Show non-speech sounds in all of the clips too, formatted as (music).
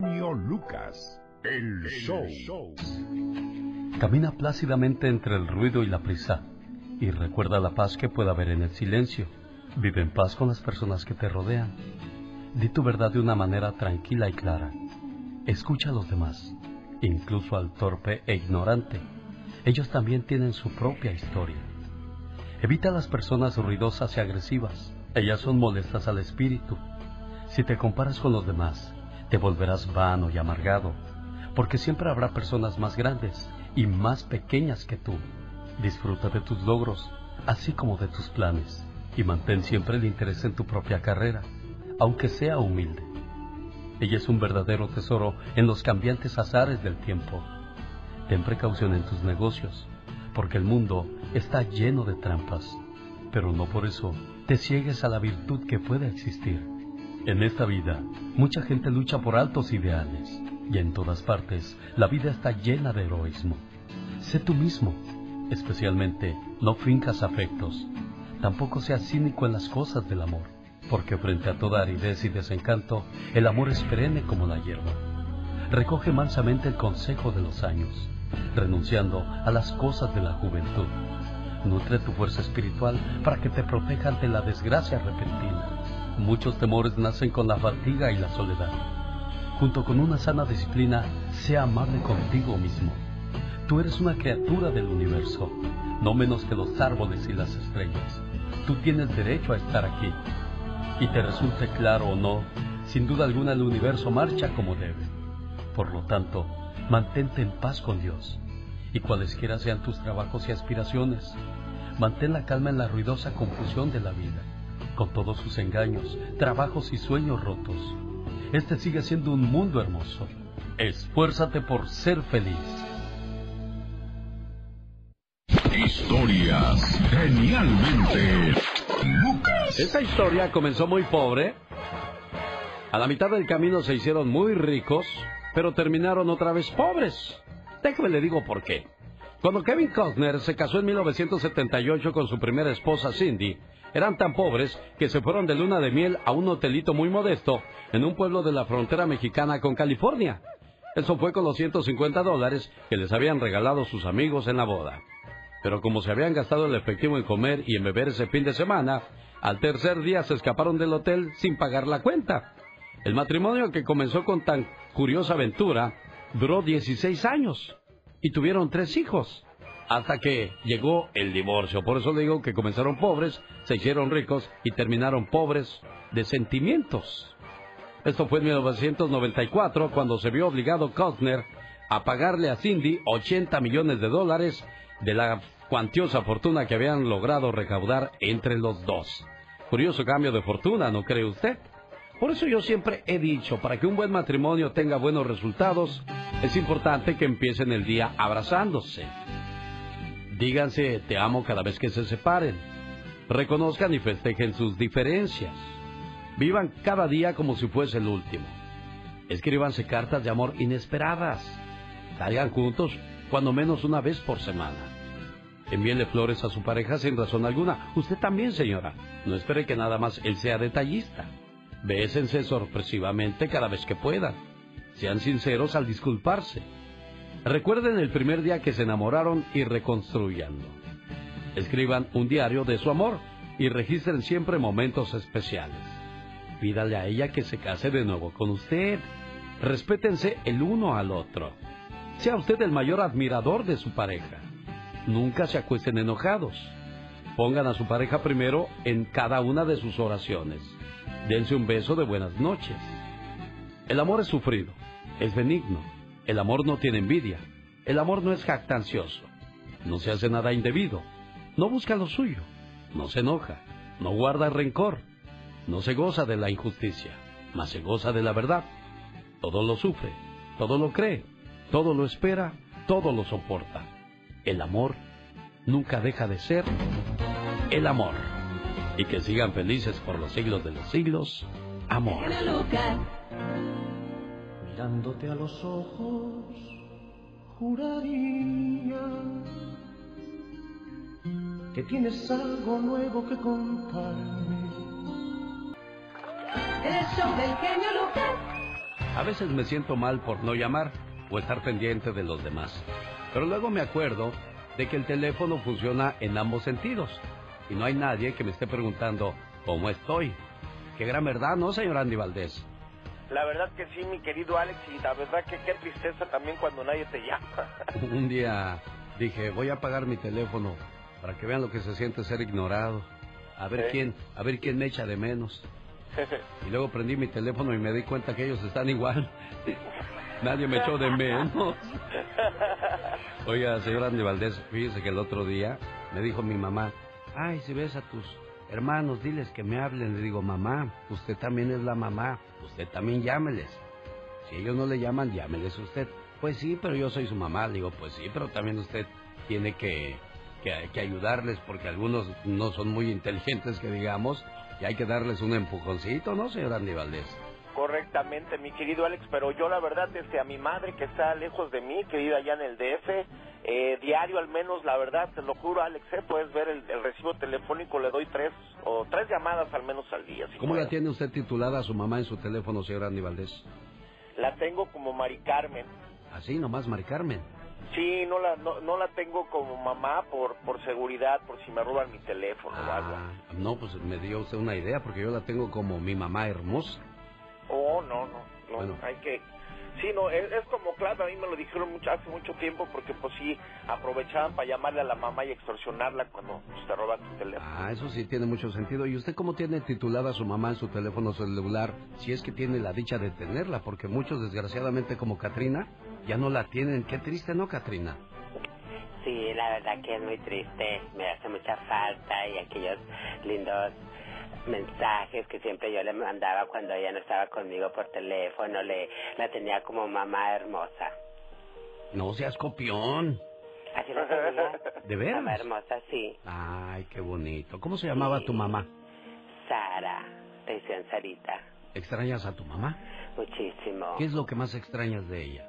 Lucas, el, show. Camina plácidamente entre el ruido y la prisa y recuerda la paz que puede haber en el silencio. Vive en paz con las personas que te rodean. Di tu verdad de una manera tranquila y clara. Escucha a los demás, incluso al torpe e ignorante. Ellos también tienen su propia historia. Evita las personas ruidosas y agresivas. Ellas son molestas al espíritu. Si te comparas con los demás, te volverás vano y amargado, porque siempre habrá personas más grandes y más pequeñas que tú. Disfruta de tus logros, así como de tus planes, y mantén siempre el interés en tu propia carrera, aunque sea humilde. Ella es un verdadero tesoro en los cambiantes azares del tiempo. Ten precaución en tus negocios, porque el mundo está lleno de trampas, pero no por eso te ciegues a la virtud que puede existir. En esta vida, mucha gente lucha por altos ideales y en todas partes la vida está llena de heroísmo. Sé tú mismo, especialmente no fincas afectos. Tampoco seas cínico en las cosas del amor, porque frente a toda aridez y desencanto, el amor es perenne como la hierba. Recoge mansamente el consejo de los años, renunciando a las cosas de la juventud. Nutre tu fuerza espiritual para que te proteja ante la desgracia repentina Muchos temores nacen con la fatiga y la soledad. Junto con una sana disciplina, sea amable contigo mismo. Tú eres una criatura del universo, no menos que los árboles y las estrellas. Tú tienes derecho a estar aquí. Y te resulte claro o no, sin duda alguna el universo marcha como debe. Por lo tanto, mantente en paz con Dios. Y cualesquiera sean tus trabajos y aspiraciones, mantén la calma en la ruidosa confusión de la vida con todos sus engaños, trabajos y sueños rotos. Este sigue siendo un mundo hermoso. Esfuérzate por ser feliz. Historias genialmente Lucas. Esta historia comenzó muy pobre. A la mitad del camino se hicieron muy ricos, pero terminaron otra vez pobres. Déjame le digo por qué. Cuando Kevin Costner se casó en 1978 con su primera esposa Cindy, eran tan pobres que se fueron de luna de miel a un hotelito muy modesto en un pueblo de la frontera mexicana con California. Eso fue con los 150 dólares que les habían regalado sus amigos en la boda. Pero como se habían gastado el efectivo en comer y en beber ese fin de semana, al tercer día se escaparon del hotel sin pagar la cuenta. El matrimonio que comenzó con tan curiosa aventura duró 16 años y tuvieron tres hijos hasta que llegó el divorcio. Por eso digo que comenzaron pobres, se hicieron ricos y terminaron pobres de sentimientos. Esto fue en 1994 cuando se vio obligado Costner a pagarle a Cindy 80 millones de dólares de la cuantiosa fortuna que habían logrado recaudar entre los dos. Curioso cambio de fortuna, ¿no cree usted? Por eso yo siempre he dicho, para que un buen matrimonio tenga buenos resultados, es importante que empiecen el día abrazándose. Díganse te amo cada vez que se separen. Reconozcan y festejen sus diferencias. Vivan cada día como si fuese el último. Escríbanse cartas de amor inesperadas. Salgan juntos cuando menos una vez por semana. Envíenle flores a su pareja sin razón alguna. Usted también, señora. No espere que nada más él sea detallista. Bésense sorpresivamente cada vez que puedan. Sean sinceros al disculparse. Recuerden el primer día que se enamoraron y reconstruyando. Escriban un diario de su amor y registren siempre momentos especiales. Pídale a ella que se case de nuevo con usted. Respétense el uno al otro. Sea usted el mayor admirador de su pareja. Nunca se acuesten enojados. Pongan a su pareja primero en cada una de sus oraciones. Dense un beso de buenas noches. El amor es sufrido, es benigno el amor no tiene envidia. El amor no es jactancioso. No se hace nada indebido. No busca lo suyo. No se enoja. No guarda rencor. No se goza de la injusticia, mas se goza de la verdad. Todo lo sufre, todo lo cree, todo lo espera, todo lo soporta. El amor nunca deja de ser el amor. Y que sigan felices por los siglos de los siglos. Amor mirándote a los ojos, juraría que tienes algo nuevo que contarme. El show del genio Lucas. A veces me siento mal por no llamar o estar pendiente de los demás. Pero luego me acuerdo de que el teléfono funciona en ambos sentidos y no hay nadie que me esté preguntando cómo estoy. Qué gran verdad, ¿no, señor Andy Valdés? La verdad que sí, mi querido Alex, y la verdad que qué tristeza también cuando nadie te llama. (laughs) Un día dije, voy a apagar mi teléfono para que vean lo que se siente ser ignorado. A ver quién, a ver quién me echa de menos. (laughs) Y luego prendí mi teléfono y me di cuenta que ellos están igual. (laughs) Nadie me echó de menos. Oiga, señor Andy Valdés, fíjese que el otro día me dijo mi mamá, ay, si ves a tus hermanos, diles que me hablen. Le digo, mamá, usted también es la mamá, usted también llámeles. Si ellos no le llaman, llámeles usted. Pues sí, pero yo soy su mamá. Le digo, pues sí, pero también usted tiene que, que, que ayudarles porque algunos no son muy inteligentes, que digamos, y hay que darles un empujoncito, ¿no, señor Andy Valdés? Correctamente, mi querido Alex, pero yo la verdad es a mi madre que está lejos de mí, que vive allá en el DF, eh, diario al menos, la verdad, te lo juro, Alex, eh, puedes ver el, recibo telefónico, le doy tres o tres llamadas al menos al día. ¿Cómo la tiene usted titulada a su mamá en su teléfono, señor Andy Valdés? La tengo como Mari Carmen. ¿Así ¿Ah, nomás Mari Carmen? Sí, no la, no, no, la tengo como mamá por, por seguridad, por si me roban mi teléfono o algo. Ah, no, pues me dio usted una idea, porque yo la tengo como mi mamá hermosa. Oh, no, no, no, bueno. hay que... Sí, no, es, como claro, a mí me lo dijeron mucho, hace mucho tiempo porque pues sí, aprovechaban para llamarle a la mamá y extorsionarla cuando pues, te roban tu teléfono. Ah, eso sí tiene mucho sentido. ¿Y usted cómo tiene titulada a su mamá en su teléfono celular si es que tiene la dicha de tenerla? Porque muchos desgraciadamente como Katrina ya no la tienen. Qué triste, ¿no, Katrina? Sí, la verdad que es muy triste. Me hace mucha falta y aquellos lindos mensajes que siempre yo le mandaba cuando ella no estaba conmigo por teléfono, le la tenía como mamá hermosa. No seas copión. Así lo tenía. ¿De veras? Mamá hermosa, sí. Ay, qué bonito. ¿Cómo se llamaba tu mamá? Sara, te decían Sarita. ¿Extrañas a tu mamá? Muchísimo. ¿Qué es lo que más extrañas de ella?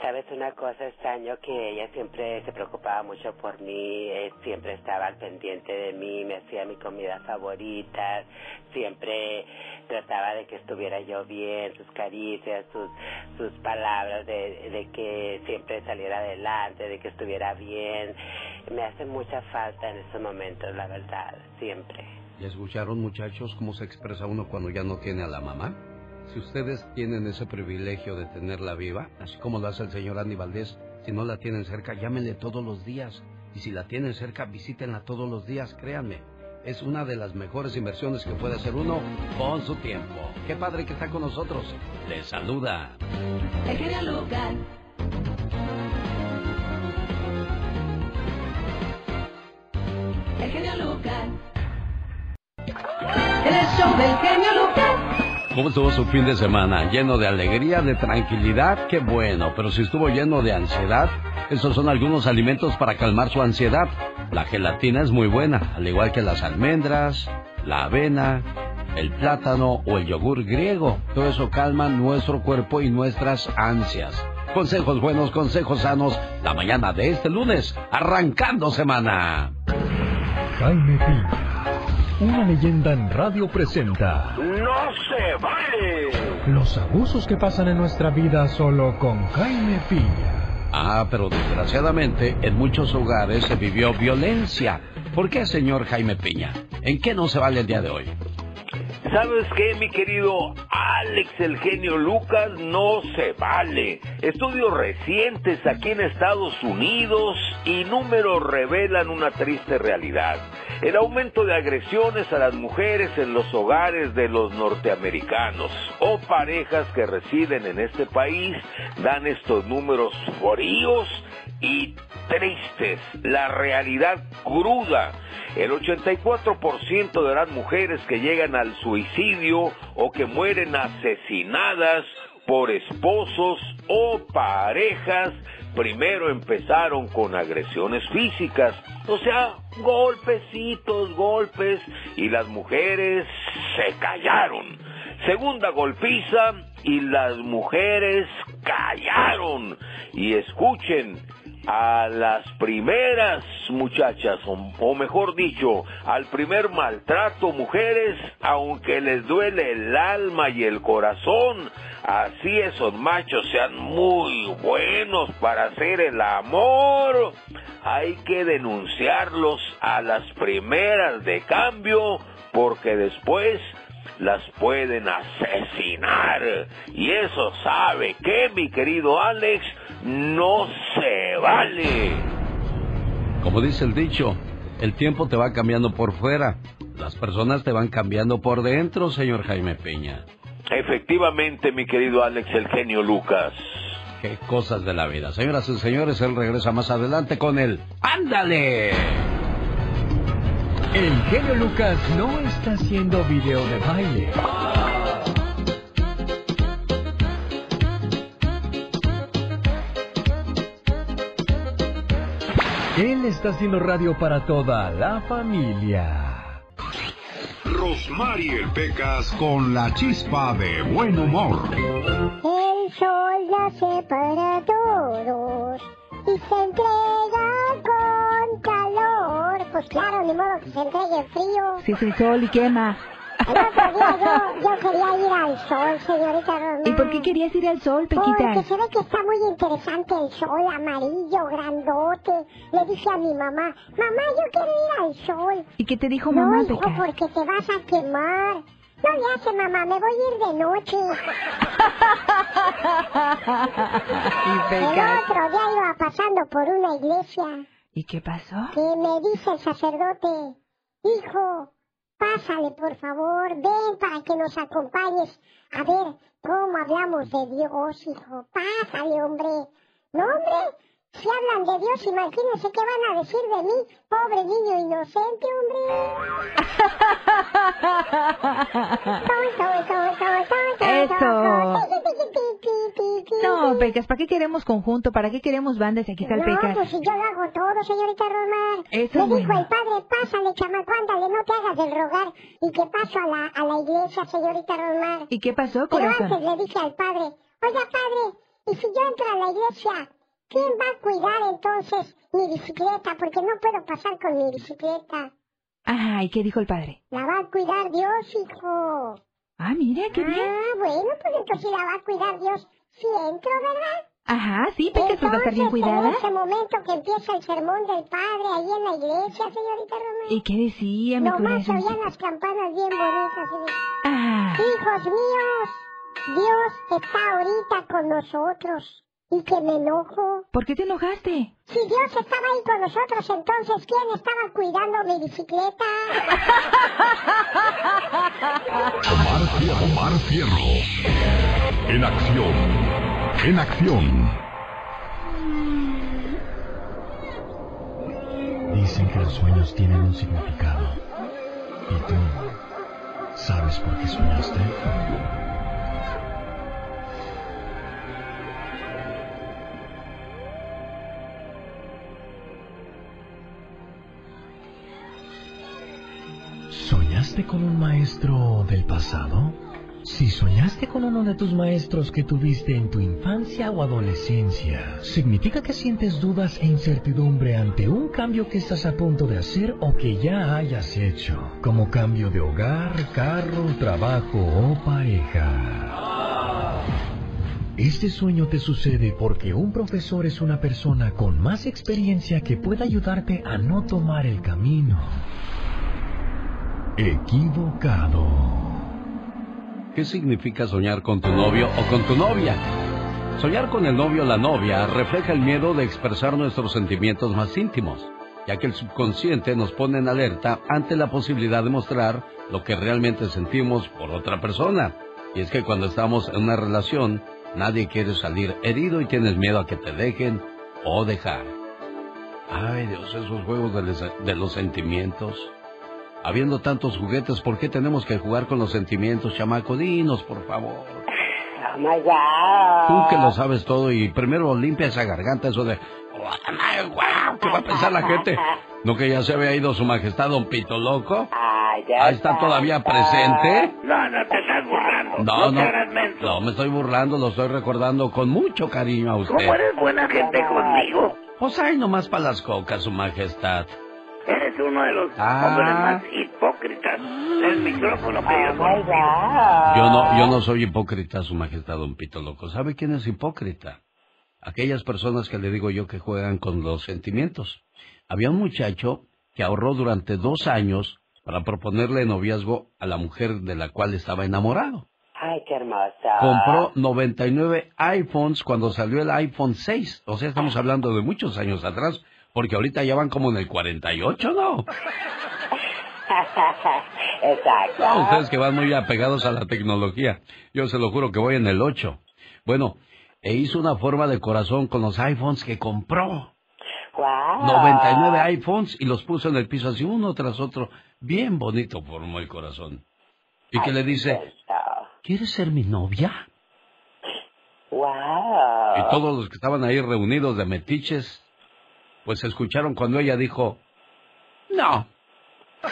Sabes una cosa, extraño que ella siempre se preocupaba mucho por mí, eh, siempre estaba al pendiente de mí, me hacía mi comida favorita, siempre trataba de que estuviera yo bien, sus caricias, sus, sus palabras de, de que siempre saliera adelante, de que estuviera bien. Me hace mucha falta en estos momentos, la verdad, siempre. ¿Ya escucharon muchachos cómo se expresa uno cuando ya no tiene a la mamá? Ustedes tienen ese privilegio de tenerla viva, así como lo hace el señor Andy Valdés, si no la tienen cerca, llámenle todos los días. Y si la tienen cerca, visítenla todos los días, créanme. Es una de las mejores inversiones que puede hacer uno con su tiempo. Qué padre que está con nosotros. Les saluda. El Lucas. El genio Lucas. El show del genio Lucas. ¿Cómo estuvo su fin de semana? ¿Lleno de alegría, de tranquilidad? Qué bueno, pero si estuvo lleno de ansiedad, esos son algunos alimentos para calmar su ansiedad. La gelatina es muy buena, al igual que las almendras, la avena, el plátano o el yogur griego. Todo eso calma nuestro cuerpo y nuestras ansias. Consejos buenos, consejos sanos, la mañana de este lunes, arrancando semana. Jaime una leyenda en radio presenta. ¡No se vale! Los abusos que pasan en nuestra vida solo con Jaime Piña. Ah, pero desgraciadamente en muchos hogares se vivió violencia. ¿Por qué, señor Jaime Piña? ¿En qué no se vale el día de hoy? ¿Sabes qué, mi querido Alex, el genio Lucas? No se vale. Estudios recientes aquí en Estados Unidos y números revelan una triste realidad. El aumento de agresiones a las mujeres en los hogares de los norteamericanos o parejas que residen en este país dan estos números fríos y tristes. La realidad cruda el 84% de las mujeres que llegan al suicidio o que mueren asesinadas por esposos o parejas primero empezaron con agresiones físicas, o sea, golpecitos, golpes, y las mujeres se callaron. Segunda golpiza y las mujeres callaron. Y escuchen, a las primeras muchachas, o, o, mejor dicho, al primer maltrato, mujeres, aunque les duele el alma y el corazón, así esos machos sean muy buenos para hacer el amor, hay que denunciarlos a las primeras de cambio, porque después las pueden asesinar. Y eso sabe que, mi querido Alex, no se vale. Como dice el dicho, el tiempo te va cambiando por fuera, las personas te van cambiando por dentro, señor Jaime Peña. Efectivamente, mi querido Alex, el genio Lucas. Qué cosas de la vida. Señoras y señores, él regresa más adelante con él. ¡Ándale! El genio Lucas no está haciendo video de baile. Él está haciendo radio para toda la familia. Rosmarie Pecas con la chispa de buen humor. El sol nace para todos y se entrega con calor. Pues claro, ni modo que se entregue frío. Si es el sol y quema. El otro día yo, yo quería ir al sol, señorita Román. ¿Y por qué querías ir al sol, Pequita? Porque se ve que está muy interesante el sol, amarillo, grandote. Le dije a mi mamá, mamá, yo quiero ir al sol. ¿Y qué te dijo mamá, No, hijo, Peca? porque te vas a quemar. No le hace, mamá, me voy a ir de noche. (laughs) El otro día iba pasando por una iglesia ¿Y qué pasó? que me dice el sacerdote, hijo, pásale por favor, ven para que nos acompañes a ver cómo hablamos de Dios, hijo, pásale, hombre. No, hombre, si hablan de Dios, imagínense qué van a decir de mí, pobre niño inocente, hombre. No, Pecas, ¿para qué queremos conjunto? ¿Para qué queremos bandas? Aquí está el No, Pecas. pues si yo lo hago todo, señorita Romar. Eso Me dijo el padre, pásale, chamaco, ándale, no te hagas del rogar. Y que paso a la, a la iglesia, señorita Romar. ¿Y qué pasó, Pero corazón? antes le dije al padre, oiga padre, ¿y si yo entro a la iglesia, quién va a cuidar entonces mi bicicleta? Porque no puedo pasar con mi bicicleta. Ajá, ¿y qué dijo el padre? La va a cuidar Dios, hijo. Ah, mira, qué bien. Ah, bueno, pues entonces la va a cuidar Dios si entro, ¿verdad? Ajá, sí, Pecas, pues va a estar bien Entonces, cuidada. En ese momento que empieza el sermón del padre ahí en la iglesia, señorita Román. ¿Y qué decía, mi Nomás se oían las campanas bien bonitas. y Ah, Hijos míos, Dios está ahorita con nosotros. ¿Y que me enojo? ¿por qué te enojaste? Si Dios estaba ahí con nosotros, entonces ¿quién estaba cuidando mi bicicleta? Omar Fierro. Omar Fierro. En acción. En acción. Dicen que los sueños tienen un significado. ¿Y tú sabes por qué soñaste? ¿Soñaste con un maestro del pasado? Si soñaste con uno de tus maestros que tuviste en tu infancia o adolescencia, significa que sientes dudas e incertidumbre ante un cambio que estás a punto de hacer o que ya hayas hecho, como cambio de hogar, carro, trabajo o pareja. Este sueño te sucede porque un profesor es una persona con más experiencia que puede ayudarte a no tomar el camino equivocado. ¿Qué significa soñar con tu novio o con tu novia? Soñar con el novio o la novia refleja el miedo de expresar nuestros sentimientos más íntimos, ya que el subconsciente nos pone en alerta ante la posibilidad de mostrar lo que realmente sentimos por otra persona. Y es que cuando estamos en una relación, nadie quiere salir herido y tienes miedo a que te dejen o dejar. Ay Dios, esos juegos de, de los sentimientos. Habiendo tantos juguetes, ¿por qué tenemos que jugar con los sentimientos, chamaco? Dinos, por favor. Oh my God. Tú que lo sabes todo y primero limpia esa garganta, eso de... ¡Wow! ¿Qué va a pensar la gente? (laughs) ¿No que ya se había ido su majestad, don Pito Loco? Ay, ya Ah, ¿está todavía presente? No, no te estás burlando. No, no, menso. no, me estoy burlando, lo estoy recordando con mucho cariño a usted. ¿Cómo eres buena gente conmigo? Pues ahí nomás para las cocas, su majestad. Eres uno de los Ah. hombres más hipócritas del micrófono que yo. God. Yo no, yo no soy hipócrita, su majestad, don Pito Loco. ¿Sabe quién es hipócrita? Aquellas personas que le digo yo que juegan con los sentimientos. Había un muchacho que ahorró durante dos años para proponerle noviazgo a la mujer de la cual estaba enamorado. Ay, qué hermoso. Compró 99 iPhones cuando salió el iPhone 6. O sea, estamos hablando de muchos años atrás, porque ahorita ya van como en el 48, ¿no? (laughs) Exacto. No, ustedes que van muy apegados a la tecnología. Yo se lo juro que voy en el 8. Bueno, e hizo una forma de corazón con los iPhones que compró. Wow. 99 iPhones y los puso en el piso así uno tras otro. Bien bonito formó el corazón. Y que le dice, ¿quieres ser mi novia? Wow. Y todos los que estaban ahí reunidos de metiches, pues escucharon cuando ella dijo, no.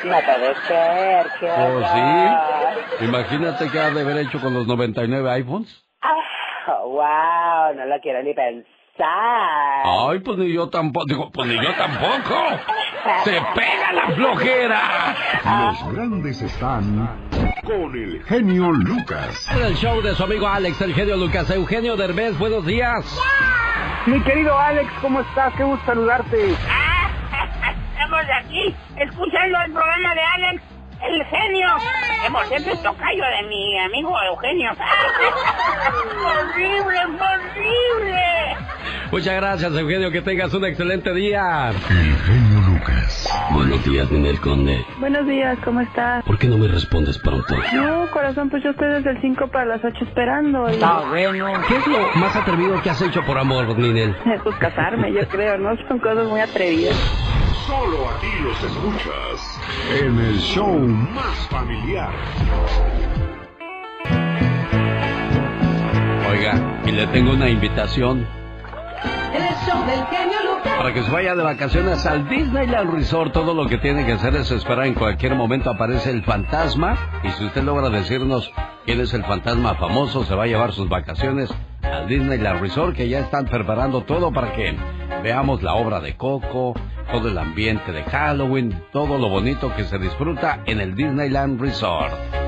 No puede ser, qué Oh, sí. Imagínate qué ha de haber hecho con los 99 iPhones. Ah, wow, no lo quiero ni pensar. Ay, pues ni yo tampoco. Digo, pues ni yo tampoco. Se pega la flojera. Los grandes están con el genio Lucas. En el show de su amigo Alex, el genio Lucas. Eugenio Derbez, buenos días. Mi querido Alex, ¿cómo estás? Qué gusto saludarte. (laughs) Estamos aquí escuchando el programa de Alex, el genio. Cierto es tocayo de mi amigo Eugenio. (laughs) ¡Horrible, horrible! Muchas gracias, Eugenio. Que tengas un excelente día. El genio Lucas. Buenos días, Ninel Conde. Buenos días, ¿cómo estás? ¿Por qué no me respondes pronto? No, corazón, pues yo estoy desde el 5 para las 8 esperando. Y... bueno. ¿Qué es lo más atrevido que has hecho por amor, Ninel? (laughs) Pues casarme, yo creo, ¿no? Son cosas muy atrevidas. Solo aquí los escuchas en el show más familiar. Oiga, y le tengo una invitación Para que se vaya de vacaciones al Disneyland Resort. Todo lo que tiene que hacer es esperar. En cualquier momento aparece el fantasma. Y si usted logra decirnos quién es el fantasma famoso, se va a llevar sus vacaciones al Disneyland Resort, que ya están preparando todo para que veamos la obra de Coco, todo el ambiente de Halloween, todo lo bonito que se disfruta en el Disneyland Resort.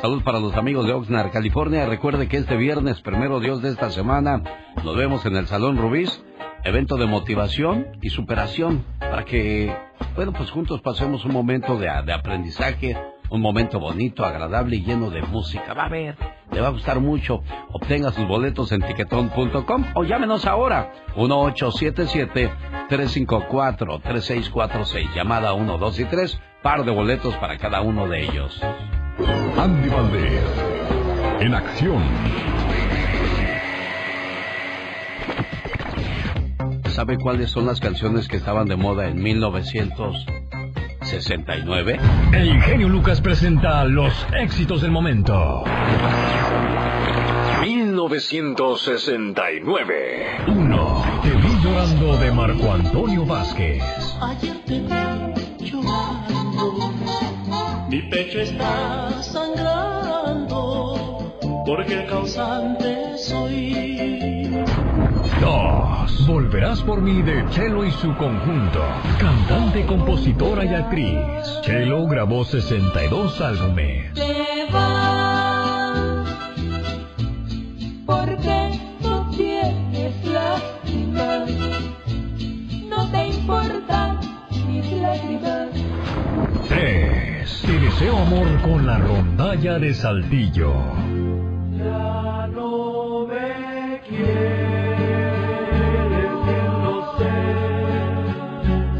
Salud para los amigos de Oxnard, California. Recuerde que este viernes, primero Dios de esta semana, nos vemos en el Salón Rubís, evento de motivación y superación, para que, bueno, pues juntos pasemos un momento de, de aprendizaje, un momento bonito, agradable y lleno de música. Va a ver, le va a gustar mucho. Obtenga sus boletos en tiquetón.com o llámenos ahora, 1877-354-3646. Llamada 1, 2 y 3, par de boletos para cada uno de ellos. Andy Valdés. En acción. ¿Sabe cuáles son las canciones que estaban de moda en 1969? El genio Lucas presenta los éxitos del momento. 1969. 1. Te vi llorando de Marco Antonio Vázquez. Ayer te vi llorando, mi pecho está sangrando, porque el causante soy. 2. Volverás por mí de Chelo y su conjunto. Cantante, compositora y actriz. Chelo grabó 62 álbumes. Te porque 3. Te deseo amor con la rondalla de Saltillo. Ya no me quieres, bien lo sé.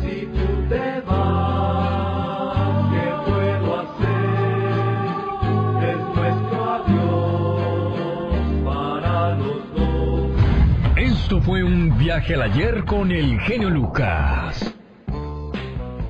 Si tú te vas, ¿qué puedo hacer? Es nuestro adiós para los dos. Esto fue un viaje al ayer con el genio Lucas.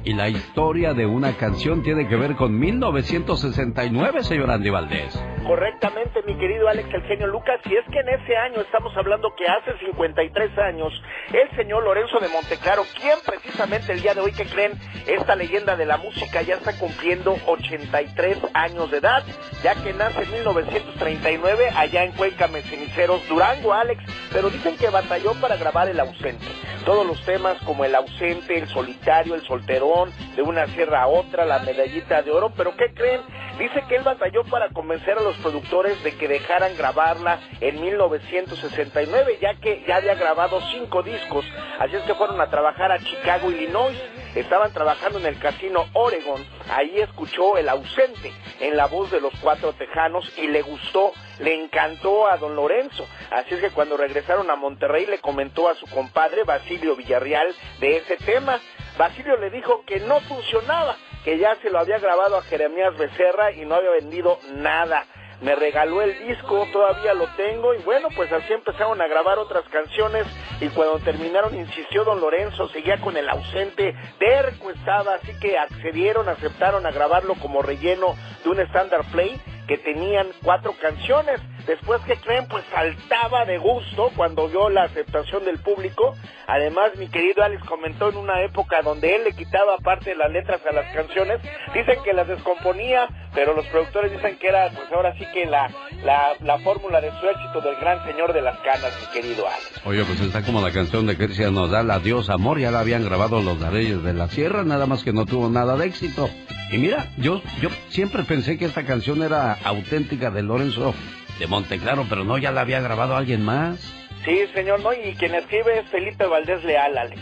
Y la historia de una canción tiene que ver con 1969, señor Andy Valdés. Correctamente, mi querido Alex el genio Lucas, y es que en ese año estamos hablando que hace 53 años, el señor Lorenzo de Monteclaro, quien precisamente el día de hoy que creen, esta leyenda de la música ya está cumpliendo 83 años de edad, ya que nace en 1939 allá en Cuenca, Ceniceros, Durango, Alex, pero dicen que batalló para grabar El ausente. Todos los temas como El ausente, El solitario, El solterón, de una sierra a otra, La medallita de oro, pero ¿qué creen? Dice que él batalló para convencer a los productores de que dejaran grabarla en 1969, ya que ya había grabado cinco discos. Así es que fueron a trabajar a Chicago, Illinois. Estaban trabajando en el casino Oregon. Ahí escuchó El ausente en la voz de los cuatro tejanos y le gustó, le encantó a don Lorenzo. Así es que cuando regresaron a Monterrey le comentó a su compadre Basilio Villarreal de ese tema. Basilio le dijo que no funcionaba, que ya se lo había grabado a Jeremías Becerra y no había vendido nada. Me regaló el disco, todavía lo tengo y bueno, pues así empezaron a grabar otras canciones y cuando terminaron insistió don Lorenzo, seguía con el ausente, terco estaba, así que accedieron, aceptaron a grabarlo como relleno de un standard play que tenían cuatro canciones. Después que creen, pues saltaba de gusto cuando vio la aceptación del público. Además, mi querido Alex comentó en una época donde él le quitaba parte de las letras a las canciones. Dicen que las descomponía, pero los productores dicen que era, pues ahora sí que la, la, la fórmula de su éxito del gran señor de las canas, mi querido Alex. Oye, pues está como la canción de Cristian Nodal, Adiós Amor, ya la habían grabado los Dareyes de la Sierra, nada más que no tuvo nada de éxito. Y mira, yo, yo siempre pensé que esta canción era auténtica de Lorenzo de Monteclaro, pero no, ya la había grabado alguien más. Sí, señor, no, y quien escribe es Felipe Valdés Leal, Alex.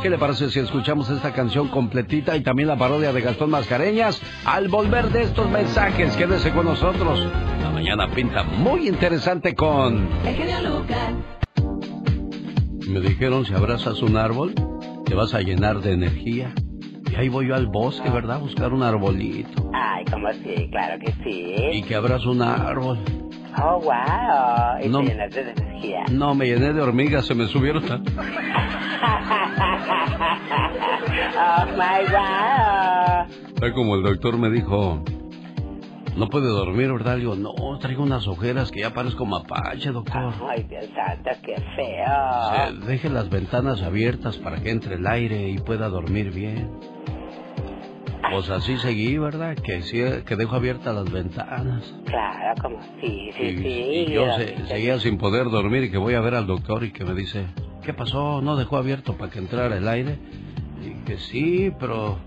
¿Qué le parece si escuchamos esta canción completita y también la parodia de Gastón Mascareñas? Al volver de estos mensajes, quédese con nosotros. La mañana pinta muy interesante con... El genio Lucas. Me dijeron, si abrazas un árbol, te vas a llenar de energía. Y ahí voy yo al bosque, ¿verdad? A buscar un arbolito. Ay, como sí, claro que sí. Y que abrazo un árbol. Oh, wow. Y No. te llenaste de energía. No, me llené de hormigas, se me subieron. a- (laughs) oh, my wow. Fue como el doctor me dijo, no puede dormir, ¿verdad? Le digo, no, traigo unas ojeras que ya parezco mapache, doctor. Ay, Dios santo, qué feo. Se- deje las ventanas abiertas para que entre el aire y pueda dormir bien. Pues así seguí, ¿verdad? Que sí, que dejo abiertas las ventanas. Claro, como sí, sí, Y, sí. y yo se- seguía sin poder dormir y que voy a ver al doctor y que me dice, ¿qué pasó? ¿No dejó abierto para que entrara el aire? Y que sí, pero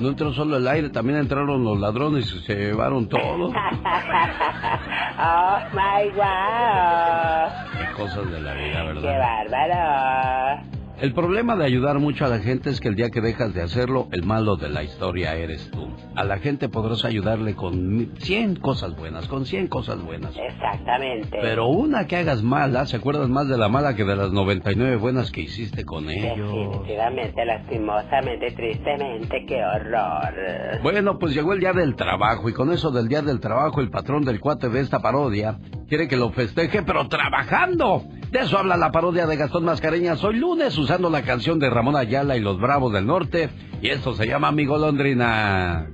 no entró solo el aire, también entraron los ladrones y se llevaron todo. (laughs) oh, my wow. Qué cosas de la vida, Qué ¿verdad? bárbaro. El problema de ayudar mucho a la gente es que el día que dejas de hacerlo, el malo de la historia eres tú. A la gente podrás ayudarle con mi- 100 cosas buenas, con 100 cosas buenas. Exactamente. Pero una que hagas mala, se acuerdas más de la mala que de las 99 buenas que hiciste con ellos. Definitivamente, lastimosamente, tristemente, qué horror. Bueno, pues llegó el día del trabajo y con eso del día del trabajo el patrón del cuate de esta parodia quiere que lo festeje pero trabajando. De eso habla la parodia de Gastón Mascareñas hoy lunes usando la canción de Ramón Ayala y los Bravos del Norte y esto se llama Mi Golondrina.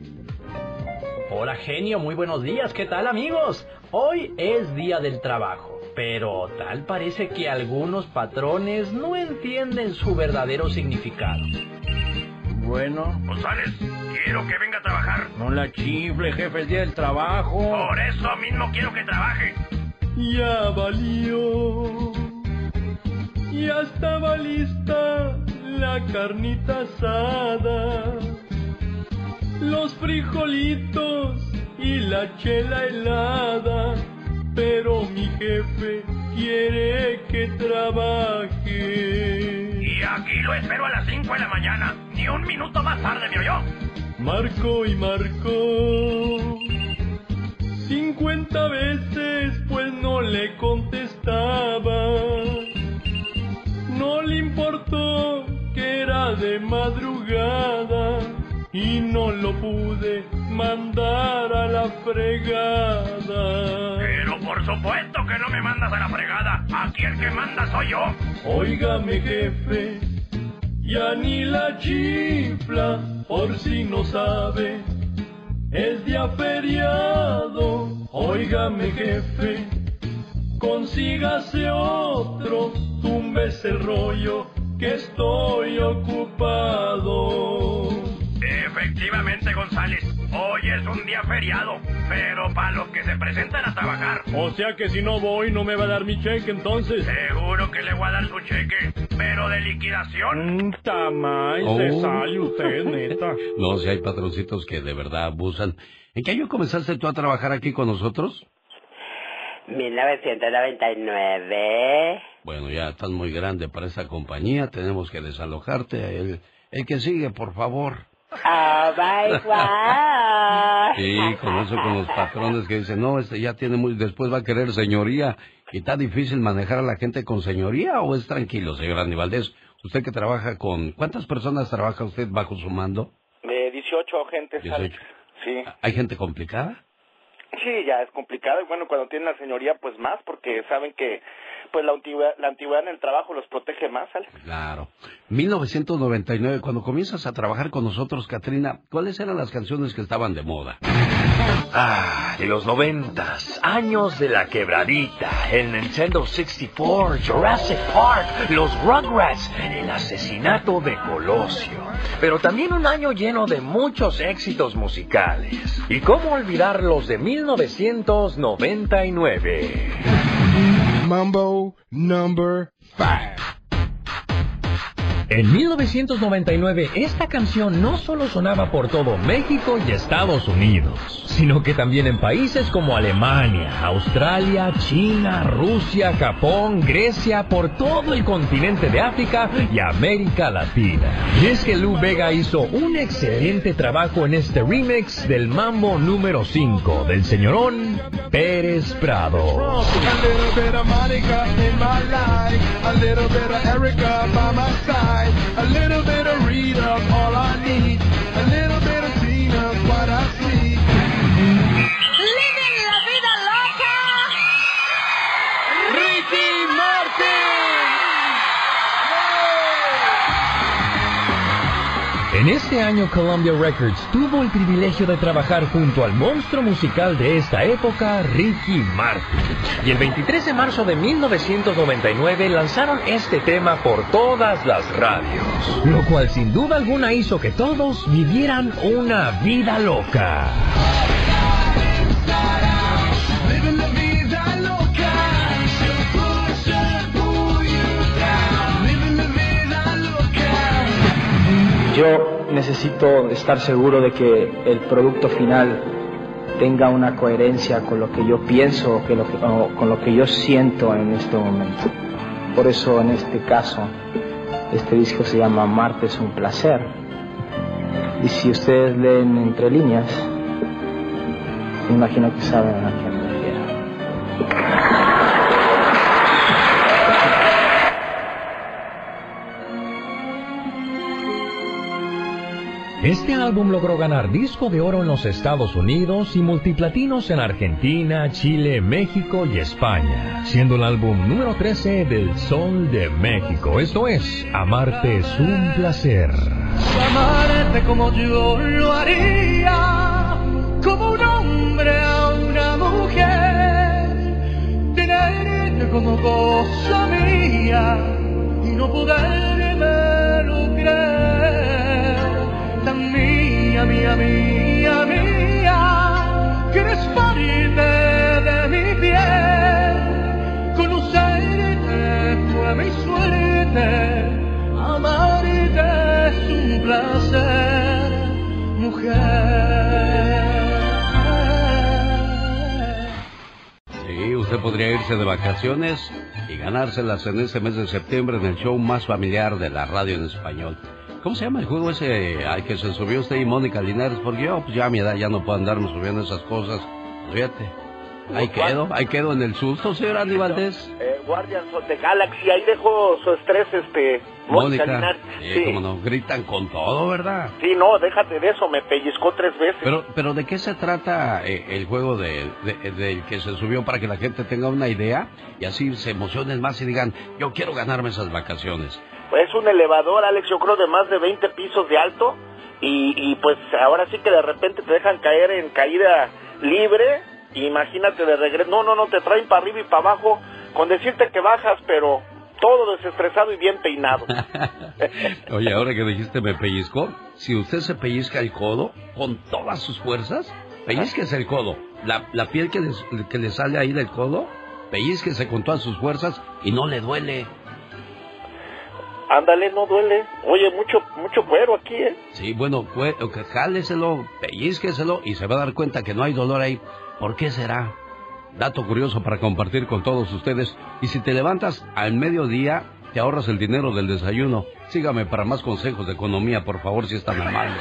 Hola genio, muy buenos días, ¿qué tal amigos? Hoy es día del trabajo, pero tal parece que algunos patrones no entienden su verdadero significado. Bueno. González, quiero que venga a trabajar. No la chifle, jefe, es día del trabajo. Por eso mismo quiero que trabaje. Ya valió, ya estaba lista la carnita asada, los frijolitos y la chela helada, pero mi jefe quiere que trabaje. Y aquí lo espero a las 5 de la mañana. Ni un minuto más tarde, ¿me oyó? Marcó y marcó. Cincuenta veces pues no le contestaba. No le importó que era de madrugada y no lo pude mandar a la fregada. Pero por supuesto que no me mandas a la fregada. Aquí el que manda soy yo. Óigame jefe, ya ni la chifla, por si no sabe. es día feriado. Óigame, jefe, consígase otro, túmbese el rollo, que estoy ocupado. Efectivamente, González. Hoy es un día feriado, pero para los que se presentan a trabajar. O sea que si no voy, no me va a dar mi cheque entonces. Seguro que le voy a dar su cheque, pero de liquidación. Mm, tamay, Oh. se sale usted, neta. (laughs) No, si hay patroncitos que de verdad abusan. ¿En qué año comenzaste tú a trabajar aquí con nosotros? 1999. Bueno, ya estás muy grande para esta compañía, tenemos que desalojarte. El, el que sigue, por favor. Oh my God. Sí, con eso con los patrones que dicen, no, este ya tiene muy, después va a querer señoría. ¿Y está difícil manejar a la gente con señoría o es tranquilo, señor Aníbaldez? Usted que trabaja con, ¿cuántas personas trabaja usted bajo su mando? De 18 agentes, 18. Alex. Sí, ¿Hay gente complicada? Sí, ya es complicado. Y bueno, cuando tienen la señoría, pues más, porque saben que pues la antigüedad, la antigüedad en el trabajo los protege más, Alex. Claro. 1999, cuando comienzas a trabajar con nosotros, Katrina, ¿cuáles eran las canciones que estaban de moda? Ah, de los noventas, años de la quebradita, el Nintendo 64, Jurassic Park, los Rugrats, el asesinato de Colosio. Pero también un año lleno de muchos éxitos musicales. ¿Y cómo olvidar los de 1999? Mambo number five. En 1999 esta canción no solo sonaba por todo México y Estados Unidos, sino que también en países como Alemania, Australia, China, Rusia, Japón, Grecia, por todo el continente de África y América Latina. Y es que Lou Vega hizo un excelente trabajo en este remix del Mambo número 5 del señorón Pérez Prado. A little bit of Rita, all I need, a little bit of Tina, what I En este año Columbia Records tuvo el privilegio de trabajar junto al monstruo musical de esta época, Ricky Martin. Y el 23 de marzo de 1999 lanzaron este tema por todas las radios. Lo cual sin duda alguna hizo que todos vivieran una vida loca. Yo necesito estar seguro de que el producto final tenga una coherencia con lo que yo pienso, o con lo que yo siento en este momento. Por eso en este caso, este disco se llama Marte es un placer. Y si ustedes leen entre líneas, me imagino que saben a qué me refiero. Este álbum logró ganar disco de oro en los Estados Unidos y multiplatinos en Argentina, Chile, México y España, siendo el álbum número 13 del Sol de México. Esto es, Amarte es un placer. Amarte como yo lo haría, como un hombre a una mujer, tenerte como cosa y no podérmelo creer, mía, mía, mía, mía, que eres parte de mi piel, conocerte fue mi suerte, amarte es un placer, mujer. Sí, usted podría irse de vacaciones y ganárselas en este mes de septiembre en el show más familiar de la radio en español. ¿Cómo se llama el juego ese al que se subió usted y Mónica Linares? Porque yo, pues ya a mi edad ya no puedo andarme subiendo esas cosas. Fíjate. Ahí quedo, ahí quedo en el susto, señor Andy Valdés. Eh, Guardians of the Galaxy, ahí dejó su estrés, este, Mónica. Linares. Sí, Sí. como no, gritan con todo, ¿verdad? Sí, no, déjate de eso, me pellizcó tres veces. Pero, pero ¿de qué se trata eh, el juego de, de- del que se subió para que la gente tenga una idea y así se emocionen más y digan, yo quiero ganarme esas vacaciones? Es un elevador, Alex, yo creo de más de 20 pisos de alto y, y pues ahora sí que de repente te dejan caer en caída libre, imagínate de regreso, no, no, no, te traen para arriba y para abajo, con decirte que bajas, pero todo desestresado y bien peinado. (laughs) Oye, ahora que dijiste me pellizco, si usted se pellizca el codo con todas sus fuerzas, pellizquese el codo. La, la piel que, les- que le sale ahí del codo, pellizquese con todas sus fuerzas y no le duele. Ándale, no duele. Oye, mucho, mucho cuero aquí, ¿eh? Sí, bueno, pues, ok, jáleselo, pellizqueselo y se va a dar cuenta que no hay dolor ahí. ¿Por qué será? Dato curioso para compartir con todos ustedes. Y si te levantas al mediodía, te ahorras el dinero del desayuno. Sígame para más consejos de economía, por favor, si es tan amable.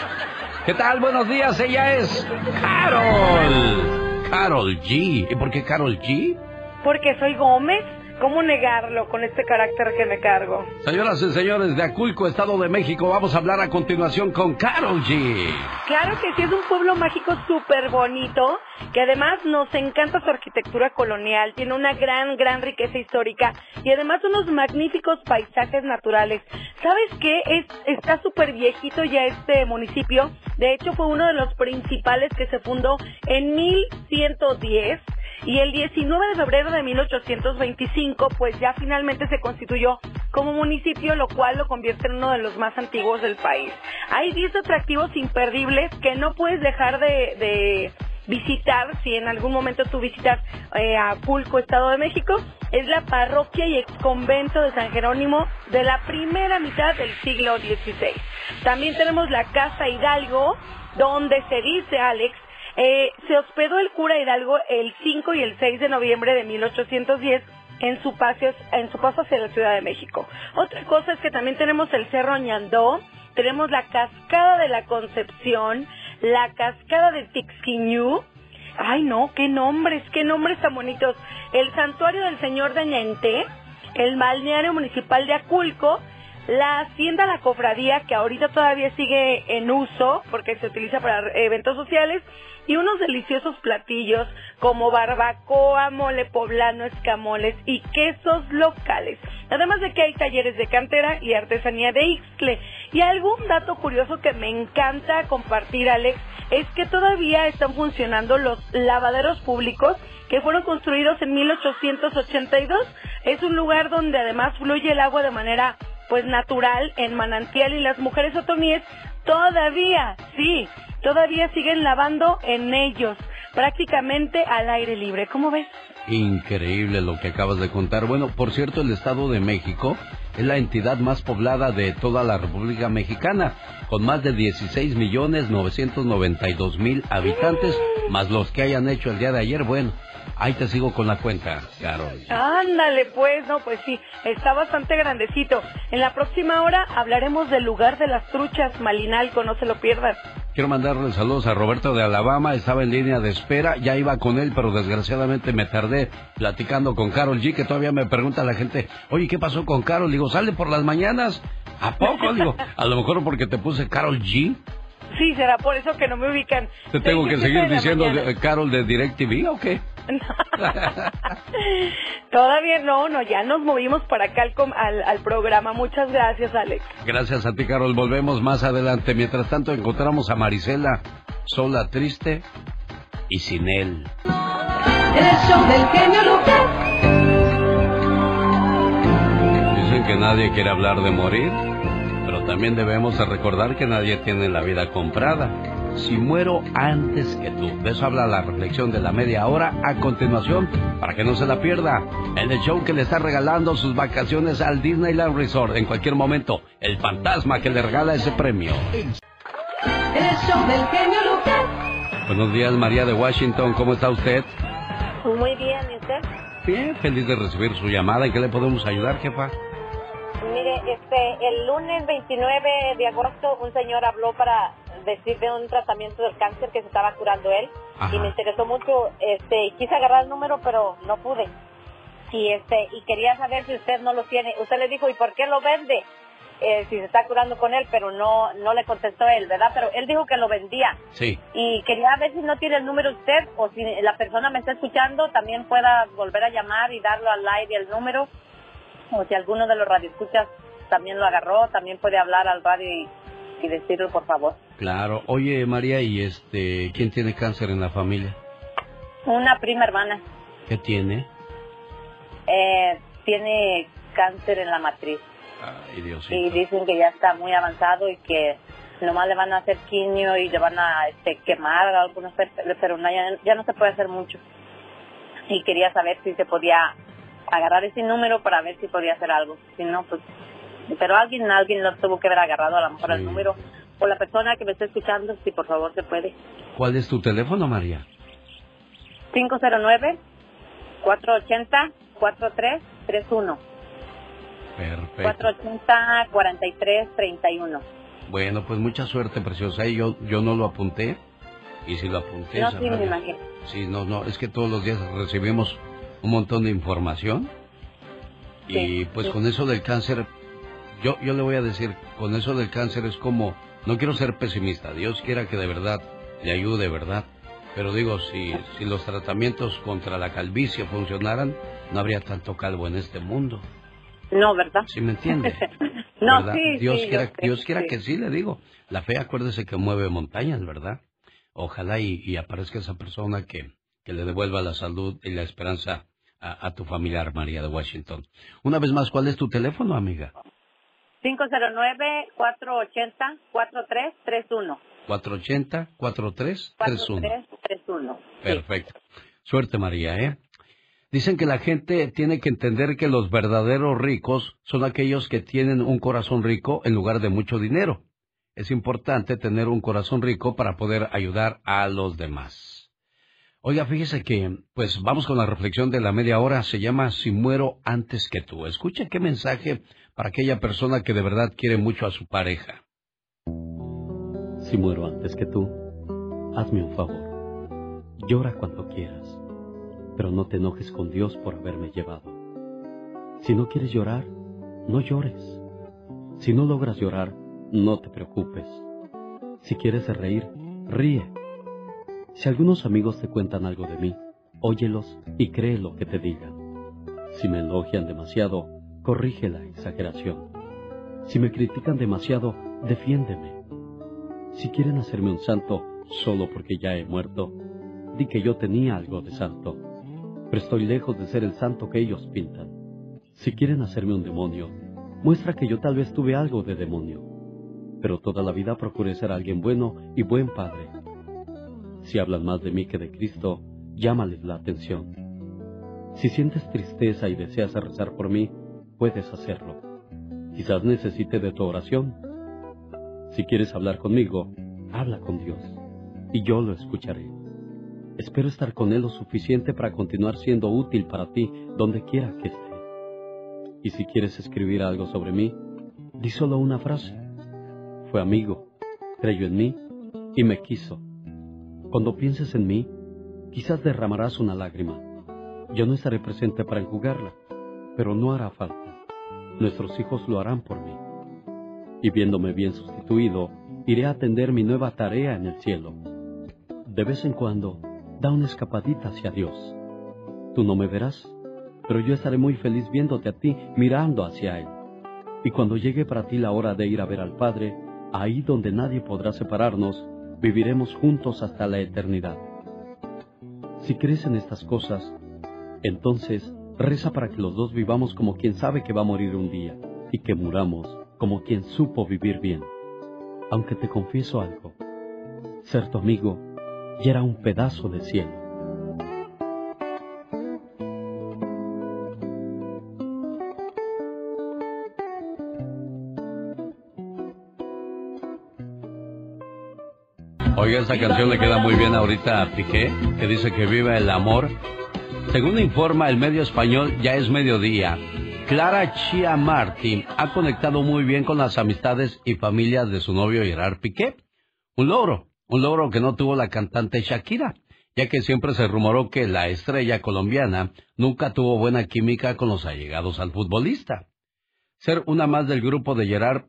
¿Qué tal? Buenos días, ella es Carol. Carol G. ¿Y por qué Carol G? Porque soy Gómez. ¿Cómo negarlo con este carácter que me cargo? Señoras y señores de Aculco, Estado de México, vamos a hablar a continuación con Carol G. Claro que sí, es un pueblo mágico súper bonito, que además nos encanta su arquitectura colonial, tiene una gran, gran riqueza histórica y además unos magníficos paisajes naturales. ¿Sabes qué? Es, está súper viejito ya este municipio, de hecho fue uno de los principales que se fundó en 1110 y el 19 de febrero de 1825 pues ya finalmente se constituyó como municipio, lo cual lo convierte en uno de los más antiguos del país. Hay 10 atractivos imperdibles que no puedes dejar de, de visitar si en algún momento tú visitas eh, a Pulco, Estado de México. Es la parroquia y ex convento de San Jerónimo de la primera mitad del siglo XVI. También tenemos la Casa Hidalgo, donde se dice, Alex, eh, se hospedó el cura Hidalgo el 5 y el 6 de noviembre de 1810 en su, paso, en su paso hacia la Ciudad de México. Otra cosa es que también tenemos el Cerro Ñandó, tenemos la Cascada de la Concepción, la Cascada de Tixquiñú, ay no, qué nombres, qué nombres tan bonitos, el Santuario del Señor de Ñenté, el Balneario Municipal de Aculco, la Hacienda La Cofradía, que ahorita todavía sigue en uso porque se utiliza para eventos sociales, y unos deliciosos platillos como barbacoa, mole poblano, escamoles y quesos locales. Además de que hay talleres de cantera y artesanía de Ixtle. Y algún dato curioso que me encanta compartir, Alex, es que todavía están funcionando los lavaderos públicos que fueron construidos en 1882. Es un lugar donde además fluye el agua de manera pues natural en manantial y las mujeres otomíes todavía, sí, todavía siguen lavando en ellos, prácticamente al aire libre. ¿Cómo ves? Increíble lo que acabas de contar. Bueno, por cierto, el Estado de México es la entidad más poblada de toda la República Mexicana, con más de 16 millones 992 mil habitantes, más los que hayan hecho el día de ayer. Bueno, ahí te sigo con la cuenta, Carol. Ándale, pues, no, pues sí, está bastante grandecito. En la próxima hora hablaremos del lugar de las truchas, Malinalco, no se lo pierdan. Quiero mandarle saludos a Roberto de Alabama, estaba en línea de espera, ya iba con él, pero desgraciadamente me tardé platicando con Carol G, que todavía me pregunta la gente, oye, ¿qué pasó con Carol? Digo, ¿sale por las mañanas? ¿A poco? Digo, (laughs) a lo mejor porque te puse Carol G. Sí, será por eso que no me ubican. ¿Te tengo que seguir diciendo Carol de DirecTV o qué? (laughs) Todavía no, no, ya nos movimos para acá al, com- al, al programa. Muchas gracias, Alex. Gracias a ti, Carol. Volvemos más adelante. Mientras tanto, encontramos a Marisela, sola, triste y sin él. El show del genio Lucas. Dicen que nadie quiere hablar de morir, pero también debemos de recordar que nadie tiene la vida comprada. Si muero antes que tú. De eso habla la reflexión de la media hora a continuación, para que no se la pierda. En el show que le está regalando sus vacaciones al Disneyland Resort. En cualquier momento, el fantasma que le regala ese premio. El show del genio Lucas. Buenos días, María de Washington. ¿Cómo está usted? Muy bien, ¿y usted? Bien, feliz de recibir su llamada. ¿En qué le podemos ayudar, jefa? Mire, este, el lunes 29 de agosto un señor habló para decir de un tratamiento del cáncer que se estaba curando él Ajá. y me interesó mucho, este, quise agarrar el número pero no pude y este y quería saber si usted no lo tiene. Usted le dijo y por qué lo vende Eh, si se está curando con él, pero no no le contestó él, ¿verdad? Pero él dijo que lo vendía Sí. y quería ver si no tiene el número usted o si la persona me está escuchando también pueda volver a llamar y darlo al aire el número o si alguno de los radioescuchas también lo agarró, también puede hablar al radio y, y decirlo por favor. Claro. Oye, María, ¿y este, quién tiene cáncer en la familia? Una prima hermana. ¿Qué tiene? Eh, tiene cáncer en la matriz. Ay, y dicen que ya está muy avanzado y que nomás le van a hacer quimio y le van a este, quemar algunos pero no, ya, ya no se puede hacer mucho y quería saber si se podía agarrar ese número para ver si podía hacer algo si no pues pero alguien alguien lo tuvo que haber agarrado a lo mejor el número o la persona que me está escuchando si por favor se puede ¿cuál es tu teléfono María? 509 480 4331 Perfecto. 480-4331. Bueno, pues mucha suerte, preciosa. Yo, yo no lo apunté. Y si lo apunté... No, sí, me imagino. Sí, no, no, es que todos los días recibimos un montón de información. y pues con eso del cáncer, yo, yo le voy a decir, con eso del cáncer es como, no quiero ser pesimista, Dios quiera que de verdad le ayude, ¿verdad? Pero digo, si, si los tratamientos contra la calvicie funcionaran, no habría tanto calvo en este mundo. No, ¿verdad? Sí, me entiende. (laughs) no, sí, Dios sí, quiera, Dios quiera que sí, le digo. La fe, acuérdese que mueve montañas, ¿verdad? Ojalá y, aparezca esa persona que, que, le devuelva la salud y la esperanza a, tu familiar, María de Washington. Una vez más, ¿cuál es tu teléfono, amiga? 509-480-4331. 480-4331. 4331. Perfecto. Suerte, María, ¿eh? Dicen que la gente tiene que entender que los verdaderos ricos son aquellos que tienen un corazón rico en lugar de mucho dinero. Es importante tener un corazón rico para poder ayudar a los demás. Oiga, fíjese que, pues vamos con la reflexión de la media hora, se llama Si muero antes que tú. Escucha qué mensaje para aquella persona que de verdad quiere mucho a su pareja. Si muero antes que tú, hazme un favor. Llora cuando quieras pero no te enojes con Dios por haberme llevado. Si no quieres llorar, no llores. Si no logras llorar, no te preocupes. Si quieres reír, ríe. Si algunos amigos te cuentan algo de mí, óyelos y cree lo que te digan. Si me elogian demasiado, corrige la exageración. Si me critican demasiado, defiéndeme. Si quieren hacerme un santo solo porque ya he muerto, di que yo tenía algo de santo pero estoy lejos de ser el santo que ellos pintan. Si quieren hacerme un demonio, muestra que yo tal vez tuve algo de demonio, pero toda la vida procuré ser alguien bueno y buen padre. Si hablan más de mí que de Cristo, llámales la atención. Si sientes tristeza y deseas rezar por mí, puedes hacerlo. Quizás necesite de tu oración. Si quieres hablar conmigo, habla con Dios, y yo lo escucharé. Espero estar con Él lo suficiente para continuar siendo útil para ti donde quiera que esté. Y si quieres escribir algo sobre mí, di solo una frase. Fue amigo, creyó en mí y me quiso. Cuando pienses en mí, quizás derramarás una lágrima. Yo no estaré presente para enjugarla, pero no hará falta. Nuestros hijos lo harán por mí. Y viéndome bien sustituido, iré a atender mi nueva tarea en el cielo. De vez en cuando, da una escapadita hacia Dios. Tú no me verás, pero yo estaré muy feliz viéndote a ti mirando hacia Él. Y cuando llegue para ti la hora de ir a ver al Padre, ahí donde nadie podrá separarnos, viviremos juntos hasta la eternidad. Si crees en estas cosas, entonces reza para que los dos vivamos como quien sabe que va a morir un día, y que muramos como quien supo vivir bien. Aunque te confieso algo, ser tu amigo y era un pedazo de cielo. Oiga, esta canción le queda muy bien ahorita a Piqué, que dice que viva el amor. Según informa el medio español, ya es mediodía. Clara Chia Martin ha conectado muy bien con las amistades y familias de su novio Gerard Piqué. Un logro, un logro que no tuvo la cantante Shakira, ya que siempre se rumoró que la estrella colombiana nunca tuvo buena química con los allegados al futbolista. Ser una más del grupo de Gerard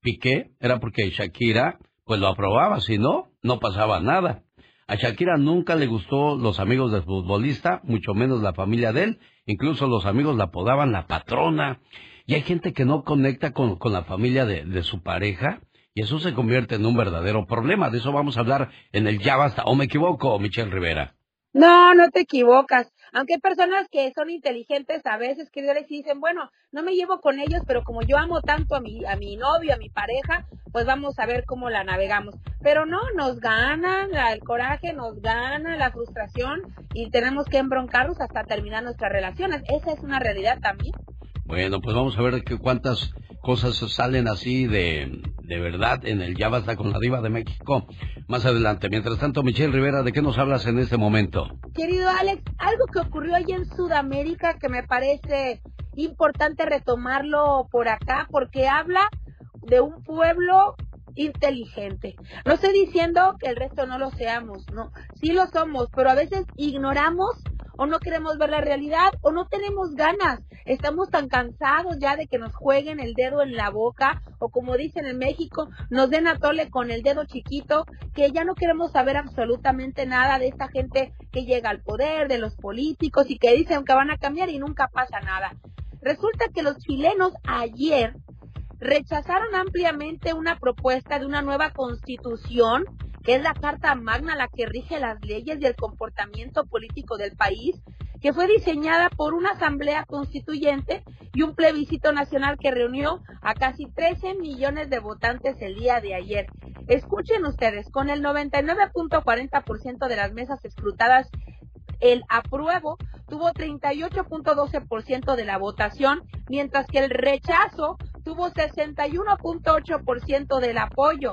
Piqué era porque Shakira pues lo aprobaba, si no, no pasaba nada. A Shakira nunca le gustó los amigos del futbolista, mucho menos la familia de él, incluso los amigos la apodaban la patrona. Y hay gente que no conecta con, la familia de su pareja y eso se convierte en un verdadero problema. De eso vamos a hablar en el Ya Basta. ¿O me equivoco, Michelle Rivera? No, no te equivocas. Aunque hay personas que son inteligentes a veces, que dicen, bueno, no me llevo con ellos, pero como yo amo tanto a mi, a mi novio, a mi pareja, pues vamos a ver cómo la navegamos. Pero no, nos gana el coraje, nos gana la frustración y tenemos que embroncarnos hasta terminar nuestras relaciones. Esa es una realidad también. Bueno, pues vamos a ver que cuántas cosas salen así de, de verdad en el Ya Basta con la Diva de México más adelante. Mientras tanto, Michelle Rivera, ¿de qué nos hablas en este momento? Querido Alex, algo que ocurrió allí en Sudamérica que me parece importante retomarlo por acá porque habla de un pueblo inteligente. No estoy diciendo que el resto no lo seamos, no, sí lo somos, pero a veces ignoramos o no queremos ver la realidad o no tenemos ganas. Estamos tan cansados ya de que nos jueguen el dedo en la boca o como dicen en México, nos den a tole con el dedo chiquito, que ya no queremos saber absolutamente nada de esta gente que llega al poder, de los políticos y que dicen que van a cambiar y nunca pasa nada. Resulta que los chilenos ayer rechazaron ampliamente una propuesta de una nueva constitución que es la Carta Magna la que rige las leyes y el comportamiento político del país, que fue diseñada por una asamblea constituyente y un plebiscito nacional que reunió a casi 13 millones de votantes el día de ayer. Escuchen ustedes, con el 99.40% de las mesas escrutadas el apruebo tuvo 38.12% de la votación, mientras que el rechazo tuvo 61.8% del apoyo.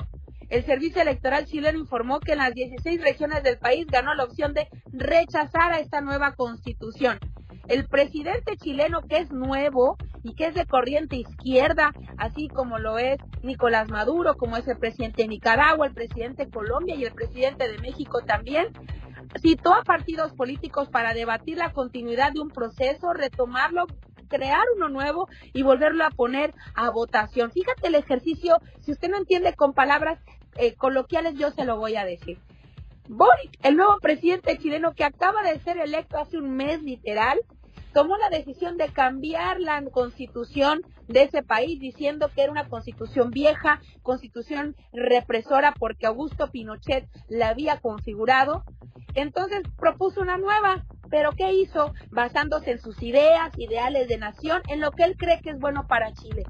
El Servicio Electoral chileno informó que en las 16 regiones del país ganó la opción de rechazar a esta nueva constitución. El presidente chileno, que es nuevo y que es de corriente izquierda, así como lo es Nicolás Maduro, como es el presidente de Nicaragua, el presidente de Colombia y el presidente de México también, citó a partidos políticos para debatir la continuidad de un proceso, retomarlo crear uno nuevo y volverlo a poner a votación. Fíjate el ejercicio, si usted no entiende con palabras eh, coloquiales, yo se lo voy a decir. Boric, el nuevo presidente chileno que acaba de ser electo hace un mes literal, tomó la decisión de cambiar la constitución de ese país diciendo que era una constitución vieja, constitución represora porque Augusto Pinochet la había configurado. Entonces propuso una nueva, pero ¿qué hizo? Basándose en sus ideas, ideales de nación, en lo que él cree que es bueno para Chile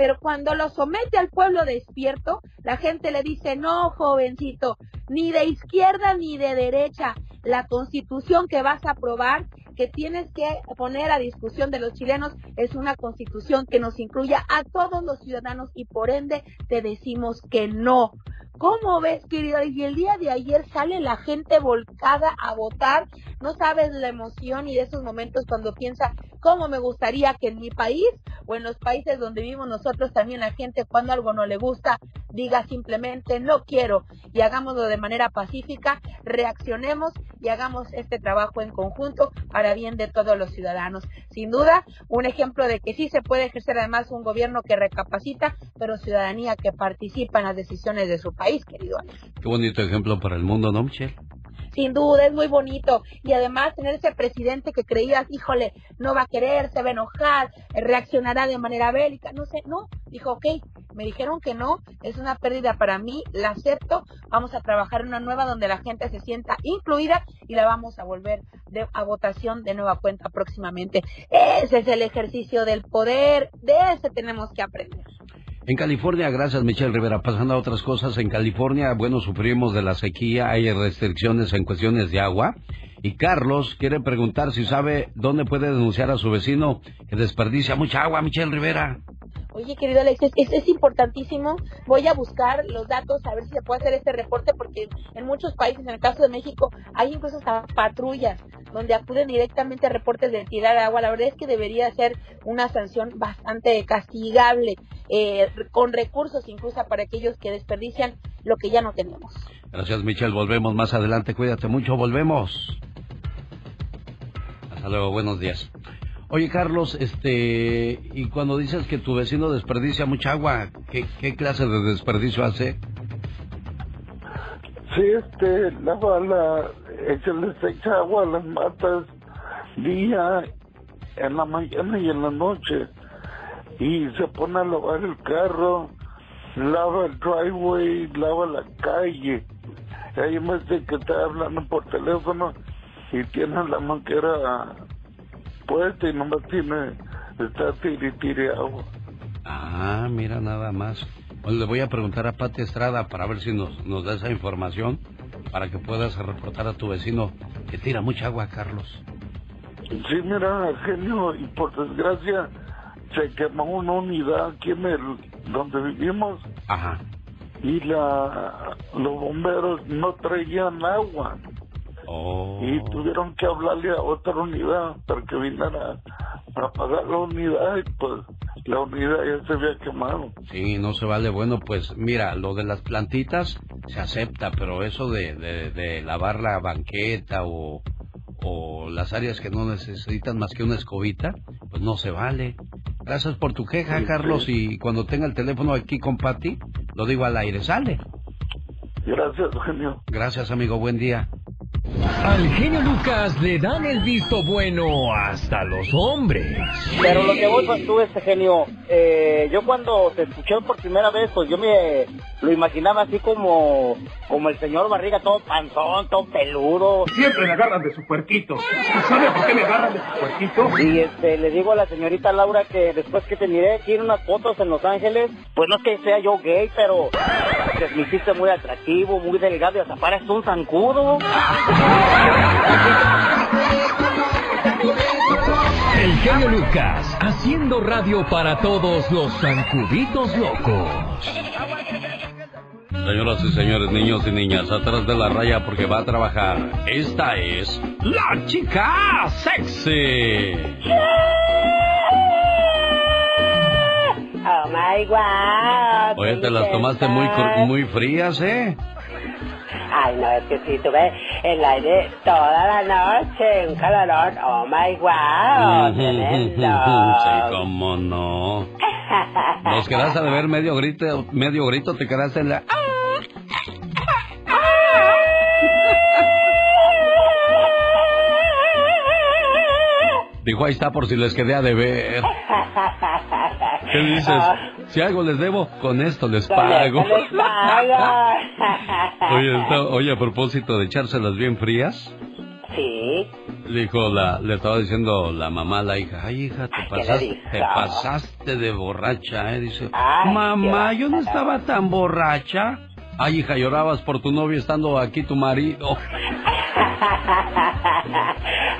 pero cuando lo somete al pueblo despierto, la gente le dice, no, jovencito, ni de izquierda ni de derecha, la constitución que vas a aprobar, que tienes que poner a discusión de los chilenos, es una constitución que nos incluya a todos los ciudadanos y por ende te decimos que no. ¿Cómo ves, querida? Y el día de ayer sale la gente volcada a votar. No sabes la emoción y de esos momentos cuando piensa cómo me gustaría que en mi país o en los países donde vivimos nosotros también la gente cuando algo no le gusta diga simplemente no quiero y hagámoslo de manera pacífica, reaccionemos y hagamos este trabajo en conjunto para bien de todos los ciudadanos. Sin duda, un ejemplo de que sí se puede ejercer además un gobierno que recapacita, pero ciudadanía que participa en las decisiones de su país, querido Qué bonito ejemplo para el mundo, ¿no, Michelle? sin duda es muy bonito. Y además tener ese presidente que creías, híjole, no va a querer, se va a enojar, reaccionará de manera bélica, no sé, no, dijo, ok, me dijeron que no, es una pérdida para mí, la acepto, vamos a trabajar en una nueva donde la gente se sienta incluida y la vamos a volver de, a votación de nueva cuenta próximamente. Ese es el ejercicio del poder, de ese tenemos que aprender. En California, gracias Michelle Rivera, pasando a otras cosas, en California, bueno, sufrimos de la sequía, hay restricciones en cuestiones de agua. Y Carlos quiere preguntar si sabe dónde puede denunciar a su vecino que desperdicia mucha agua, Michelle Rivera. Oye, querido Alexis, es, es importantísimo. Voy a buscar los datos, a ver si se puede hacer este reporte, porque en muchos países, en el caso de México, hay incluso hasta patrullas donde acuden directamente a reportes de tirar agua. La verdad es que debería ser una sanción bastante castigable, eh, con recursos incluso para aquellos que desperdician lo que ya no tenemos. Gracias, Michelle. Volvemos más adelante. Cuídate mucho. Volvemos. Hasta. Buenos días. Oye, Carlos, este, y cuando dices que tu vecino desperdicia mucha agua, ¿qué, clase de desperdicio hace? Sí, este, la, se les echa agua a las matas día, en la mañana y en la noche, y se pone a lavar el carro, lava el driveway, lava la calle. Ahí me dice que está hablando por teléfono y tiene la manguera puesta y nomás tiene, está tiri agua. Ah, mira nada más. Pues le voy a preguntar a Pati Estrada para ver si nos, nos da esa información para que puedas reportar a tu vecino que tira mucha agua, Carlos. Sí, mira, genio, y por desgracia se quemó una unidad aquí en el donde vivimos Ajá. y la los bomberos no traían agua Oh. y tuvieron que hablarle a otra unidad para que viniera a apagar la unidad y pues la unidad ya se había quemado. Sí, no se vale. Bueno, pues mira, lo de las plantitas se acepta, pero eso de, de, de lavar la banqueta o, o las áreas que no necesitan más que una escobita, pues no se vale. Gracias por tu queja, Sí, Carlos, sí. y cuando tenga el teléfono aquí con Pati, lo digo al aire, sale. Gracias, genio. Gracias, amigo, buen día. Al genio Lucas le dan el visto bueno hasta los hombres. Pero lo que voy con tú, este genio, eh, yo cuando te escuché por primera vez, pues yo me lo imaginaba así como, como el señor Barriga, todo panzón, todo peludo. Siempre me agarran de su puerquito. ¿Sabe por qué me agarran de su puerquito? Y este, le digo a la señorita Laura que después que te miré aquí en unas fotos en Los Ángeles, pues no es que sea yo gay, pero te me hiciste muy atractivo, muy delgado y hasta pareces un zancudo. El genio Lucas, haciendo radio para todos los zancuditos locos. Señoras y señores, niños y niñas, atrás de la raya porque va a trabajar. Esta es la chica sexy. Oh my god. Oye, te las tomaste muy, muy frías, ¿eh? Ay, no, es que sí, tuve el aire toda la noche, un calorón. Oh my god. (laughs) Tremendo. Sí, cómo no. (laughs) Nos quedaste de ver medio grito, medio grito, te quedaste en la... Dijo, ahí está por si les quedé a deber. (laughs) ¿Qué dices? Si algo les debo, con esto les pago. Les pago. (laughs) Oye, está- oye, a propósito de echárselas bien frías, Sí. le dijo la, le estaba diciendo la mamá a la hija, ay hija, te ¿qué le pasaste, te pasaste de borracha, eh, dice, Ay, mamá, yo no estaba tan borracha. Ay, hija, llorabas por tu novio estando aquí tu marido.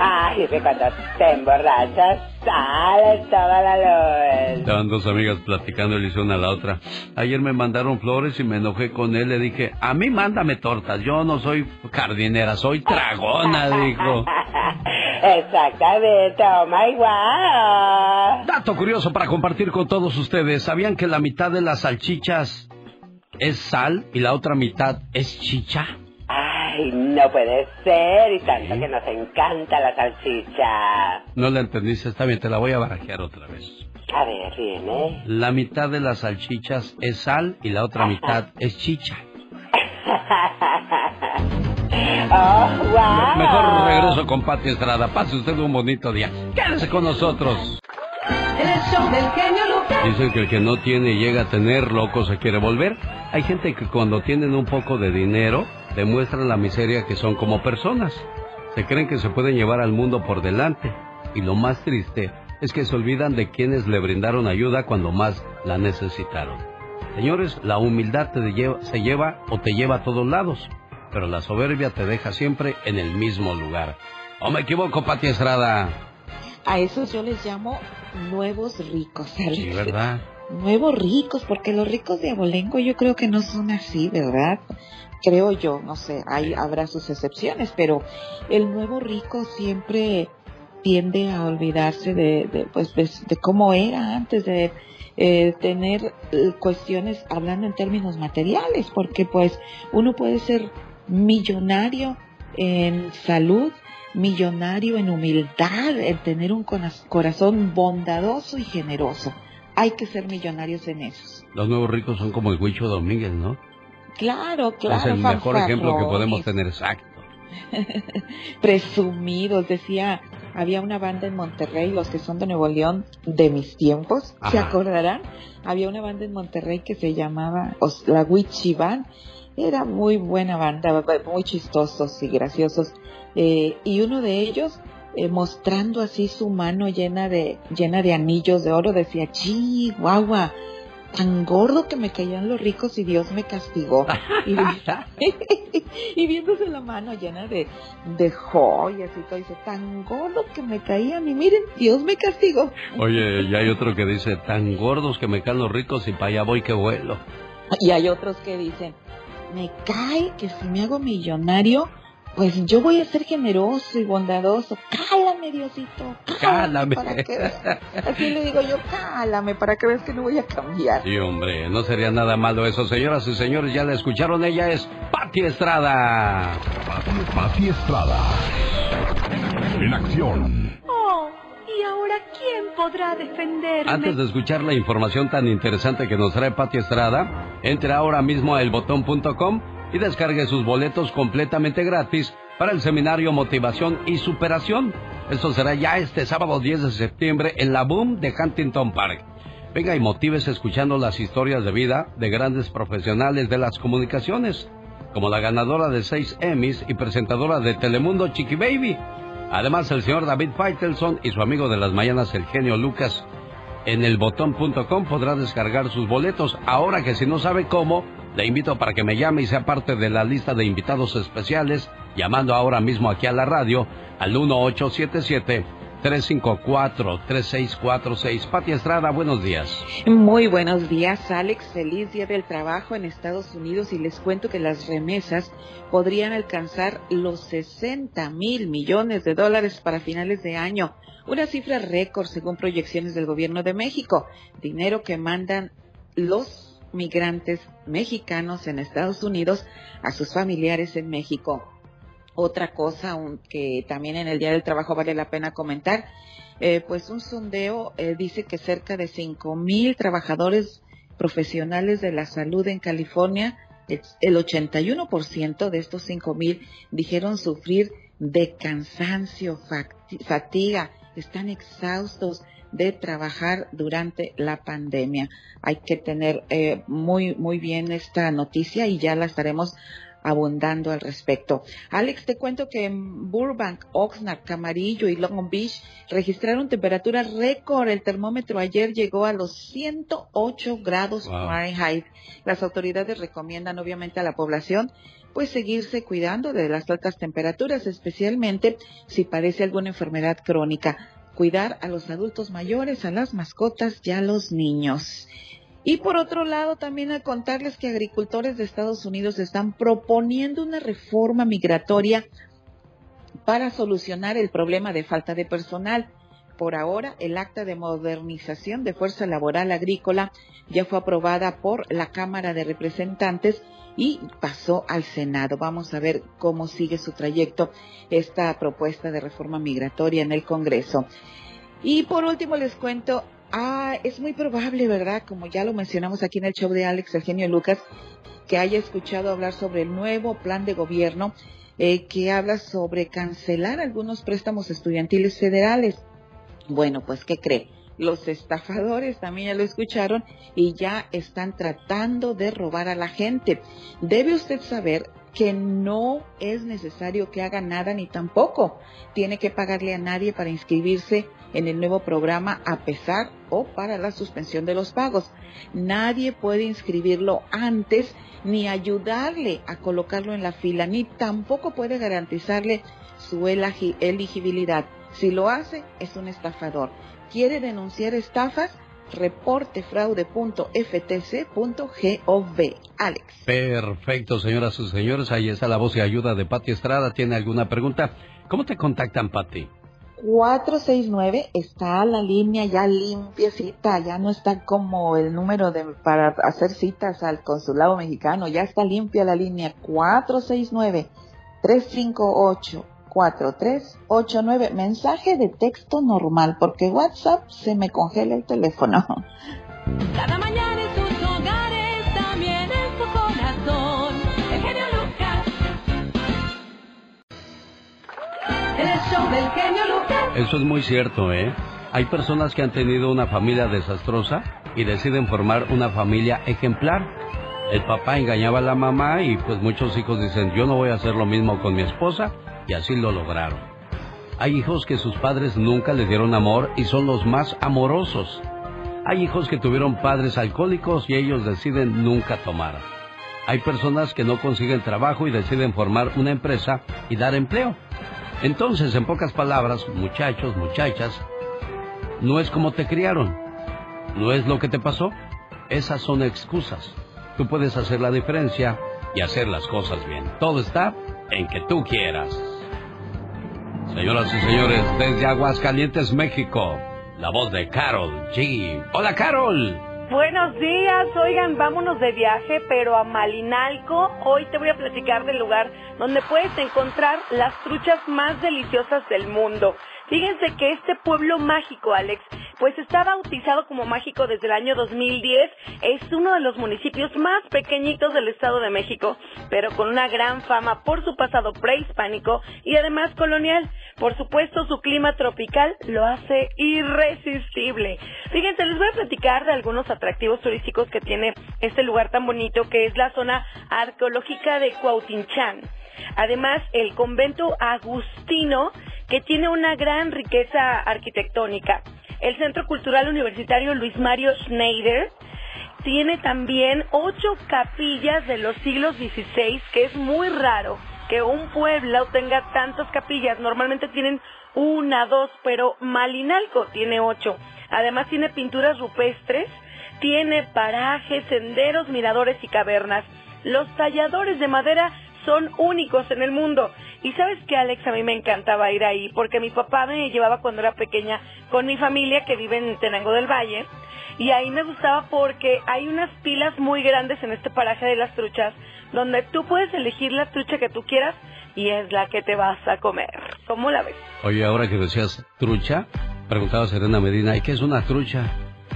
Ay, que cuando te emborrachas sale toda la luz. Estaban dos amigas platicando y le hicieron a la otra. Ayer me mandaron flores y me enojé con él. Le dije, a mí mándame tortas. Yo no soy jardinera, soy tragona, dijo. (laughs) Exactamente, oh my. Dato curioso para compartir con todos ustedes. ¿Sabían que la mitad de las salchichas es sal y la otra mitad es chicha? Ay, no puede ser, y tanto que nos encanta la salchicha. No la entendiste, está bien, te la voy a barajear otra vez. A ver, viene. La mitad de las salchichas es sal y la otra mitad es chicha. (laughs) Oh, wow. Mejor regreso con Pati Estrada. Pase usted un bonito día. Quédese con nosotros. Dicen que el que no tiene llega a tener, loco se quiere volver. Hay gente que cuando tienen un poco de dinero, demuestran la miseria que son como personas. Se creen que se pueden llevar al mundo por delante. Y lo más triste es que se olvidan de quienes le brindaron ayuda cuando más la necesitaron. Señores, la humildad te se lleva o te lleva a todos lados, pero la soberbia te deja siempre en el mismo lugar. ¿O me equivoco, Pati Estrada? A esos yo les llamo nuevos ricos, Alex. Sí, ¿verdad? Nuevos ricos, porque los ricos de Abolengo yo creo que no son así, ¿verdad? Creo yo, no sé, hay, habrá sus excepciones, pero el nuevo rico siempre tiende a olvidarse de, de, pues, de, de cómo era antes de eh, tener eh, cuestiones, hablando en términos materiales, porque pues uno puede ser millonario en salud, millonario en humildad, en tener un corazón bondadoso y generoso. Hay que ser millonarios en esos. Los nuevos ricos son como el Huicho Domínguez, ¿no? Claro, claro. es el mejor ejemplo que podemos tener, exacto. (laughs) Presumidos, decía había una banda en Monterrey, los que son de Nuevo León, de mis tiempos, ¿se acordarán? Había una banda en Monterrey que se llamaba os- la Witchy Band. Era muy buena banda, muy chistosos y graciosos. Eh, y uno de ellos, eh, mostrando así su mano llena de, llena de anillos de oro, decía, chihuahua, tan gordo que me caían los ricos y Dios me castigó. y, (laughs) y viéndose la mano llena de, de joyas y todo, dice, tan gordo que me caían y miren, Dios me castigó. Oye, y hay otro que dice, tan gordos que me caen los ricos y para allá voy que vuelo. Y hay otros que dicen, me cae que si me hago millonario, pues yo voy a ser generoso y bondadoso. Cálame, Diosito. Cálame. Para que veas. Así le digo yo, cálame para que veas que no voy a cambiar. Sí, hombre, no sería nada malo eso. Señoras y señores, ya la escucharon. Ella es Patti Estrada. Pati Estrada. En acción. Oh, ¿y ahora quién podrá defenderme? Antes de escuchar la información tan interesante que nos trae Pati Estrada, entre ahora mismo a elbotón.com y descargue sus boletos completamente gratis para el seminario Motivación y Superación. Esto será ya este sábado 10 de septiembre en la Boom de Huntington Park. Venga y motívese escuchando las historias de vida de grandes profesionales de las comunicaciones, como la ganadora de seis Emmys y presentadora de Telemundo Chiqui Baby. Además, el señor David Faitelson y su amigo de las mañanas, el genio Lucas, en elbotón.com podrá descargar sus boletos. Ahora que si no sabe cómo, le invito para que me llame y sea parte de la lista de invitados especiales, llamando ahora mismo aquí a la radio al 1877-354-3646. Pati Estrada, buenos días. Muy buenos días, Alex. Feliz día del trabajo en Estados Unidos y les cuento que las remesas podrían alcanzar los 60 mil millones de dólares para finales de año. Una cifra récord según proyecciones del gobierno de México. Dinero que mandan los migrantes mexicanos en Estados Unidos a sus familiares en México. Otra cosa que también en el Día del Trabajo vale la pena comentar, eh, pues un sondeo eh, dice que cerca de 5 mil trabajadores profesionales de la salud en California, el, el 81% de estos 5 mil dijeron sufrir de cansancio, fatiga, están exhaustos de trabajar durante la pandemia. Hay que tener eh, muy, muy bien esta noticia y ya la estaremos abundando al respecto. Alex, te cuento que en Burbank, Oxnard, Camarillo y Long Beach registraron temperaturas récord. El termómetro ayer llegó a los 108 grados Wow. Fahrenheit. Las autoridades recomiendan obviamente a la población pues seguirse cuidando de las altas temperaturas, especialmente si padece alguna enfermedad crónica. Cuidar a los adultos mayores, a las mascotas y a los niños. Y por otro lado, también a contarles que agricultores de Estados Unidos están proponiendo una reforma migratoria para solucionar el problema de falta de personal. Por ahora, el acta de modernización de fuerza laboral agrícola ya fue aprobada por la Cámara de Representantes y pasó al Senado. Vamos a ver cómo sigue su trayecto esta propuesta de reforma migratoria en el Congreso. Y por último les cuento, ah, es muy probable, ¿verdad? Como ya lo mencionamos aquí en el show de Alex Eugenio Lucas, que haya escuchado hablar sobre el nuevo plan de gobierno eh, que habla sobre cancelar algunos préstamos estudiantiles federales. Bueno, pues, ¿qué cree? Los estafadores también ya lo escucharon y ya están tratando de robar a la gente. Debe usted saber que no es necesario que haga nada ni tampoco tiene que pagarle a nadie para inscribirse en el nuevo programa a pesar o para la suspensión de los pagos. Nadie puede inscribirlo antes ni ayudarle a colocarlo en la fila, ni tampoco puede garantizarle su elegibilidad. Si lo hace, es un estafador. ¿Quiere denunciar estafas? Reporte fraude.ftc.gov. Alex. Perfecto, señoras y señores. Ahí está la voz y ayuda de Pati Estrada. ¿Tiene alguna pregunta? ¿Cómo te contactan, Pati? 469 está la línea ya limpiecita, ya no está como el número de para hacer citas al consulado mexicano, ya está limpia la línea 469 358 4389, mensaje de texto normal, porque WhatsApp se me congela el teléfono. Cada mañana en sus hogares, también en su corazón. El genio Lucas. El show del genio Lucas. Eso es muy cierto, ¿eh? Hay personas que han tenido una familia desastrosa y deciden formar una familia ejemplar. El papá engañaba a la mamá y pues muchos hijos dicen yo no voy a hacer lo mismo con mi esposa y así lo lograron. Hay hijos que sus padres nunca les dieron amor y son los más amorosos. Hay hijos que tuvieron padres alcohólicos y ellos deciden nunca tomar. Hay personas que no consiguen trabajo y deciden formar una empresa y dar empleo. Entonces, en pocas palabras, muchachos, muchachas, no es como te criaron, no es lo que te pasó, esas son excusas. Tú puedes hacer la diferencia y hacer las cosas bien. Todo está en que tú quieras. Señoras y señores, desde Aguascalientes, México, la voz de Carol G. Hola, Carol. Buenos días, oigan, vámonos de viaje, pero a Malinalco. Hoy te voy a platicar del lugar donde puedes encontrar las truchas más deliciosas del mundo. Fíjense que este pueblo mágico, Alex, pues está bautizado como mágico desde el año 2010. Es uno de los municipios más pequeñitos del Estado de México, pero con una gran fama por su pasado prehispánico y además colonial. Por supuesto, su clima tropical lo hace irresistible. Fíjense, les voy a platicar de algunos atractivos turísticos que tiene este lugar tan bonito que es la zona arqueológica de Cuautinchán. Además, el convento agustino, que tiene una gran riqueza arquitectónica. El Centro Cultural Universitario Luis Mario Schneider tiene también ocho capillas de los siglos XVI, que es muy raro que un pueblo tenga tantas capillas. Normalmente tienen una, dos, pero Malinalco tiene ocho. Además tiene pinturas rupestres, tiene parajes, senderos, miradores y cavernas. Los talladores de madera son únicos en el mundo. Y sabes que Alex, a mí me encantaba ir ahí porque mi papá me llevaba cuando era pequeña con mi familia que vive en Tenango del Valle. Y ahí me gustaba porque hay unas pilas muy grandes en este paraje de las truchas donde tú puedes elegir la trucha que tú quieras y es la que te vas a comer. ¿Cómo la ves? Oye, ahora que decías trucha, preguntaba Serena Medina, ¿y qué es una trucha?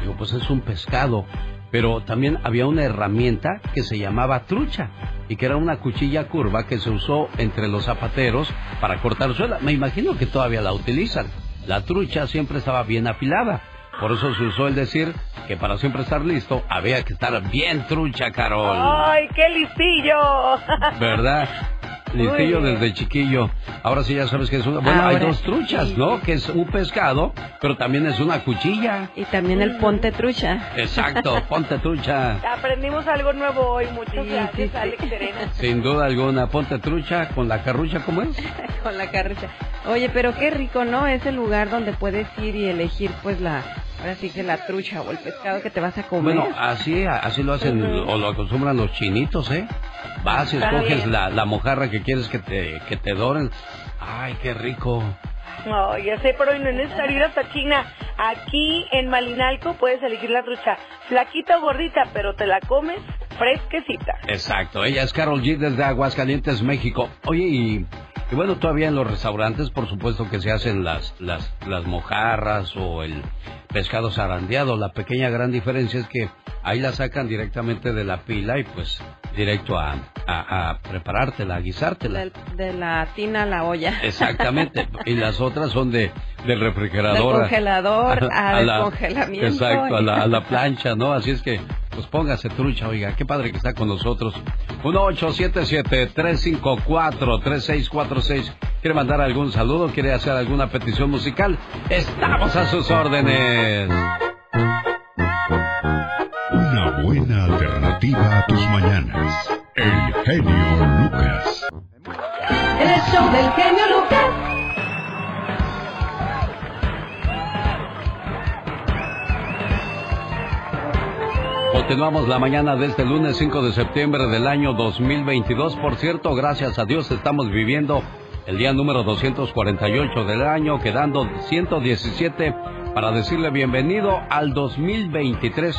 Digo, pues es un pescado. Pero también había una herramienta que se llamaba trucha y que era una cuchilla curva que se usó entre los zapateros para cortar suela. Me imagino que todavía la utilizan. La trucha siempre estaba bien afilada. Por eso se usó el decir que para siempre estar listo había que estar bien trucha, Carol. ¡Ay, qué listillo! ¿Verdad? Listillo desde chiquillo. Ahora sí ya sabes que es una... Bueno, hay dos truchas, sí. ¿no? Que es un pescado, pero también es una cuchilla. Y también el ponte trucha. Exacto, (laughs) ponte trucha. Aprendimos algo nuevo hoy. Muchas gracias, Alex Serena. (laughs) Sin duda alguna, ponte trucha con la carrucha, ¿cómo es? (laughs) Con la carrucha. Oye, pero qué rico, ¿no? Es el lugar donde puedes ir y elegir, pues, la... Ahora sí que la trucha o el pescado que te vas a comer. Bueno, así, así lo hacen o lo acostumbran los chinitos, ¿eh? Vas y escoges la, la mojarra que quieres que te, que te doren. Ay, qué rico. No, ya sé, pero no es necesario ir hasta China. Aquí en Malinalco puedes elegir la trucha flaquita o gordita, pero te la comes fresquecita. Exacto, ella es Carol G desde Aguascalientes, México. Oye, y, y bueno, todavía en los restaurantes, por supuesto que se hacen las, las, las mojarras o el pescado zarandeado. La pequeña gran diferencia es que ahí la sacan directamente de la pila y pues directo a, a, a preparártela, a guisártela. De la tina a la olla. Exactamente. (laughs) Y las otras son de del refrigerador. Del a- congelador a la- descongelamiento. Exacto, a la, a la (laughs) plancha, ¿no? Así es que, pues póngase trucha, oiga, qué padre que está con nosotros. 1877-354-3646. ¿Quiere mandar algún saludo? ¿Quiere hacer alguna petición musical? Estamos a sus órdenes. Una buena alternativa a tus mañanas. El genio Lucas. El show del genio Lucas. Continuamos la mañana de este lunes 5 de septiembre del año 2022. Por cierto, gracias a Dios estamos viviendo el día número 248 del año, quedando 117 para decirle bienvenido al 2023.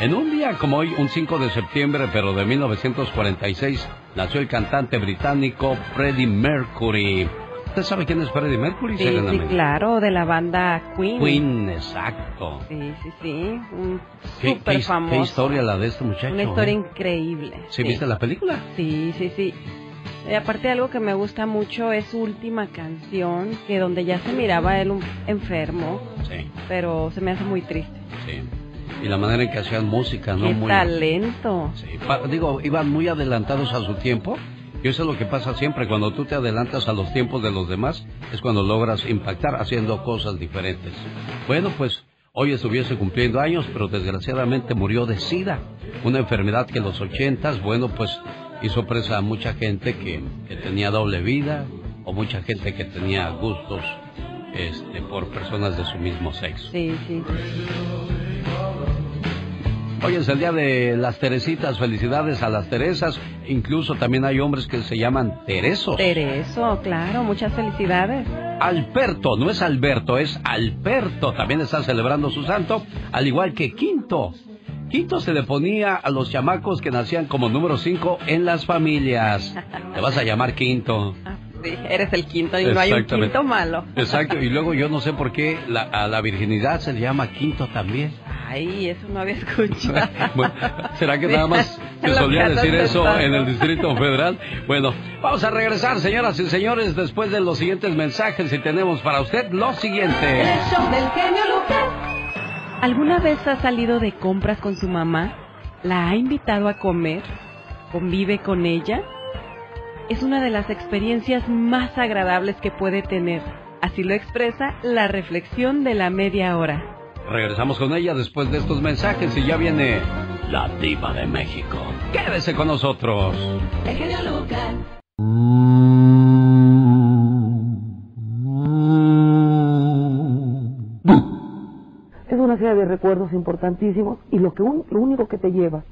En un día como hoy, un 5 de septiembre, pero de 1946, nació el cantante británico Freddie Mercury. ¿Usted sabe quién es Freddie Mercury? Sí, sí, claro, de la banda Queen. Queen, exacto. Sí, sí, sí. Un ¿Qué, famoso. qué historia la de este muchacho? Una historia eh? increíble. ¿Sí viste la película? Sí, sí, sí. Y aparte algo que me gusta mucho es su última canción, que donde ya se miraba él un- enfermo, Sí, pero se me hace muy triste. sí. Y la manera en que hacían música, ¿no? Qué Muy, talento. Sí, pa- digo, iban muy adelantados a su tiempo. Y eso es lo que pasa siempre. Cuando tú te adelantas a los tiempos de los demás, es cuando logras impactar haciendo cosas diferentes. Bueno, pues hoy estuviese cumpliendo años, pero desgraciadamente murió de SIDA. Una enfermedad que en los ochentas, bueno, pues hizo presa a mucha gente que, que tenía doble vida o mucha gente que tenía gustos este, por personas de su mismo sexo. Sí, sí. Hoy es el día de las Teresitas, felicidades a las Teresas. Incluso también hay hombres que se llaman Teresos. Tereso, claro, muchas felicidades. Alberto, no es Alberto, es Alberto. También está celebrando su santo, al igual que Quinto. Quinto se le ponía a los chamacos que nacían como número 5 en las familias. (laughs) Te vas a llamar Quinto. Sí, eres el quinto y no hay un quinto malo. Exacto, y luego yo no sé por qué la- a la virginidad se le llama Quinto también. Ay, eso no había escuchado. (laughs) Bueno, ¿Será que nada más (laughs) se solía decir eso en el Distrito Federal? Bueno, vamos a regresar, señoras y señores, después de los siguientes mensajes y tenemos para usted lo siguiente. El show del genio Lucas. ¿Alguna vez ha salido de compras con su mamá? ¿La ha invitado a comer? ¿Convive con ella? Es una de las experiencias más agradables que puede tener. Así lo expresa la reflexión de la media hora. Regresamos con ella después de estos mensajes y ya viene la diva de México. Quédese con nosotros. El genio Lucas. Es una serie de recuerdos importantísimos y lo, que un- lo único que te llevas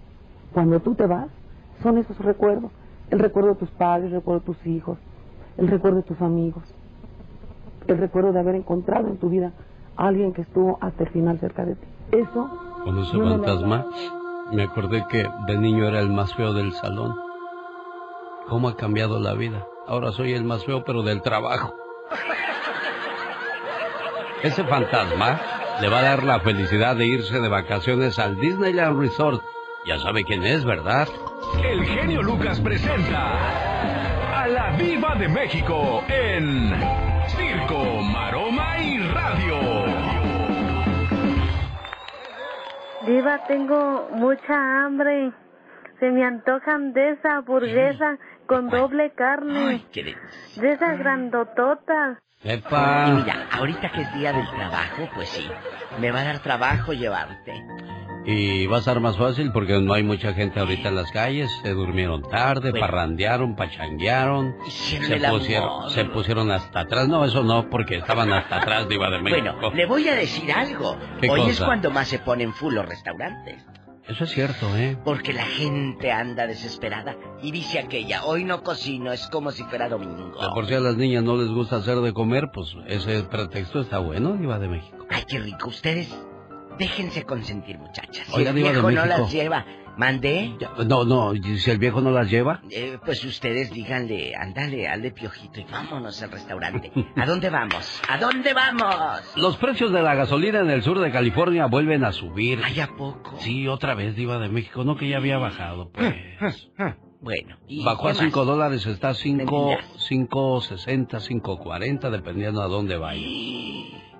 cuando tú te vas son esos recuerdos. El recuerdo de tus padres, el recuerdo de tus hijos, el recuerdo de tus amigos, el recuerdo de haber encontrado en tu vida a alguien que estuvo hasta el final cerca de ti. Eso Con ese fantasma, me acordé que de niño era el más feo del salón. ¿Cómo ha cambiado la vida? Ahora soy el más feo, pero del trabajo. Ese fantasma le va a dar la felicidad de irse de vacaciones al Disneyland Resort. Ya sabe quién es, ¿verdad? El genio Lucas presenta a la Viva de México en Circo, Maroma y Radio. Diva, tengo mucha hambre. Se me antojan de esa hamburguesa con doble carne. De esas grandototas. ¡Epa! Y mira, ahorita que es día del trabajo, pues sí, me va a dar trabajo llevarte. Y va a ser más fácil porque no hay mucha gente ahorita en las calles. Se durmieron tarde, Bueno. parrandearon, pachanguearon. Se pusieron, se pusieron hasta atrás. No, eso no, porque estaban hasta atrás de Iba de México. Bueno, le voy a decir algo. ¿Qué Hoy es cuando más se ponen full los restaurantes. Eso es cierto, ¿eh? Porque la gente anda desesperada y dice aquella, hoy no cocino, es como si fuera domingo. Por si a las niñas no les gusta hacer de comer, pues ese pretexto está bueno, Diva de México. Ay, qué rico. Ustedes, déjense consentir, muchachas. Si Oiga, el de viejo no las lleva, ¿mandé? No, no, si el viejo no las lleva, Eh, pues ustedes díganle, ándale, al de piojito y vámonos al restaurante. ¿A dónde vamos? ¿A dónde vamos? los precios de la gasolina en el sur de California vuelven a subir. ¿Ay, a poco? Sí, otra vez, Diva de México. No que ya había bajado, pues. (laughs) Bueno, ¿y Bajó a 5 más? dólares, está a 5, Mentiras. 5.60, 5.40, dependiendo a dónde vaya.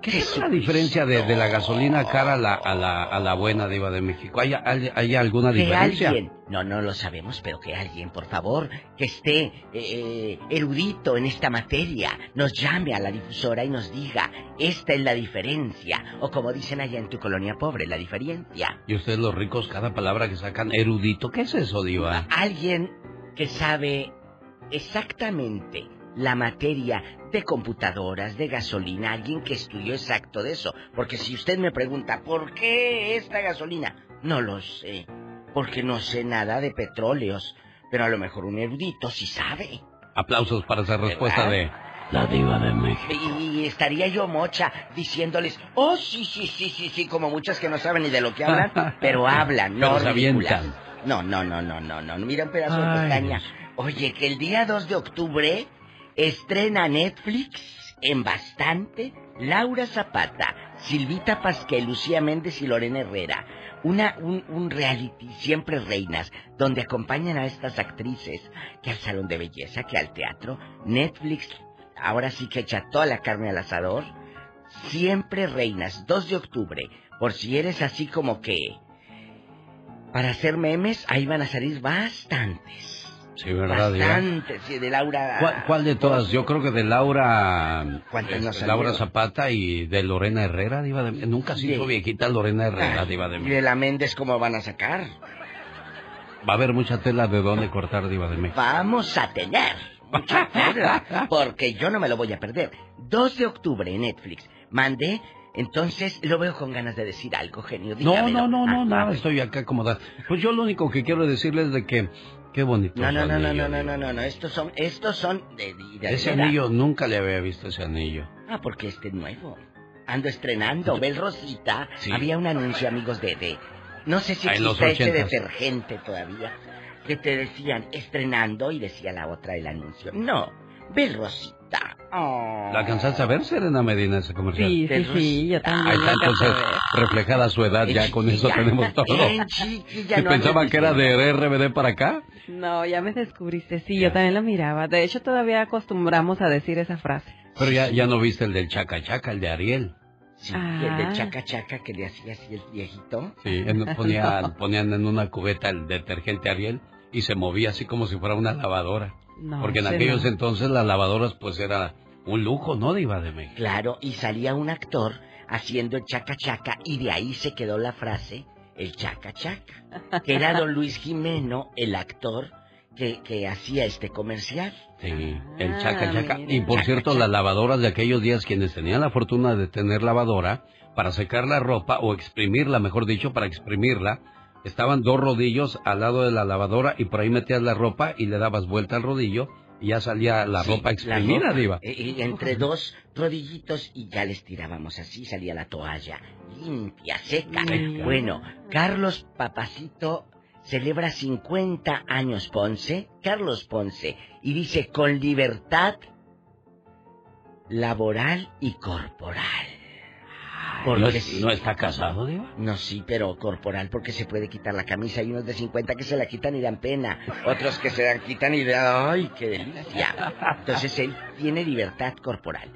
¿Qué es la diferencia de, de la gasolina cara a la, a la, a la buena diva de México? ¿Hay, hay, hay alguna Que diferencia? alguien, no, no lo sabemos, pero que alguien, por favor, que esté eh, erudito en esta materia, nos llame a la difusora y nos diga, esta es la diferencia, o como dicen allá en tu colonia pobre, la diferencia. Y ustedes los ricos, cada palabra que sacan, erudito. ¿Qué es eso, diva? Alguien que sabe exactamente la materia de computadoras, de gasolina, alguien que estudió exacto de eso. Porque si usted me pregunta, ¿por qué esta gasolina? No lo sé, porque no sé nada de petróleos, pero a lo mejor un erudito sí sabe. Aplausos para esa respuesta de la diva de México. Y estaría yo mocha diciéndoles, oh, sí, sí, sí, sí, sí, como muchas que no saben ni de lo que hablan, (laughs) pero hablan, no Pero ridículas. No, no, no, no, no, no, mira un pedazo de pestaña. Oye, que el día 2 de octubre estrena Netflix en bastante Laura Zapata, Silvita Pasquel, Lucía Méndez y Lorena Herrera. Una, un, un reality, siempre reinas, donde acompañan a estas actrices que al salón de belleza, que al teatro. Netflix, ahora sí que echa toda la carne al asador. Siempre reinas, 2 de octubre. Por si eres así como que... Para hacer memes, ahí van a salir bastantes. Sí, ¿verdad, Diva? Bastantes, sí, de Laura... ¿Cuál, cuál de todas? Yo creo que de Laura... ¿Cuántas este, nos Laura? Zapata y de Lorena Herrera, Diva de Nunca se hizo viejita Lorena Herrera, Ah, Diva de ¿Y de la Méndez cómo van a sacar? Va a haber mucha tela de dónde cortar, Diva de México. Vamos a tener mucha tela, porque yo no me lo voy a perder. 2 de octubre Netflix. Mandé, entonces lo veo con ganas de decir algo, genio. No, dígamelo. no, no, no, Ah, nada, estoy acá acomodado. Pues yo lo único que quiero decirles de que... Qué bonito. No, no, no, no, anillo, no, no, no, no, no, estos son, estos son de, de, de Ese veras. anillo, nunca le había visto ese anillo. Ah, porque este es nuevo. Ando estrenando. Bel Rosita. Sí. Había un anuncio, amigos, de, de... No sé si Ah, existe ese ochentas. detergente todavía. Que te decían estrenando y decía la otra el anuncio. No, Bel Rosita. Oh. ¿La alcanzaste a ver, Serena Medina, ese comercial? Sí, sí, sí, yo también. Ahí está entonces reflejada su edad, ya con eso tenemos todo. no pensaban que era de RBD para acá, No, ya me descubriste. Sí, yo también lo miraba. De hecho, todavía acostumbramos a decir esa frase. pero ya, ya no viste el del Chaca Chaca, el de Ariel. Sí, y el de Ah. chaca chaca que le hacía así el viejito. Sí, (laughs) ponían, ponían en una cubeta el detergente Ariel y se movía así como si fuera una lavadora. No, Porque en aquellos no. entonces las lavadoras pues era un lujo, ¿no, Diva de México? Claro, y salía un actor haciendo el chaca chaca y de ahí se quedó la frase el chaca chaca, que era don Luis Jimeno, el actor que, que hacía este comercial. Sí, el Ah, chaca chaca. mira. Y por Chaca, cierto, chaca. las lavadoras de aquellos días, quienes tenían la fortuna de tener lavadora, para secar la ropa o exprimirla, mejor dicho, para exprimirla, estaban dos rodillos al lado de la lavadora y por ahí metías la ropa y le dabas vuelta al rodillo y ya salía la Sí, ropa exprimida, ropa. Diva. Eh, eh, entre dos rodillitos y ya les tirábamos así, salía la toalla limpia, seca. Seca. Bueno, Carlos Papacito celebra 50 años Ponce, Carlos Ponce, y dice con libertad laboral y corporal. ¿No, Porque es- no está casado, Diva? No, sí, pero corporal porque se puede quitar la camisa. Hay unos de 50 que se la quitan y dan pena. Otros que se la quitan y dan, ¡ay, qué delicia! Entonces él tiene libertad corporal.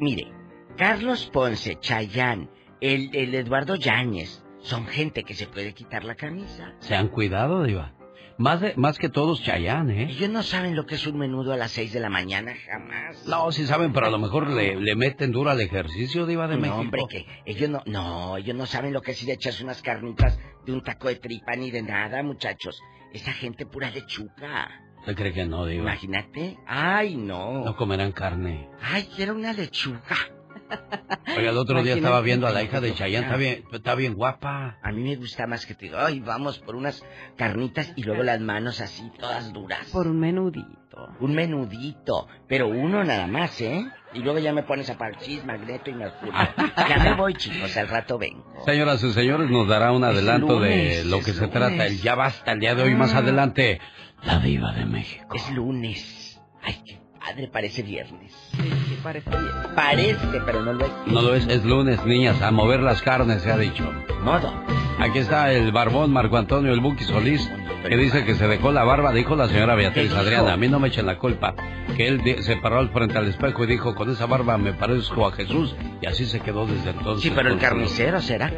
Mire, Carlos Ponce, Chayán, el, el Eduardo Yáñez, son gente que se puede quitar la camisa. Se han cuidado, Diva. Más, de, más que todos Chayán, ¿eh? Ellos no saben lo que es un menudo a las 6 de la mañana, jamás. No, sí saben, pero a lo mejor le, le meten duro al ejercicio, Diva de No, México. hombre, que ellos no, no, ellos no saben lo que es ir a echarse unas carnitas de un taco de tripa ni de nada, muchachos. Esa gente pura lechuga. ¿Usted cree que no, Diva? Imagínate. Ay, no. No comerán carne. Ay, quiero una lechuga. Oiga, el otro día estaba viendo a la hija de Chayán, está bien, está bien guapa. A mí me gusta más que te diga, ay, vamos por unas carnitas y luego las manos así, todas duras. Por un menudito. Un menudito, pero uno nada más, ¿eh? Y luego ya me pones a Parchís, Magneto y Mercurio. ya me voy, chicos, al rato vengo. Señoras y señores, nos dará un adelanto de lo que se lunes. trata. El ya basta el día de hoy, más Ah. adelante. La diva de México. Es lunes. Ay, qué padre, parece viernes. Sí, sí, parece bien. Parece, pero no lo es. No lo es, es lunes, niñas, a mover las carnes, se ha dicho. Modo. Aquí está el barbón Marco Antonio, el Buki Solís, que dice que se dejó la barba, dijo la señora Beatriz. Adriana. A mí no me echen la culpa. Que él se paró al frente al espejo y dijo, con esa barba me parezco a Jesús. Y así se quedó desde entonces. Sí, pero el carnicero será.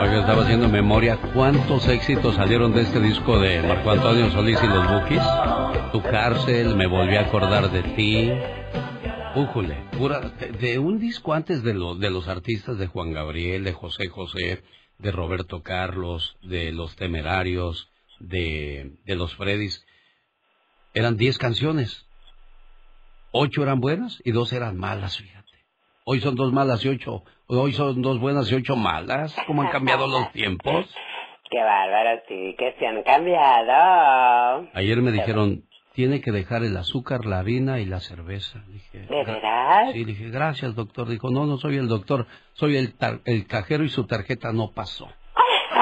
Oiga, estaba haciendo memoria cuántos éxitos salieron de este disco de Marco Antonio Solís y los Bukis. Tu cárcel, me volví a acordar de ti. Újule, pura, de, un disco antes de, lo- de los artistas de Juan Gabriel, de José José, de Roberto Carlos, de Los Temerarios, de, de Los Freddys. Eran 10 canciones. Ocho eran buenas y dos eran malas, fíjate. Hoy son dos malas y ocho. Hoy son dos buenas y ocho malas. ¿Cómo han cambiado los (laughs) tiempos? Qué bárbaro, sí, que se han cambiado. Ayer me dijeron, tiene que dejar el azúcar, la harina y la cerveza. Dije, ¿De veras? Sí, dije, gracias, doctor. Dijo, no, no soy el doctor, soy el, tar- el cajero y su tarjeta no pasó. (laughs)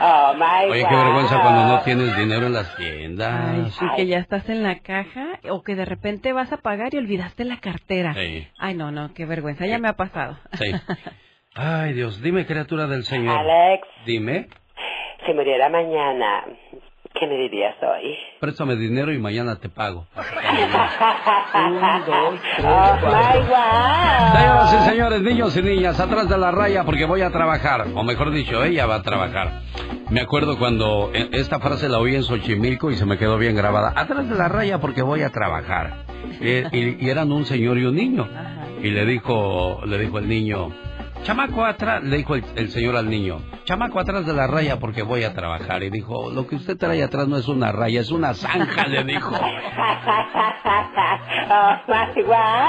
oh my Oye, qué God. vergüenza cuando no tienes dinero en las tiendas. Ay, sí, que ya estás en la caja o que de repente vas a pagar y olvidaste la cartera. Sí. Ay, no, no, qué vergüenza, ya me ha pasado. Sí. (laughs) Ay, Dios, dime, criatura del Señor. Alex, Dime, si muriera mañana, ¿qué me dirías hoy? préstame dinero y mañana te pago. (laughs) Un, dos, tres, oh my God. Señoras y señores, niños y niñas, atrás de la raya porque voy a trabajar. O mejor dicho, ella va a trabajar. Me acuerdo cuando eh, esta frase la oí en Xochimilco y se me quedó bien grabada. Atrás de la raya porque voy a trabajar. Eh, y, y eran un señor y un niño. Y le dijo, le dijo el niño, chamaco atrás, le dijo el, el señor al niño, chamaco atrás de la raya porque voy a trabajar. Y dijo, lo que usted trae atrás no es una raya, es una zanja, le dijo.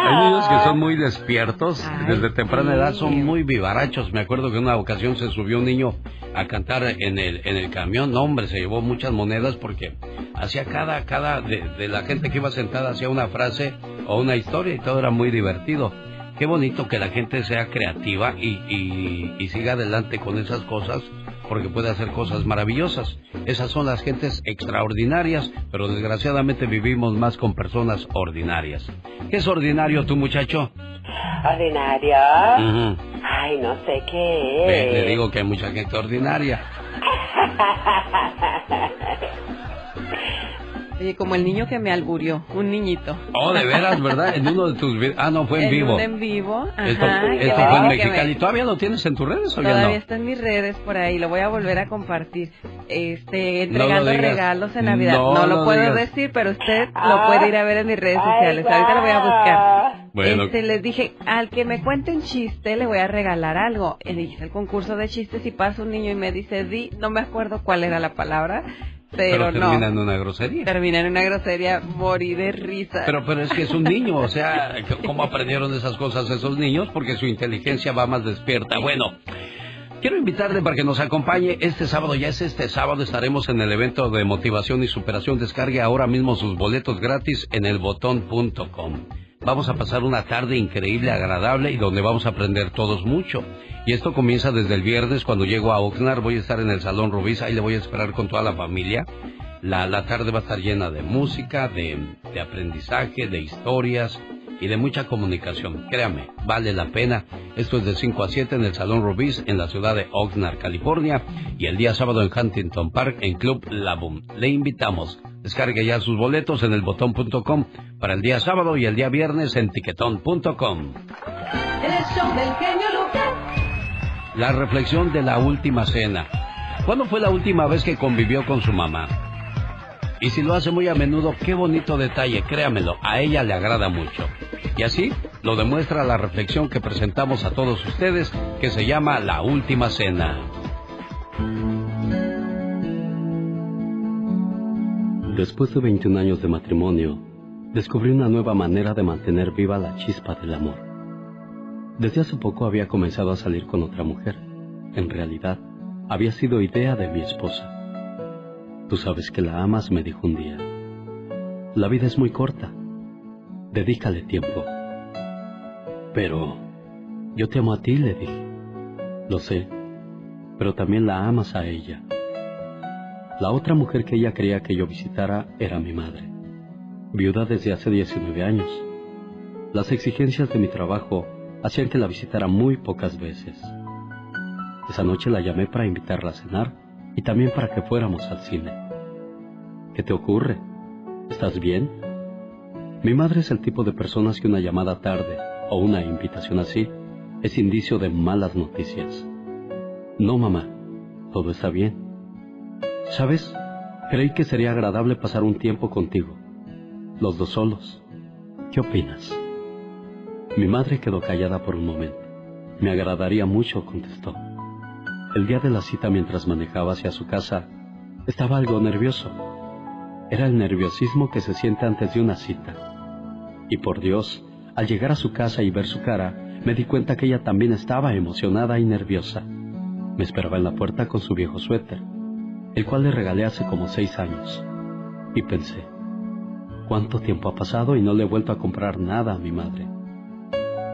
Hay niños que son muy despiertos, desde temprana edad son muy vivarachos. Me acuerdo que en una ocasión se subió un niño a cantar en el, en el camión. No, hombre, se llevó muchas monedas porque hacía cada, cada, de, de la gente que iba sentada hacía una frase o una historia y todo era muy divertido. Qué bonito que la gente sea creativa y, y, y siga adelante con esas cosas porque puede hacer cosas maravillosas. Esas son las gentes extraordinarias, pero desgraciadamente vivimos más con personas ordinarias. ¿Qué es ordinario tú, muchacho? ¿Ordinario? Ay, no sé qué Ve, es. le digo que hay mucha gente ordinaria. (laughs) Oye, como el niño que me alburió, un niñito. Oh, de veras, ¿verdad? En uno de tus videos. Ah, no, fue en vivo. un en vivo. Esto, ajá, fue en Mexicali. me- ¿Todavía lo tienes en tus redes o ya Todavía no? está en mis redes por ahí, lo voy a volver a compartir. Este, No lo entregando digas. regalos en Navidad. No No, lo lo puedo digas. decir, pero usted lo puede ir a ver en mis redes Ay, sociales. Ahorita lo voy a buscar. Bueno. Este, les dije, al que me cuente un chiste le voy a regalar algo. Y hice el concurso de chistes y pasa un niño y me dice, di, no me acuerdo cuál era la palabra, pero, Pero no. termina en una grosería. Termina en una grosería, morí de risa. Pero, pero es que es un niño, o sea, (laughs) ¿cómo aprendieron esas cosas esos niños? Porque su inteligencia va más despierta. Bueno, quiero invitarle para que nos acompañe este sábado, ya es este sábado, estaremos en el evento de motivación y superación. Descargue ahora mismo sus boletos gratis en elbotón.com. Vamos a pasar una tarde increíble, agradable y donde vamos a aprender todos mucho. Y esto comienza desde el viernes cuando llego a Oxnard, voy a estar en el Salón Rubis, ahí le voy a esperar con toda la familia. La, la tarde va a estar llena de música, de, de aprendizaje, de historias y de mucha comunicación. Créame, vale la pena. Esto es de 5 a 7 en el Salón Rubis en la ciudad de Oxnard, California y el día sábado en Huntington Park en Club La Boom. Le invitamos. Descargue ya sus boletos en el botón.com para el día sábado y el día viernes en tiquetón.com. La reflexión de la última cena. ¿Cuándo fue la última vez que convivió con su mamá? Y si lo hace muy a menudo, qué bonito detalle, créamelo, a ella le agrada mucho. Y así lo demuestra la reflexión que presentamos a todos ustedes, que se llama La Última Cena. Después de 21 años de matrimonio, descubrí una nueva manera de mantener viva la chispa del amor. Desde hace poco había comenzado a salir con otra mujer. En realidad, había sido idea de mi esposa. Tú sabes que la amas, me dijo un día. La vida es muy corta. Dedícale tiempo. Pero yo te amo a ti, le dije. Lo sé, pero también la amas a ella. La otra mujer que ella quería que yo visitara era mi madre, viuda desde hace 19 años. Las exigencias de mi trabajo hacían que la visitara muy pocas veces. Esa noche la llamé para invitarla a cenar y también para que fuéramos al cine. ¿Qué te ocurre? ¿Estás bien? Mi madre es el tipo de personas que una llamada tarde o una invitación así es indicio de malas noticias. No, mamá, todo está bien. ¿Sabes? Creí que sería agradable pasar un tiempo contigo, los dos solos. ¿Qué opinas? Mi madre quedó callada por un momento. Me agradaría mucho, contestó. El día de la cita mientras manejaba hacia su casa, estaba algo nervioso. Era el nerviosismo que se siente antes de una cita. Y por Dios, al llegar a su casa y ver su cara, me di cuenta que ella también estaba emocionada y nerviosa. Me esperaba en la puerta con su viejo suéter, el cual le regalé hace como seis años. Y pensé, ¿cuánto tiempo ha pasado y no le he vuelto a comprar nada a mi madre?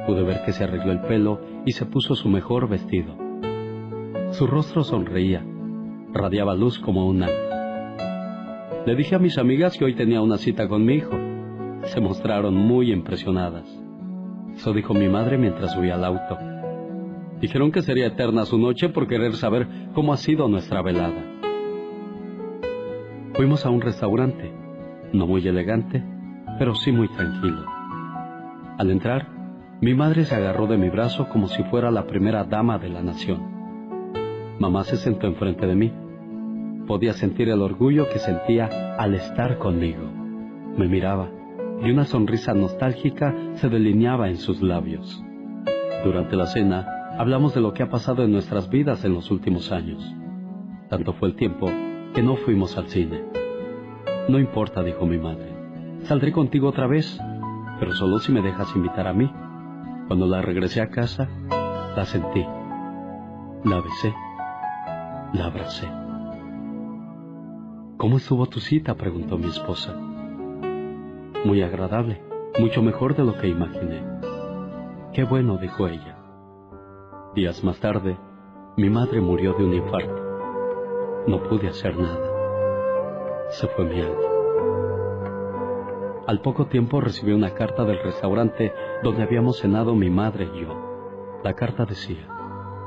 Pude ver que se arregló el pelo y se puso su mejor vestido. Su rostro sonreía, radiaba luz como un ángel. Le dije a mis amigas que hoy tenía una cita con mi hijo. Se mostraron muy impresionadas. Eso dijo mi madre mientras subía al auto. Dijeron que sería eterna su noche por querer saber cómo ha sido nuestra velada. Fuimos a un restaurante, no muy elegante, pero sí muy tranquilo. Al entrar, mi madre se agarró de mi brazo como si fuera la primera dama de la nación. Mamá se sentó enfrente de mí. Podía sentir el orgullo que sentía al estar conmigo. Me miraba y una sonrisa nostálgica se delineaba en sus labios. Durante la cena, hablamos de lo que ha pasado en nuestras vidas en los últimos años. Tanto fue el tiempo que no fuimos al cine. No importa, dijo mi madre. Saldré contigo otra vez, pero solo si me dejas invitar a mí. Cuando la regresé a casa, la sentí. La besé. La abracé. ¿Cómo estuvo tu cita? preguntó mi esposa. Muy agradable, mucho mejor de lo que imaginé. Qué bueno, dijo ella. Días más tarde, mi madre murió de un infarto. No pude hacer nada. Se fue mi alma. Al poco tiempo recibí una carta del restaurante donde habíamos cenado mi madre y yo. La carta decía,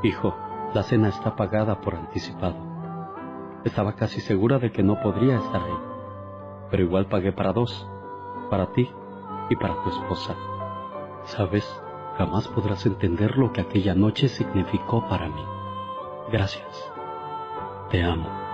Hijo, la cena está pagada por anticipado. Estaba casi segura de que no podría estar ahí, pero igual pagué para dos, para ti y para tu esposa. Sabes, jamás podrás entender lo que aquella noche significó para mí. Gracias. Te amo.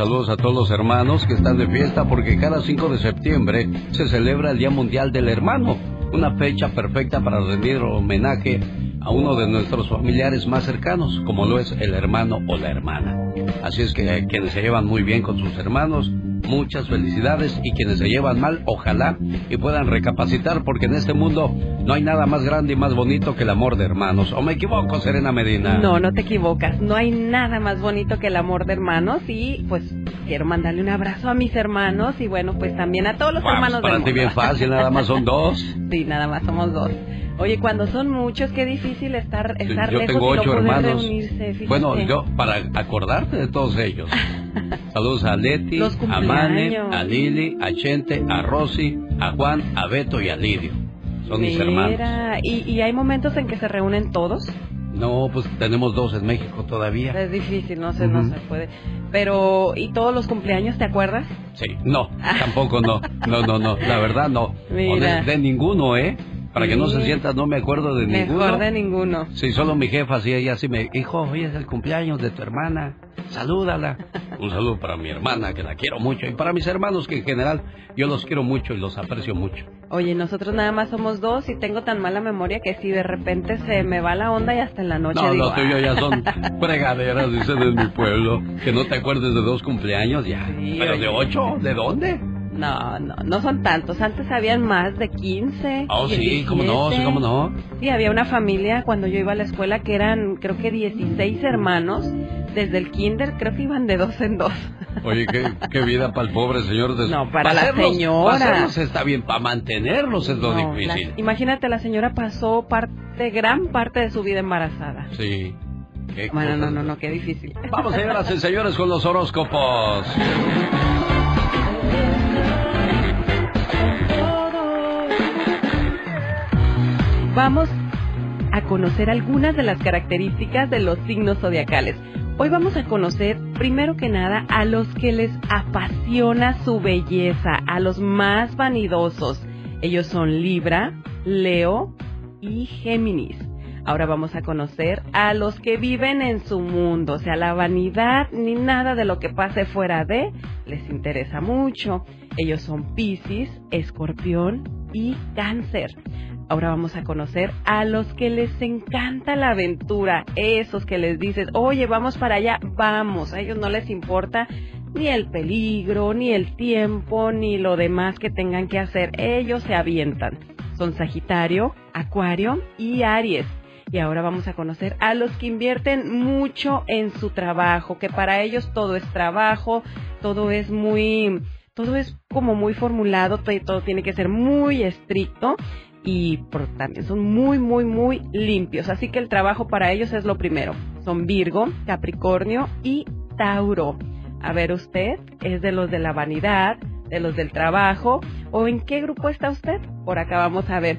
Saludos a todos los hermanos que están de fiesta porque cada 5 de septiembre se celebra el Día Mundial del Hermano, una fecha perfecta para rendir homenaje a uno de nuestros familiares más cercanos, como lo es el hermano o la hermana. Así es que eh, quienes se llevan muy bien con sus hermanos, muchas felicidades y quienes se llevan mal, ojalá y puedan recapacitar porque en este mundo no hay nada más grande y más bonito que el amor de hermanos. ¿O me equivoco, Serena Medina? No, no te equivocas. No hay nada más bonito que el amor de hermanos y pues quiero mandarle un abrazo a mis hermanos y bueno, pues también a todos los Pues, hermanos para del ti mundo. bien fácil, nada más son dos. (laughs) Sí, nada más somos dos. Oye, cuando son muchos, qué difícil estar, estar Yo lejos tengo y no ocho hermanos. reunirse. Bueno, yo, para acordarte de todos ellos. (laughs) Saludos a Leti, a Mane, a Lili, a Chente, a Rosy, a Juan, a Beto y a Lidio. Son mis hermanos. ¿y, y hay momentos en que se reúnen todos. No, pues tenemos dos en México todavía. Es difícil, no sé, no se puede. Pero, ¿y todos los cumpleaños te acuerdas? Sí, no, tampoco no. No, no, no. La verdad no. (laughs) Mira. De ninguno, ¿eh? Para que no se sienta, no me acuerdo de ninguno. Mejor de ninguno. Sí, solo mi jefa, sí, ella sí me... Hijo, hoy es el cumpleaños de tu hermana. Salúdala. (laughs) Un saludo para mi hermana, que la quiero mucho. Y para mis hermanos, que en general yo los quiero mucho y los aprecio mucho. Oye, nosotros nada más somos dos y tengo tan mala memoria que si de repente se me va la onda y hasta en la noche No, digo, lo tuyo ya "Ah". son (laughs) fregaderas, dicen en mi pueblo. Que no te acuerdes de dos cumpleaños ya. ¿Pero de ocho? ¿De dónde? No, no, no son tantos. Antes habían más de 15. Oh, sí, cómo no, sí, 17. cómo no. Sí, había una familia cuando yo iba a la escuela que eran, creo que 16 hermanos. Desde el kinder, creo que iban de dos en dos. (laughs) Oye, qué, qué vida para el pobre señor. De... No, para la hacerlos- señora. para está bien, para mantenerlos es lo No, difícil. la- imagínate, la señora pasó parte, gran parte de su vida embarazada. Sí. Qué Bueno, no, no, no, qué difícil. Vamos, señoras y señores, con los horóscopos. (laughs) Vamos a conocer algunas de las características de los signos zodiacales. Hoy vamos a conocer, primero que nada, a los que les apasiona su belleza, a los más vanidosos. Ellos son Libra, Leo y Géminis. Ahora vamos a conocer a los que viven en su mundo, o sea, la vanidad ni nada de lo que pase fuera de les interesa mucho. Ellos son Piscis, Escorpión y Cáncer. Ahora vamos a conocer a los que les encanta la aventura, esos que les dices, oye, vamos para allá, vamos, a ellos no les importa ni el peligro, ni el tiempo, ni lo demás que tengan que hacer, ellos se avientan. Son Sagitario, Acuario y Aries. Y ahora vamos a conocer a los que invierten mucho en su trabajo, que para ellos todo es trabajo, todo es muy, todo es como muy formulado, todo, tiene que ser muy estricto y por también son muy, muy, muy limpios. Así que el trabajo para ellos es lo primero. Son Virgo, Capricornio y Tauro. A ver usted, ¿es de los de la vanidad, de los del trabajo o en qué grupo está usted? Por acá vamos a ver.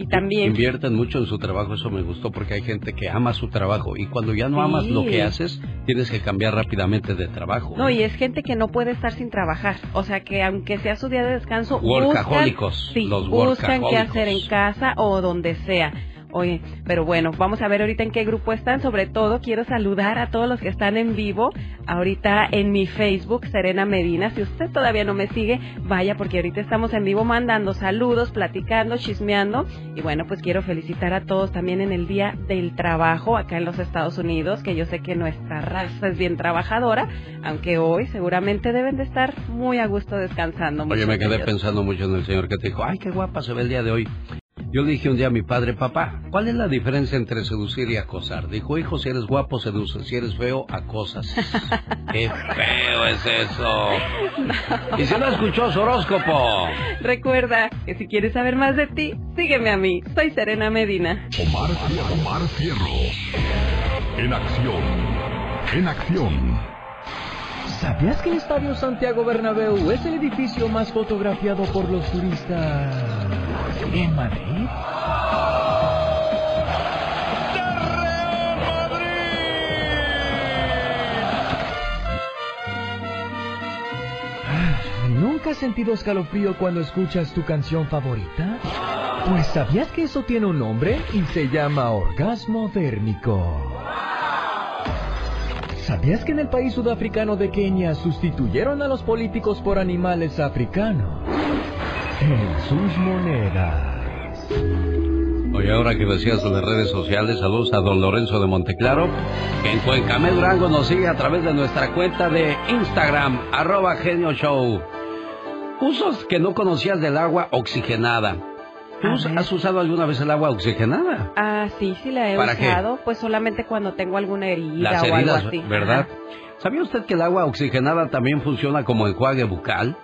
Y también... Invierten mucho en su trabajo, eso me gustó porque hay gente que ama su trabajo y cuando ya no amas lo Sí. que haces, tienes que cambiar rápidamente de trabajo. No, y es gente que no puede estar sin trabajar. O sea, que aunque sea su día de descanso, Workahólicos, buscan, sí, los buscan qué hacer en casa o donde sea. Oye, pero bueno, vamos a ver ahorita en qué grupo están. Sobre todo, quiero saludar a todos los que están en vivo. Ahorita en mi Facebook, Serena Medina. Si usted todavía no me sigue, vaya, porque ahorita estamos en vivo mandando saludos, platicando, chismeando. Y bueno, pues quiero felicitar a todos también en el Día del Trabajo acá en los Estados Unidos, que yo sé que nuestra raza es bien trabajadora, aunque hoy seguramente deben de estar muy a gusto descansando. Oye, me quedé ellos. pensando mucho en el señor que te dijo, ay, qué guapa se ve el día de hoy. Yo le dije un día a mi padre, papá, ¿cuál es la diferencia entre seducir y acosar? Dijo, hijo, si eres guapo, seduces, si eres feo, acosas. (laughs) ¡Qué feo es eso! Y si no escuchó su horóscopo. Recuerda que si quieres saber más de ti, sígueme a mí. Soy Serena Medina. Omar, Omar Fierros. En acción. En acción. ¿Sabías que el Estadio Santiago Bernabéu es el edificio más fotografiado por los turistas en Madrid? Ah, ¿Nunca has sentido escalofrío cuando escuchas tu canción favorita? Pues ¿sabías que eso tiene un nombre y se llama orgasmo térmico? ¿Sabías que en el país sudafricano de Kenia sustituyeron a los políticos por animales africanos? En sus monedas. Oye, ahora que decías de las redes sociales, saludos a don Lorenzo de Monteclaro, que en Cuencamé Durango nos sigue a través de nuestra cuenta de Instagram, arroba genio show. Usos que no conocías del agua oxigenada. ¿Tú has usado alguna vez el agua oxigenada? Ah, sí, sí la he ¿Para qué? usado, pues solamente cuando tengo alguna herida Las o algo así. ¿verdad? Ajá. ¿Sabía usted que el agua oxigenada también funciona como enjuague bucal?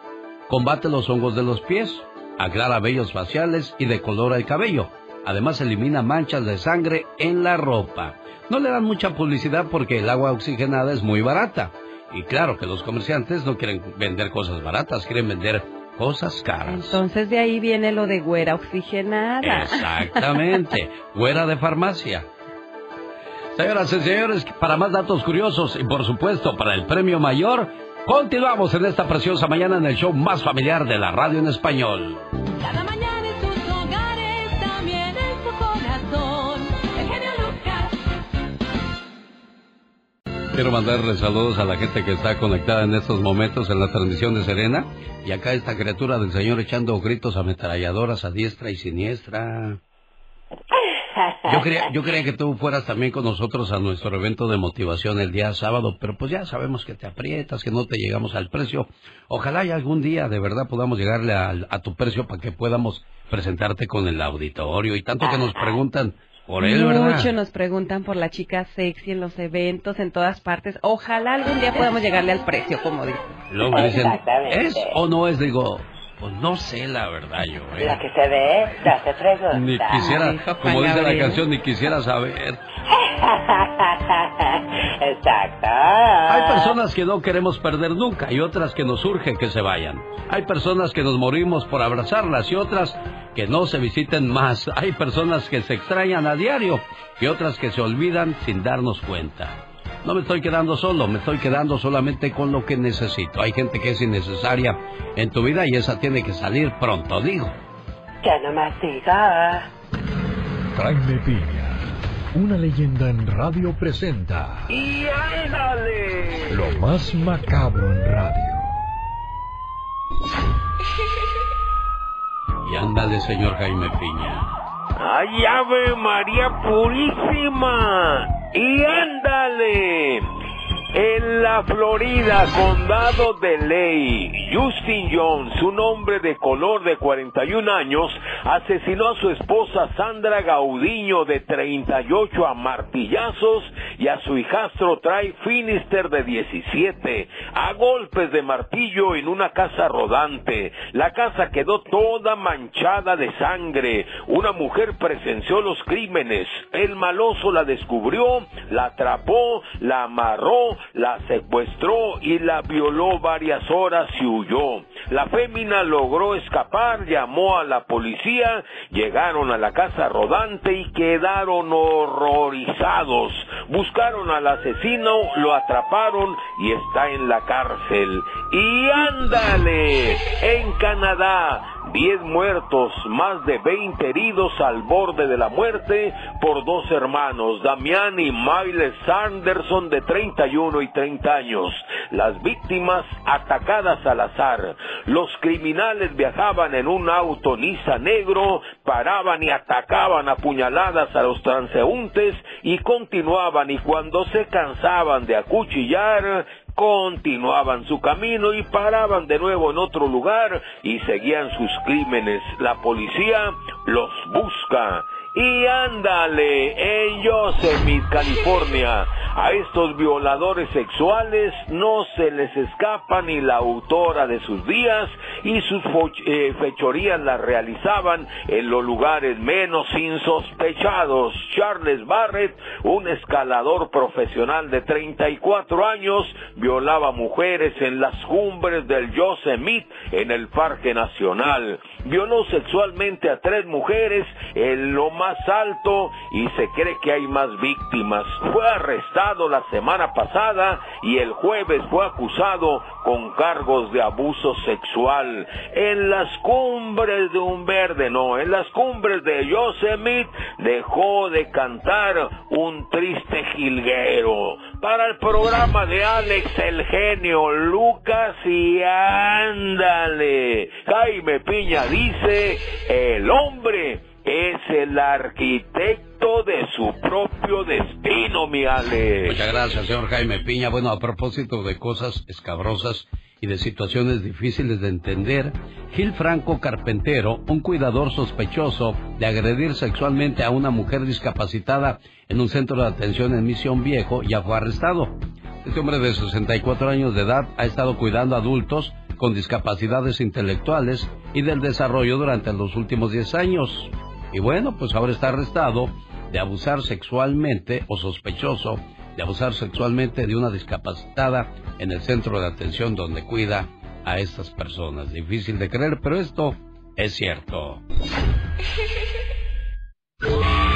Combate los hongos de los pies, aclara vellos faciales y decolora el cabello. Además elimina manchas de sangre en la ropa. No le dan mucha publicidad porque el agua oxigenada es muy barata. Y claro que los comerciantes no quieren vender cosas baratas, quieren vender cosas caras. Entonces de ahí viene lo de güera oxigenada. Exactamente, fuera de farmacia. Señoras y señores, para más datos curiosos y por supuesto para el premio mayor, continuamos en esta preciosa mañana en el show más familiar de la radio en español. Cada mañana en sus hogares, también en su corazón. El genio Lucas. Quiero mandarle saludos a la gente que está conectada en estos momentos en la transmisión de Serena. Y acá esta criatura del Señor echando gritos ametralladoras a diestra y siniestra. (laughs) Yo (laughs) creía, yo creía que tú fueras también con nosotros a nuestro evento de motivación el día sábado, pero pues ya sabemos que te aprietas, que no te llegamos al precio. Ojalá y algún día de verdad podamos llegarle al- a, tu precio para que podamos presentarte con el auditorio. Y tanto que nos preguntan por él, ¿verdad? Mucho nos preguntan por la chica sexy en los eventos, en todas partes. Ojalá algún día podamos llegarle al precio, como. Luego dicen, Exactamente. ¿es o no es? Digo, pues no sé la verdad yo, ¿eh? Lo que se ve, no se pregunta. Ni quisiera, como dice la canción, ni quisiera saber. (laughs) Exacto. Hay personas que no queremos perder nunca y otras que nos urge que se vayan. Hay personas que nos morimos por abrazarlas y otras que no se visiten más. Hay personas que se extrañan a diario y otras que se olvidan sin darnos cuenta. No me estoy quedando solo, me estoy quedando solamente con lo que necesito. Hay gente que es innecesaria en tu vida y esa tiene que salir pronto, digo. Que no más diga. Jaime Piña, una leyenda en radio presenta ¡Y ándale! lo más macabro en radio. Y ándale, señor Jaime Piña. ¡Ay, Ave María Purísima! ¡Y ándale! En la Florida, condado de Ley, Justin Jones, un hombre de color de 41 años, asesinó a su esposa Sandra Gaudiño de 38 a martillazos y a su hijastro Trey Finister de 17 a golpes de martillo en una casa rodante. La casa quedó toda manchada de sangre. Una mujer presenció los crímenes. El maloso la descubrió, la atrapó, la amarró, la secuestró y la violó varias horas y huyó. La fémina logró escapar, llamó a la policía, llegaron a la casa rodante y quedaron horrorizados. Buscaron al asesino, lo atraparon y está en la cárcel. Y ándale, en Canadá, 10 muertos, más de 20 heridos al borde de la muerte por dos hermanos, Damián y Miles Sanderson de 31 y 30 años. Las víctimas atacadas al azar. Los criminales viajaban en un auto Nissan negro, paraban y atacaban a puñaladas a los transeúntes y continuaban y cuando se cansaban de acuchillar, continuaban su camino y paraban de nuevo en otro lugar y seguían sus crímenes. La policía los busca. Y ándale, en Yosemite, California, a estos violadores sexuales no se les escapa ni la autora de sus días y sus eh, fechorías las realizaban en los lugares menos insospechados. Charles Barrett, un escalador profesional de 34 años, violaba mujeres en las cumbres del Yosemite en el Parque Nacional. Violó sexualmente a tres mujeres en lo alto y se cree que hay más víctimas. Fue arrestado la semana pasada y el jueves fue acusado con cargos de abuso sexual. En las cumbres de un verde, no, en las cumbres de Yosemite dejó de cantar un triste jilguero. Para el programa de Alex el genio Lucas y ándale. Jaime Piña dice, el hombre es el arquitecto de su propio destino, mi Alex. Muchas gracias, señor Jaime Piña. Bueno, a propósito de cosas escabrosas y de situaciones difíciles de entender, Gil Franco Carpentero, un cuidador sospechoso de agredir sexualmente a una mujer discapacitada en un centro de atención en Misión Viejo, ya fue arrestado. Este hombre de 64 años de edad ha estado cuidando adultos con discapacidades intelectuales y del desarrollo durante los últimos 10 años. Y bueno, pues ahora está arrestado de abusar sexualmente o sospechoso de abusar sexualmente de una discapacitada en el centro de atención donde cuida a estas personas. Difícil de creer, pero esto es cierto. (laughs)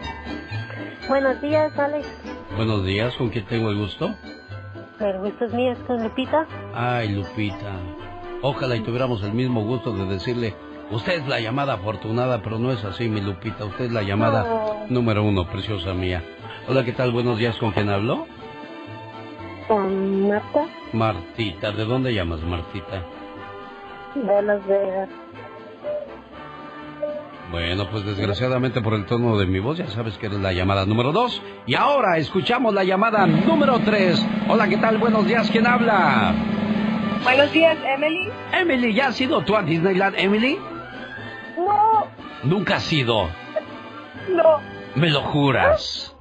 Buenos días, Alex. Buenos días, ¿con quién tengo el gusto? El gusto es mío, es con Lupita. Ay, Lupita. Ojalá y tuviéramos el mismo gusto de decirle, usted es la llamada afortunada, pero no es así, mi Lupita. Usted es la llamada No. número uno, preciosa mía. Hola, ¿qué tal? Buenos días, ¿con quién hablo? Con Marta, Martita, ¿de dónde llamas, Martita? de Las Vegas. Bueno, pues desgraciadamente por el tono de mi voz ya sabes que eres la llamada número dos. Y ahora escuchamos la llamada número tres. Hola, ¿qué tal? Buenos días, ¿quién habla? Buenos días, Emily. Emily, ¿ya has ido tú a Disneyland, Emily? No, Nunca has ido. no. ¿Me lo juras?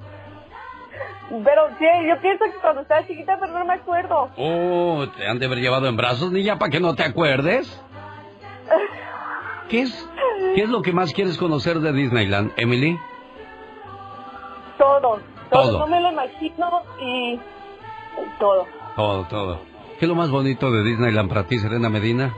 Pero sí, yo pienso que cuando estaba chiquita, pero no me acuerdo. Oh, te han de haber llevado en brazos, niña, para que no te acuerdes. (laughs) ¿Qué es, ¿Qué es lo que más quieres conocer de Disneyland, Emily? Todo, todo, Todo. no me lo imagino y todo. Todo, todo. ¿Qué es lo más bonito de Disneyland para ti, Serena Medina?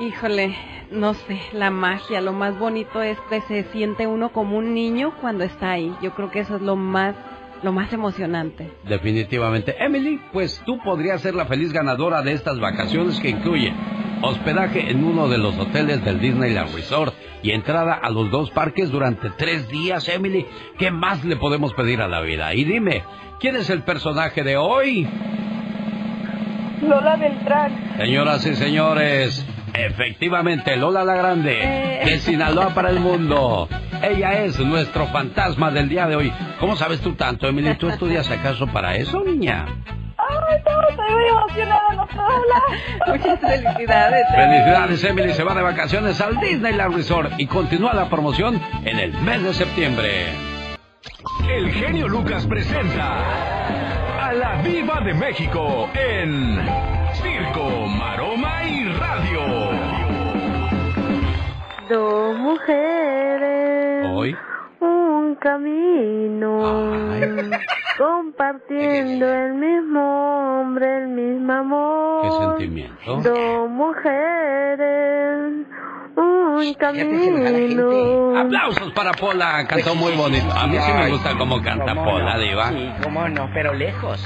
Híjole, no sé, la magia, lo más bonito es que se siente uno como un niño cuando está ahí. Yo creo que eso es lo más, lo más emocionante. Definitivamente. Emily, pues tú podrías ser la feliz ganadora de estas vacaciones que incluyen hospedaje en uno de los hoteles del Disneyland Resort y entrada a los dos parques durante tres días, Emily. ¿Qué más le podemos pedir a la vida? Y dime, ¿quién es el personaje de hoy? Lola Beltrán. Señoras y señores, efectivamente, Lola la Grande, de Sinaloa para el mundo. Ella es nuestro fantasma del día de hoy. ¿Cómo sabes tú tanto, Emily? ¿Tú estudias acaso para eso, niña? Ay, no, estoy muy emocionada, no puedo hablar. Muchas felicidades. Felicidades, Emily se va de vacaciones al Disneyland Resort y continúa la promoción en el mes de septiembre. El genio Lucas presenta a la Viva de México en Circo, Maroma y Radio. Dos mujeres. Hoy. Un camino. Compartiendo el mismo hombre, el mismo amor. ¿Qué sentimiento? Dos mujeres. Un camino. Aplausos para Pola, cantó muy bonito. A mí sí me gusta cómo canta ¿Cómo Pola, no? Diva. Sí, cómo no, pero lejos.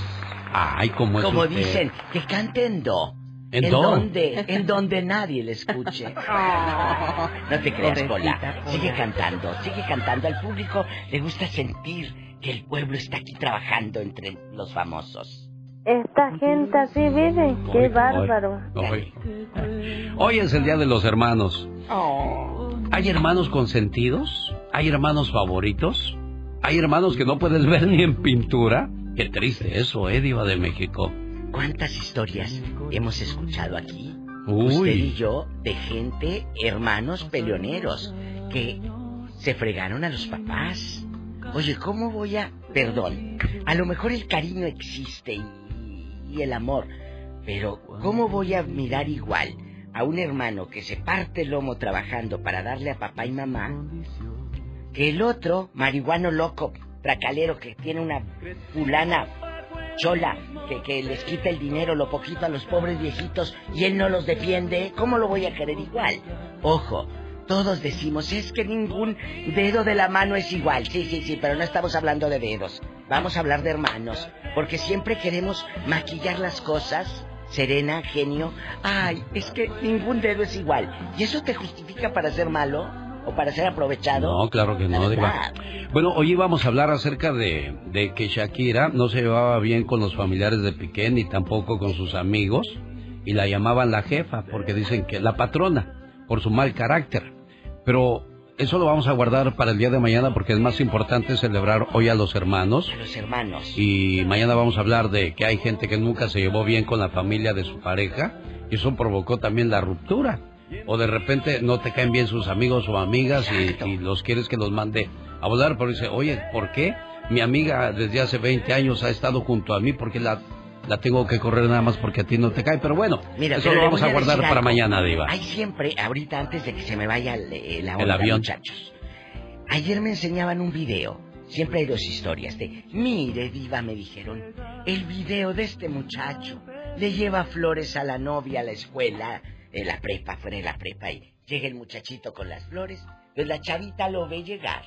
Ay, cómo es Como usted? dicen, que cante en do. ¿En do? donde, en donde nadie le escuche. (laughs) No te creas, Pola. Sigue cantando, sigue cantando. Al público le gusta sentir que el pueblo está aquí trabajando entre los famosos. Esta gente así vive. Qué bárbaro. Hoy. Hoy es el Día de los Hermanos. ¿Hay hermanos consentidos? ¿Hay hermanos favoritos? ¿Hay hermanos que no puedes ver ni en pintura? Qué triste eso, eh, Diva de México. ¿Cuántas historias hemos escuchado aquí? Uy. Usted y yo, de gente, hermanos peleoneros, que se fregaron a los papás. Oye, ¿cómo voy a...? Perdón, a lo mejor el cariño existe y, y el amor, pero ¿cómo voy a mirar igual a un hermano que se parte el lomo trabajando para darle a papá y mamá que el otro, marihuano loco, tracalero, que tiene una fulana chola, que, que les quita el dinero, lo poquito a los pobres viejitos y él no los defiende, ¿cómo lo voy a querer igual? Ojo, todos decimos, es que ningún dedo de la mano es igual. Sí, sí, sí, pero no estamos hablando de dedos. Vamos a hablar de hermanos, porque siempre queremos maquillar las cosas. Serena, genio, ay, es que ningún dedo es igual. ¿Y eso te justifica para ser malo? ¿O para ser aprovechado? No, claro que no, Diva. verdad. Bueno, hoy íbamos a hablar acerca de, de que Shakira no se llevaba bien con los familiares de Piqué ni tampoco con sus amigos y la llamaban la jefa porque dicen que la patrona por su mal carácter. Pero eso lo vamos a guardar para el día de mañana porque es más importante celebrar hoy a los hermanos. A los hermanos. Y mañana vamos a hablar de que hay gente que nunca se llevó bien con la familia de su pareja y eso provocó también la ruptura. O de repente no te caen bien sus amigos o amigas y, y los quieres que los mande a volar, pero dice, oye, ¿por qué mi amiga desde hace 20 años ha estado junto a mí? porque la, la tengo que correr nada más porque a ti no te cae? Pero bueno, Mira, eso lo vamos a guardar para mañana, Diva. Hay siempre, ahorita antes de que se me vaya el, avión. muchachos. Ayer me enseñaban un video. Siempre hay dos historias de, mire, Diva, me dijeron, el video de este muchacho le lleva flores a la novia a la escuela, en la prepa, fuera de la prepa, y llega el muchachito con las flores, pues la chavita lo ve llegar,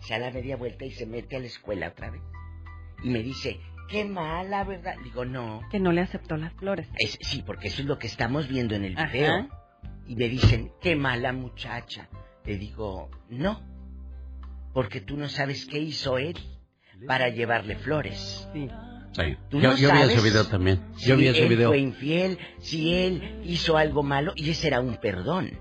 se da la media vuelta y se mete a la escuela otra vez. Y me dice, qué mala, ¿verdad? Digo, no, Que no le aceptó las flores. es, sí, porque eso es lo que estamos viendo en el Ajá. video. Y me dicen, qué mala muchacha. Le digo, no, porque tú no sabes qué hizo él para llevarle flores. Sí. Tú Yo, no yo vi ese sabes video también. Si Yo vi ese él video. fue infiel, si él hizo algo malo, y ese era un perdón.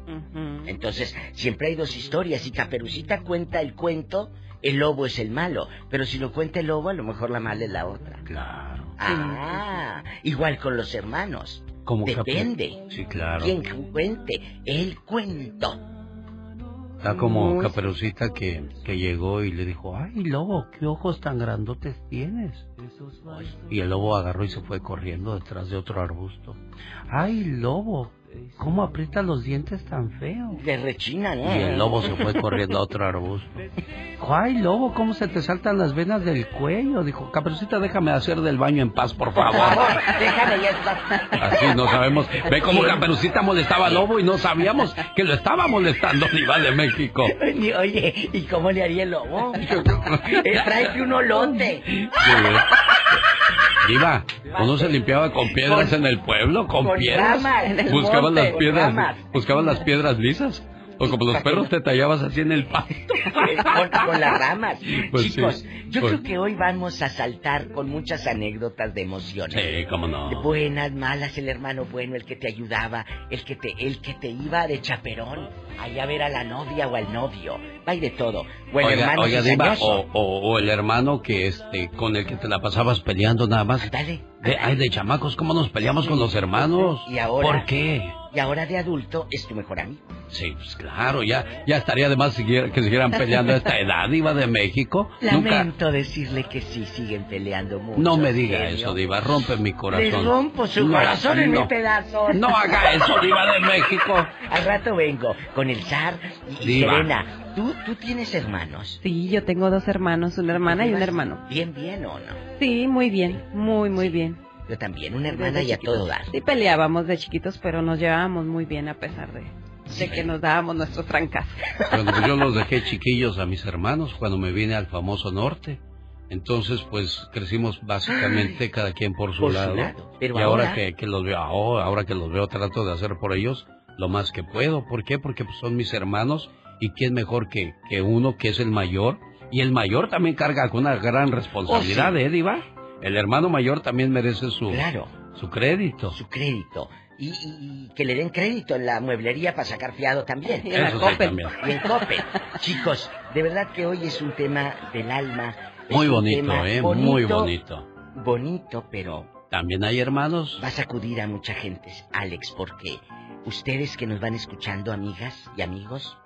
Entonces, siempre hay dos historias. Y Caperucita cuenta el cuento, el lobo es el malo. Pero si lo cuenta el lobo, a lo mejor la mala es la otra. Claro. Ah, igual con los hermanos. Como Depende. Sí, claro. Quien cuente el cuento. Está como Caperucita que, que llegó y le dijo, ay, lobo, qué ojos tan grandotes tienes. Y el lobo agarró y se fue corriendo detrás de otro arbusto. Ay, lobo, ¿cómo aprietas los dientes tan feo? De rechina, ¿no? Y el lobo se fue (laughs) corriendo a otro arbusto. ¡Ay, lobo, cómo se te saltan las venas del cuello! Dijo, Caperucita, déjame hacer del baño en paz, por favor. (laughs) Déjame ya estar. Así no sabemos. Ve cómo Caperucita molestaba al lobo y no sabíamos que lo estaba molestando Diva de México. Oye, ¿y cómo le haría el lobo? (laughs) Eh, Tráete un olote. Diva, uno se limpiaba con piedras en el pueblo, con, con piedras. ramas, en el buscaban monte, las piedras, buscaban las piedras lisas. O como los perros te tallabas así en el pasto. (laughs) con, con las ramas. Pues sí, Chicos, yo pues- creo que hoy vamos a saltar con muchas anécdotas de emociones. Sí, cómo no. Buenas, malas, el hermano bueno, el que te ayudaba, el que te, el que te iba de chaperón, allá a ver a la novia o al novio. Hay de todo. Bueno, oiga, hermano oiga, Diva, cizañoso. o, o- o el hermano que este con el que te la pasabas peleando nada más. Dale. De, ay, de chamacos, ¿cómo nos peleamos con los hermanos? Y ahora- ¿Por qué? Y ahora de adulto es tu mejor amigo. Sí, pues claro, ya, ya estaría de más siguiera- que siguieran peleando a esta edad, Diva de México. Nunca, Lamento decirle que sí, siguen peleando mucho. no me diga eso, Diva, rompe mi corazón. Le rompo su No, corazón en no. mil pedazos. No haga eso, Diva de México. Al rato vengo con el zar y, Diva. Serena. ¿tú, ¿Tú tienes hermanos? Sí, yo tengo dos hermanos, una hermana y un hermano. ¿Bien, bien o no? Sí, muy bien, muy, muy bien. Yo también, una hermana y a todo dar. Sí peleábamos de chiquitos, pero nos llevábamos muy bien a pesar de, de que nos dábamos nuestros trancas. Bueno, pues yo los (laughs) dejé chiquillos a mis hermanos cuando me vine al famoso norte. Entonces, pues crecimos básicamente cada quien por su, Por su lado. lado. Pero y ahora, ahora- que, que los veo, ahora, ahora que los veo, trato de hacer por ellos lo más que puedo. ¿Por qué? Porque pues, son mis hermanos y quién mejor que, que uno que es el mayor. Y el mayor también carga con una gran responsabilidad, Oh, sí. ¿eh, Diva? El hermano mayor también merece su, Claro. su crédito. Su crédito. Y, y- y que le den crédito en la mueblería para sacar fiado también. Y en sí, también. Y en Coppel. Chicos, de verdad que hoy es un tema del alma. Es Muy bonito, ¿eh? Muy bonito. Bonito, pero También hay hermanos. va a sacudir a mucha gente, Alex, porque ustedes que nos van escuchando, amigas y amigos,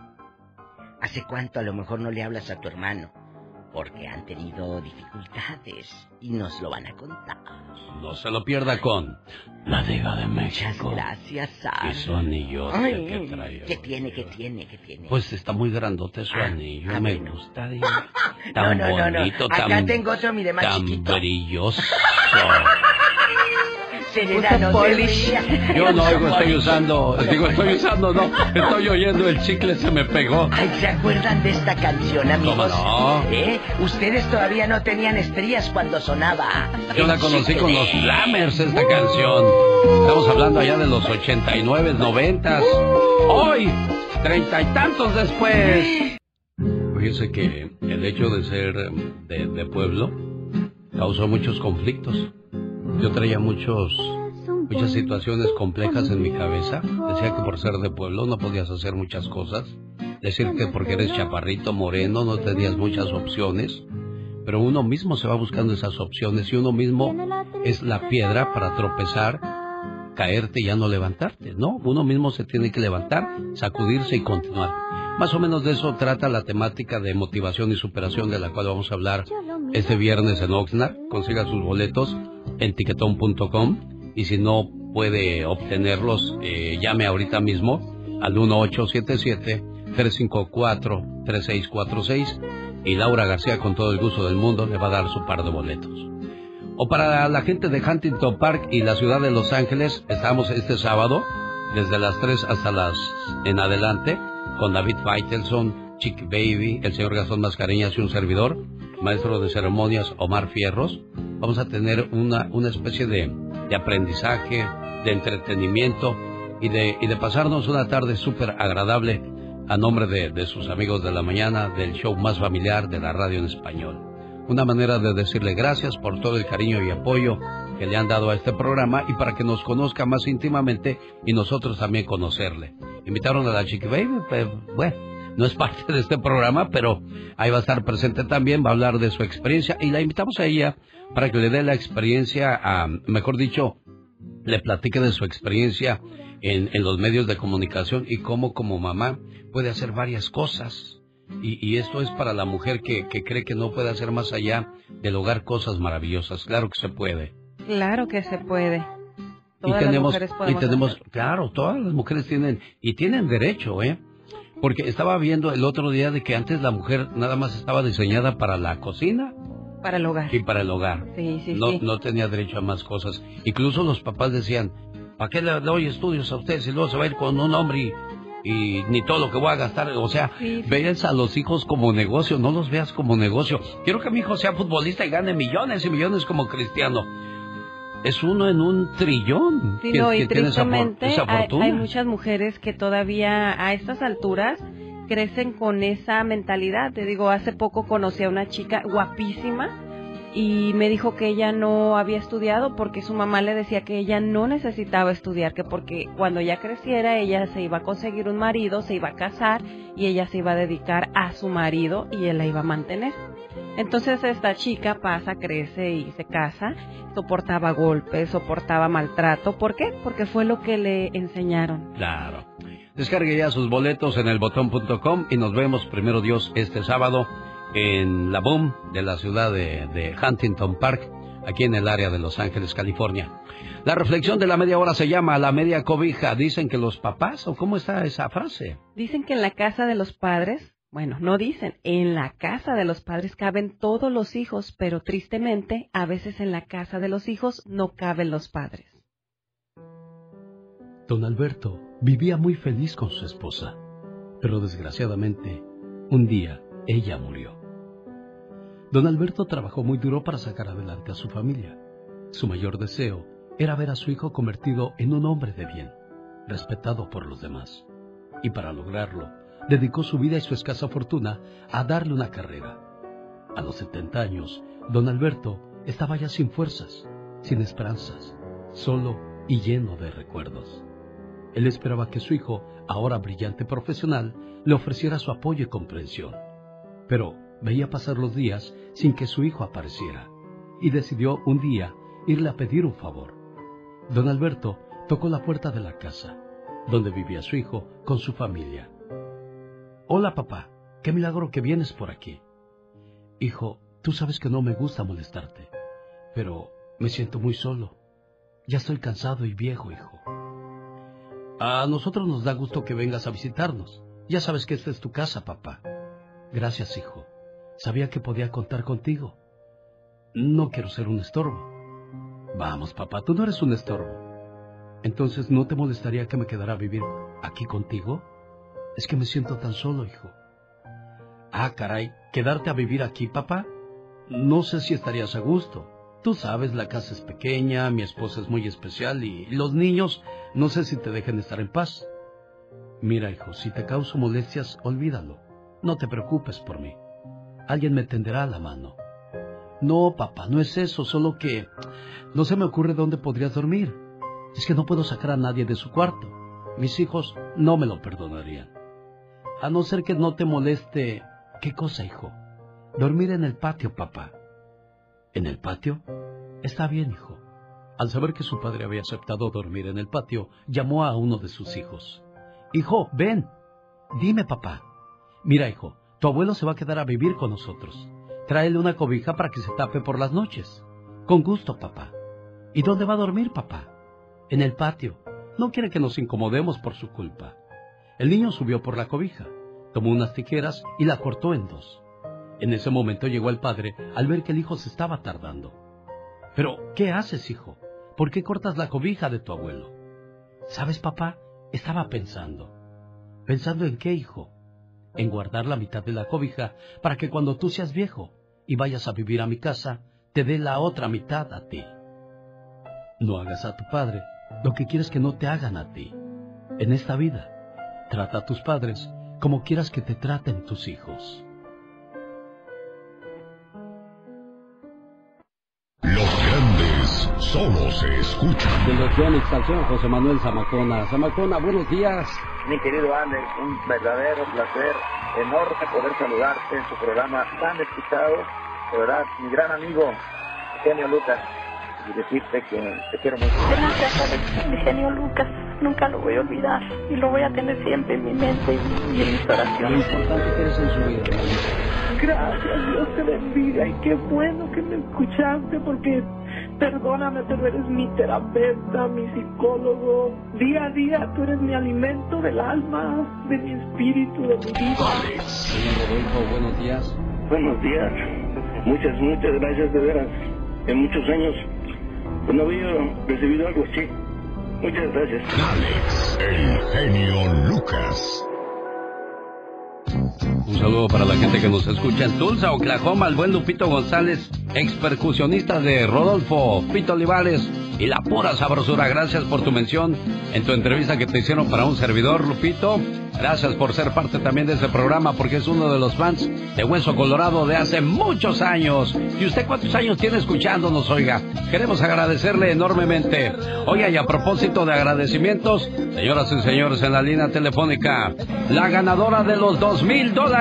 ¿hace cuánto a lo mejor no le hablas a tu hermano? Porque han tenido dificultades y nos lo van a contar. No se lo pierda con la Diva de Muchas México. gracias, Y Sara. su anillo que trae. ¿Qué tiene, qué tiene, qué tiene? Pues está muy grandote su anillo, ah, me bueno. gusta, (laughs) Diva. Tan no, no, no, no. bonito, Acá tan, tengo otro, mire, más tan chiquito. brilloso. (laughs) Serena, ría. Yo no oigo, estoy usando, digo, estoy usando, no, estoy oyendo el chicle se me pegó. Ay, ¿se acuerdan de esta canción, amigos? ¿Cómo no? ¿Eh? Ustedes todavía no tenían estrías cuando sonaba. Yo la conocí chicle. con los Flamers esta canción. Estamos hablando allá de los 89, 90. Hoy, treinta y tantos después. Fíjese que el hecho de ser de, de pueblo causó muchos conflictos. Yo traía muchos, muchas situaciones complejas en mi cabeza. Decía que por ser de pueblo no podías hacer muchas cosas. Decir que porque eres chaparrito, moreno, no tenías muchas opciones. Pero uno mismo se va buscando esas opciones y uno mismo es la piedra para tropezar, caerte y ya no levantarte, ¿no? Uno mismo se tiene que levantar, sacudirse y continuar. Más o menos de eso trata la temática de motivación y superación de la cual vamos a hablar este viernes en Oxnard. Consiga sus boletos en tiquetón.com y si no puede obtenerlos, eh, llame ahorita mismo al 1877-354-3646 y Laura García con todo el gusto del mundo le va a dar su par de boletos. O para la gente de Huntington Park y la ciudad de Los Ángeles, estamos este sábado desde las 3 hasta las en adelante con David Faitelson, Chick Baby, el señor Gastón Mascareñas y un servidor, maestro de ceremonias Omar Fierros. Vamos a tener una, una especie de, de aprendizaje, de entretenimiento y de, y de pasarnos una tarde súper agradable a nombre de, de sus amigos de la mañana del show más familiar de la radio en español. Una manera de decirle gracias por todo el cariño y apoyo que le han dado a este programa y para que nos conozca más íntimamente y nosotros también conocerle. Invitaron a la Chiqui pues, bueno, no es parte de este programa, pero ahí va a estar presente también, va a hablar de su experiencia y la invitamos a ella para que le dé la experiencia, a, mejor dicho, le platique de su experiencia en, en los medios de comunicación y cómo como mamá puede hacer varias cosas. Y, y esto es para la mujer que, que cree que no puede hacer más allá del hogar cosas maravillosas. Claro que se puede. Claro que se puede. Todas y las tenemos, mujeres y tenemos, claro, todas las mujeres tienen, y tienen derecho, ¿eh? Porque estaba viendo el otro día de que antes la mujer nada más estaba diseñada para la cocina Para el hogar. y para el hogar. Sí, sí, no, sí. no tenía derecho a más cosas. Incluso los papás decían, ¿para qué le le doy estudios a usted si luego se va a ir con un hombre y, y ni todo lo que voy a gastar? O sea, Sí, sí. veas a los hijos como negocio, no los veas como negocio. Quiero que mi hijo sea futbolista y gane millones y millones como cristiano. Es uno en un trillón Sí, que, no, y que tiene esa, for- tristemente esa hay, fortuna. hay muchas mujeres que todavía a estas alturas crecen con esa mentalidad. Te digo, hace poco conocí a una chica guapísima y me dijo que ella no había estudiado porque su mamá le decía que ella no necesitaba estudiar, que porque cuando ya creciera ella se iba a conseguir un marido, se iba a casar y ella se iba a dedicar a su marido y él la iba a mantener. Entonces esta chica pasa, crece y se casa, soportaba golpes, soportaba maltrato. ¿Por qué? Porque fue lo que le enseñaron. Claro. Descargue ya sus boletos en elbotón.com y nos vemos primero Dios este sábado en la Boom de la ciudad de, de Huntington Park, aquí en el área de Los Ángeles, California. La reflexión de la media hora se llama La media cobija. Dicen que los papás, o cómo está esa frase. Dicen que en la casa de los padres, bueno, no dicen, en la casa de los padres caben todos los hijos, pero tristemente a veces en la casa de los hijos no caben los padres. Don Alberto vivía muy feliz con su esposa, pero desgraciadamente, un día ella murió. Don Alberto trabajó muy duro para sacar adelante a su familia. Su mayor deseo era ver a su hijo convertido en un hombre de bien, respetado por los demás. Y para lograrlo, dedicó su vida y su escasa fortuna a darle una carrera. A los 70 años, don Alberto estaba ya sin fuerzas, sin esperanzas, solo y lleno de recuerdos. Él esperaba que su hijo, ahora brillante profesional, le ofreciera su apoyo y comprensión. Pero veía pasar los días sin que su hijo apareciera, y decidió un día irle a pedir un favor. Don Alberto tocó la puerta de la casa, donde vivía su hijo con su familia. Hola papá, qué milagro que vienes por aquí. Hijo, tú sabes que no me gusta molestarte, pero me siento muy solo. Ya estoy cansado y viejo, hijo. A nosotros nos da gusto que vengas a visitarnos. Ya sabes que esta es tu casa, papá. Gracias, hijo. Sabía que podía contar contigo. No quiero ser un estorbo. Vamos, papá, tú no eres un estorbo. Entonces, ¿no te molestaría que me quedara a vivir aquí contigo? Es que me siento tan solo, hijo. Ah, caray, ¿quedarte a vivir aquí, papá? No sé si estarías a gusto. Tú sabes, la casa es pequeña, mi esposa es muy especial y los niños no sé si te dejen estar en paz. Mira, hijo, si te causo molestias, olvídalo. No te preocupes por mí. Alguien me tenderá la mano. No, papá, no es eso, solo que no se me ocurre dónde podrías dormir. Es que no puedo sacar a nadie de su cuarto. Mis hijos no me lo perdonarían. A no ser que no te moleste... ¿Qué cosa, hijo? Dormir en el patio, papá. ¿En el patio? Está bien, hijo. Al saber que su padre había aceptado dormir en el patio, llamó a uno de sus hijos. Hijo, ven. Dime, papá. Mira, hijo, tu abuelo se va a quedar a vivir con nosotros. Tráele una cobija para que se tape por las noches. Con gusto, papá. ¿Y dónde va a dormir, papá? En el patio. No quiere que nos incomodemos por su culpa. El niño subió por la cobija, tomó unas tijeras y la cortó en dos. En ese momento llegó el padre al ver que el hijo se estaba tardando. Pero, ¿qué haces, hijo? ¿Por qué cortas la cobija de tu abuelo? ¿Sabes, papá? Estaba pensando. ¿Pensando en qué, hijo? En guardar la mitad de la cobija para que cuando tú seas viejo y vayas a vivir a mi casa, te dé la otra mitad a ti. No hagas a tu padre lo que quieres que no te hagan a ti. En esta vida, trata a tus padres como quieras que te traten tus hijos. Los grandes solo se escuchan. Al señor José Manuel Zamacona. Zamacona, buenos días. Mi querido Alex, un verdadero placer, enorme poder saludarte en tu programa tan escuchado. De verdad, mi gran amigo, Eugenio Lucas, y decirte que te quiero mucho. Gracias, Alex. Mi genio Lucas. Nunca lo voy a olvidar. Y lo voy a tener siempre en mi mente y en mis Lo oraciones. importante que eres en su vida. Gracias, Dios te bendiga. Y qué bueno que me escuchaste porque Perdóname, pero eres mi terapeuta, mi psicólogo. Día a día tú eres mi alimento del alma, de mi espíritu, de mi vida. Señor Rodolfo, buenos días. Buenos días. Muchas, muchas gracias de veras. En muchos años no había recibido algo así. Muchas gracias. Alex, el genio Lucas. Un saludo para la gente que nos escucha en Tulsa, Oklahoma, el buen Lupito González, ex percusionista de Rodolfo, Pito Olivares y la pura sabrosura. Gracias por tu mención en tu entrevista que te hicieron para un servidor, Lupito. Gracias por ser parte también de este programa porque es uno de los fans de Hueso Colorado de hace muchos años. ¿Y usted cuántos años tiene escuchándonos, oiga? Queremos agradecerle enormemente. Oiga, y a propósito de agradecimientos, señoras y señores en la línea telefónica, la ganadora de los dos mil dólares,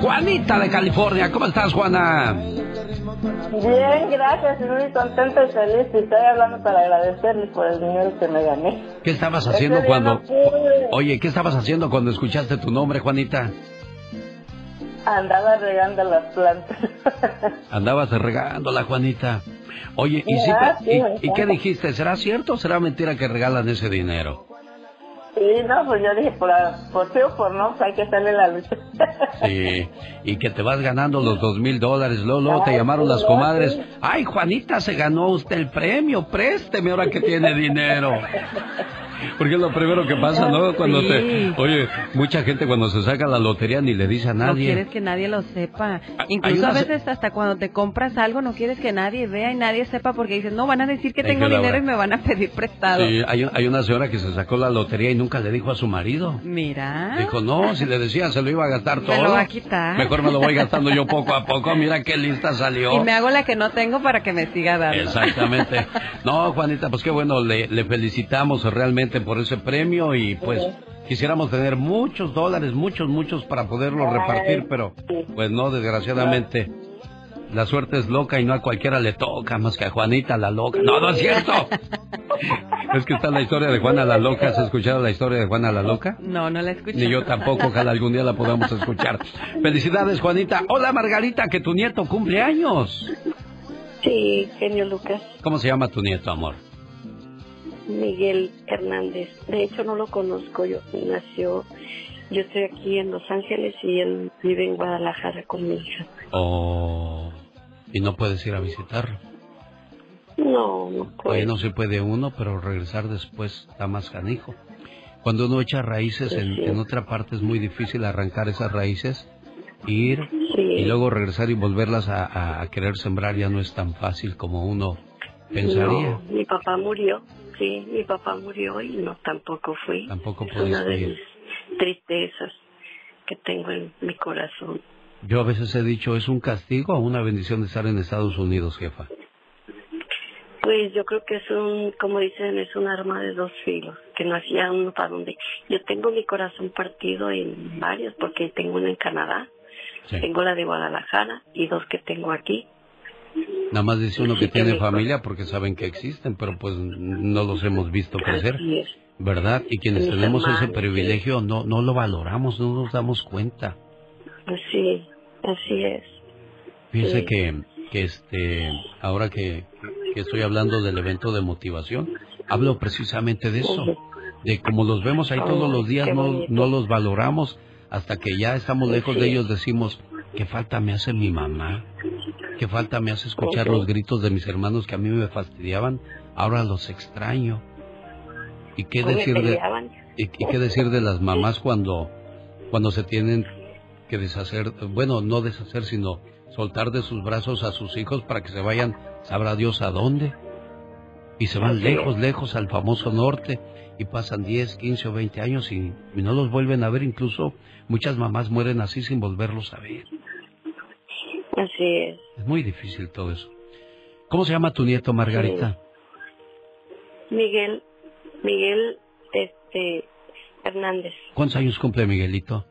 Juanita de California. ¿Cómo estás, Juana? Bien, gracias, estoy muy contenta y feliz y estoy hablando para agradecerles por el dinero que me gané. ¿Qué estabas haciendo cuando... no. Oye, ¿qué estabas haciendo cuando escuchaste tu nombre, Juanita? Andaba regando las plantas. (laughs) Andabas regando la Juanita. Oye, ¿y, sí Ah, te- y- qué dijiste? ¿Será cierto o será mentira que regalan ese dinero? Sí, no, pues yo dije, por, por sí o por no, pues hay que hacerle la lucha. Sí, y que te vas ganando los dos mil dólares. Luego te llamaron las comadres. Ay, Juanita, se ganó usted el premio. Présteme ahora que tiene dinero. Porque es lo primero que pasa, ¿no? Cuando Sí. te... Oye, mucha gente cuando se saca la lotería ni le dice a No nadie. quieres que nadie lo sepa. Incluso a una veces hasta cuando te compras algo no quieres que nadie vea y nadie sepa porque dices, no, van a decir que tengo dinero y me van a pedir prestado. Sí, hay, hay una señora que se sacó la lotería y nunca le dijo a su marido. Mira. Dijo, no, si le decía se lo iba a gastar todo. (laughs) Me lo va a quitar. Mejor me lo voy gastando yo poco a poco. (laughs) Mira qué lista salió. Y me hago la que no tengo para que me siga dando. Exactamente. No, Juanita, pues qué bueno, le, le felicitamos realmente por ese premio y pues quisiéramos tener muchos dólares, muchos, muchos para poderlo repartir, pero pues no, desgraciadamente. La suerte es loca y no a cualquiera le toca, más que a Juanita la loca. No, no es cierto. Es que está la historia de Juana la loca. ¿Has escuchado la historia de Juana la loca? No, no la escuché. Ni yo tampoco, ojalá algún día la podamos escuchar. Felicidades, Juanita. Hola, Margarita, que tu nieto cumple años. Sí, genio Lucas, ¿Cómo se llama tu nieto, amor? Miguel Hernández. De hecho, no lo conozco. Yo nació, yo estoy aquí en Los Ángeles y él vive en Guadalajara con mi hija. Oh, y no puedes ir a visitarlo. No, no puedo. Bueno, sí puede uno, pero regresar después está más canijo. Cuando uno echa raíces en, en otra parte es muy difícil arrancar esas raíces, ir y luego regresar y volverlas a, a- a querer sembrar ya no es tan fácil como uno pensaría. No, mi papá murió. Sí, mi papá murió y no tampoco fui. Tampoco Es una de ir. mis tristezas que tengo en mi corazón. Yo a veces he dicho, ¿es un castigo o una bendición de estar en Estados Unidos, jefa? Pues yo creo que es un, como dicen, es un arma de dos filos, que no hacía uno para donde. Yo tengo mi corazón partido en varios, porque tengo una en Canadá, tengo la de Guadalajara y dos que tengo aquí. Nada más dice uno que tiene familia porque saben que existen, pero pues no los hemos visto crecer. ¿verdad? Y quienes tenemos ese privilegio no, no lo valoramos, no nos damos cuenta. Sí, así es. Fíjese que, que este, ahora que, que estoy hablando del evento de motivación, hablo precisamente de eso, de como los vemos ahí todos los días, qué no, no los valoramos hasta que ya estamos lejos de ellos, decimos, qué falta me hace mi mamá, qué falta me hace escuchar los gritos de mis hermanos que a mí me fastidiaban, ahora los extraño. ¿Y qué ¿Cómo me decir de, peleaban? y, y qué decir de las mamás cuando, cuando se tienen que deshacer, bueno, no deshacer, sino soltar de sus brazos a sus hijos para que se vayan, sabrá Dios a dónde. Y se van lejos, lejos al famoso norte y pasan 10, 15 o 20 años y, y no los vuelven a ver. Incluso muchas mamás mueren así sin volverlos a ver. Así es. Es muy difícil todo eso. ¿Cómo se llama tu nieto, Margarita? Miguel, Miguel, este, Hernández, ¿Cuántos años cumple Miguelito?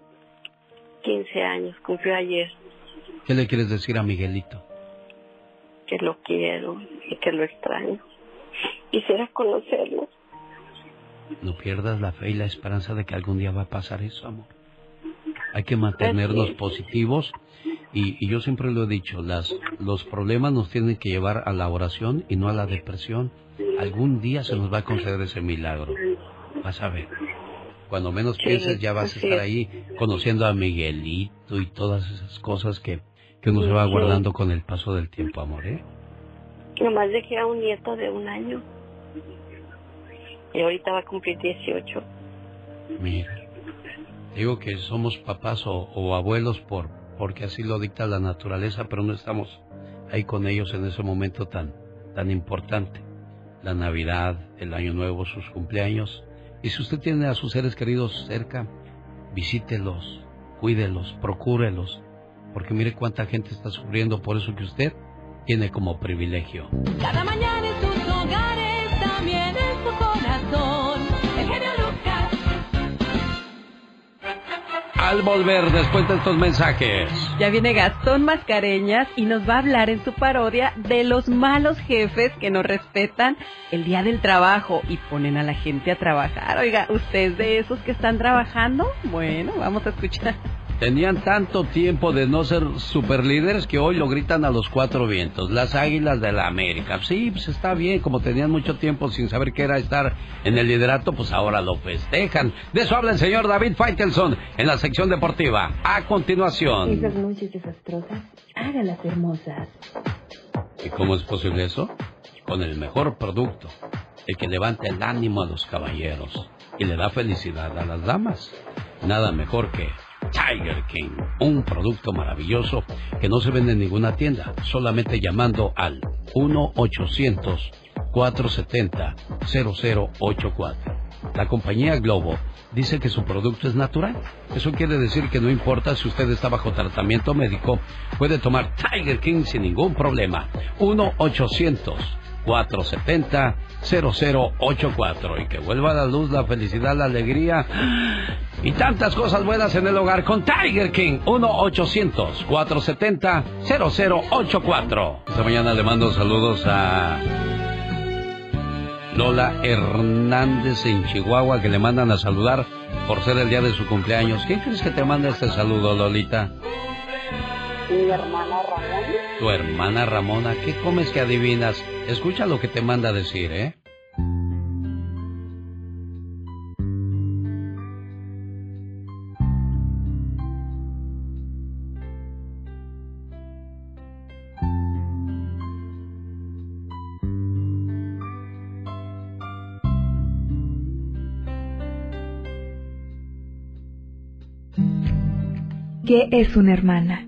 15 años, cumplió ayer, ¿Qué le quieres decir a Miguelito? que lo quiero y que lo extraño. Quisiera conocerlo. No pierdas la fe y la esperanza de que algún día va a pasar eso, amor. Hay que mantenernos positivos Y, y yo siempre lo he dicho, las, los problemas nos tienen que llevar a la oración y no a la depresión. Algún día se nos va a conceder ese milagro. Vas a ver. Cuando menos pienses ya vas a estar es. ahí conociendo a Miguelito y todas esas cosas que, que uno se va guardando con el paso del tiempo, amor, ¿eh? Nomás dejé a un nieto de un año. Y ahorita va a cumplir 18. Mira, digo que somos papás o, o abuelos por porque así lo dicta la naturaleza, pero no estamos ahí con ellos en ese momento tan tan importante. La Navidad, el Año Nuevo, sus cumpleaños. Y si usted tiene a sus seres queridos cerca, visítelos, cuídelos, procúrelos, porque mire cuánta gente está sufriendo por eso que usted tiene como privilegio. Cada mañana en tus hogares, también Al volver después de estos mensajes. Ya viene Gastón Mascareñas y nos va a hablar en su parodia de los malos jefes que no respetan el día del trabajo y ponen a la gente a trabajar. Oiga, ¿usted es de esos que están trabajando? Bueno, vamos a escuchar. Tenían tanto tiempo de no ser superlíderes que hoy lo gritan a los cuatro vientos, las águilas de la América. Sí, pues está bien, como tenían mucho tiempo sin saber qué era estar en el liderato, pues ahora lo festejan. De eso habla el señor David Faitelson en la sección deportiva. A continuación. Esas noches desastrosas, hágalas hermosas. ¿Y cómo es posible eso? Con el mejor producto, el que levanta el ánimo a los caballeros y le da felicidad a las damas. Nada mejor que Tiger King, un producto maravilloso que no se vende en ninguna tienda, solamente llamando al 1-800-470-0084. La compañía Globo dice que su producto es natural. Eso quiere decir que no importa si usted está bajo tratamiento médico, puede tomar Tiger King sin ningún problema. 1-800-470-0084. Y que vuelva a la luz la felicidad, la alegría y tantas cosas buenas en el hogar con Tiger King. 1-800-470-0084. Esta mañana le mando saludos a Lola Hernández en Chihuahua que le mandan a saludar por ser el día de su cumpleaños. ¿Quién crees que te manda este saludo, Lolita? Mi hermana Ramón. Tu hermana Ramona. ¿Qué comes que adivinas? Escucha lo que te manda decir, ¿eh? ¿Qué es una hermana?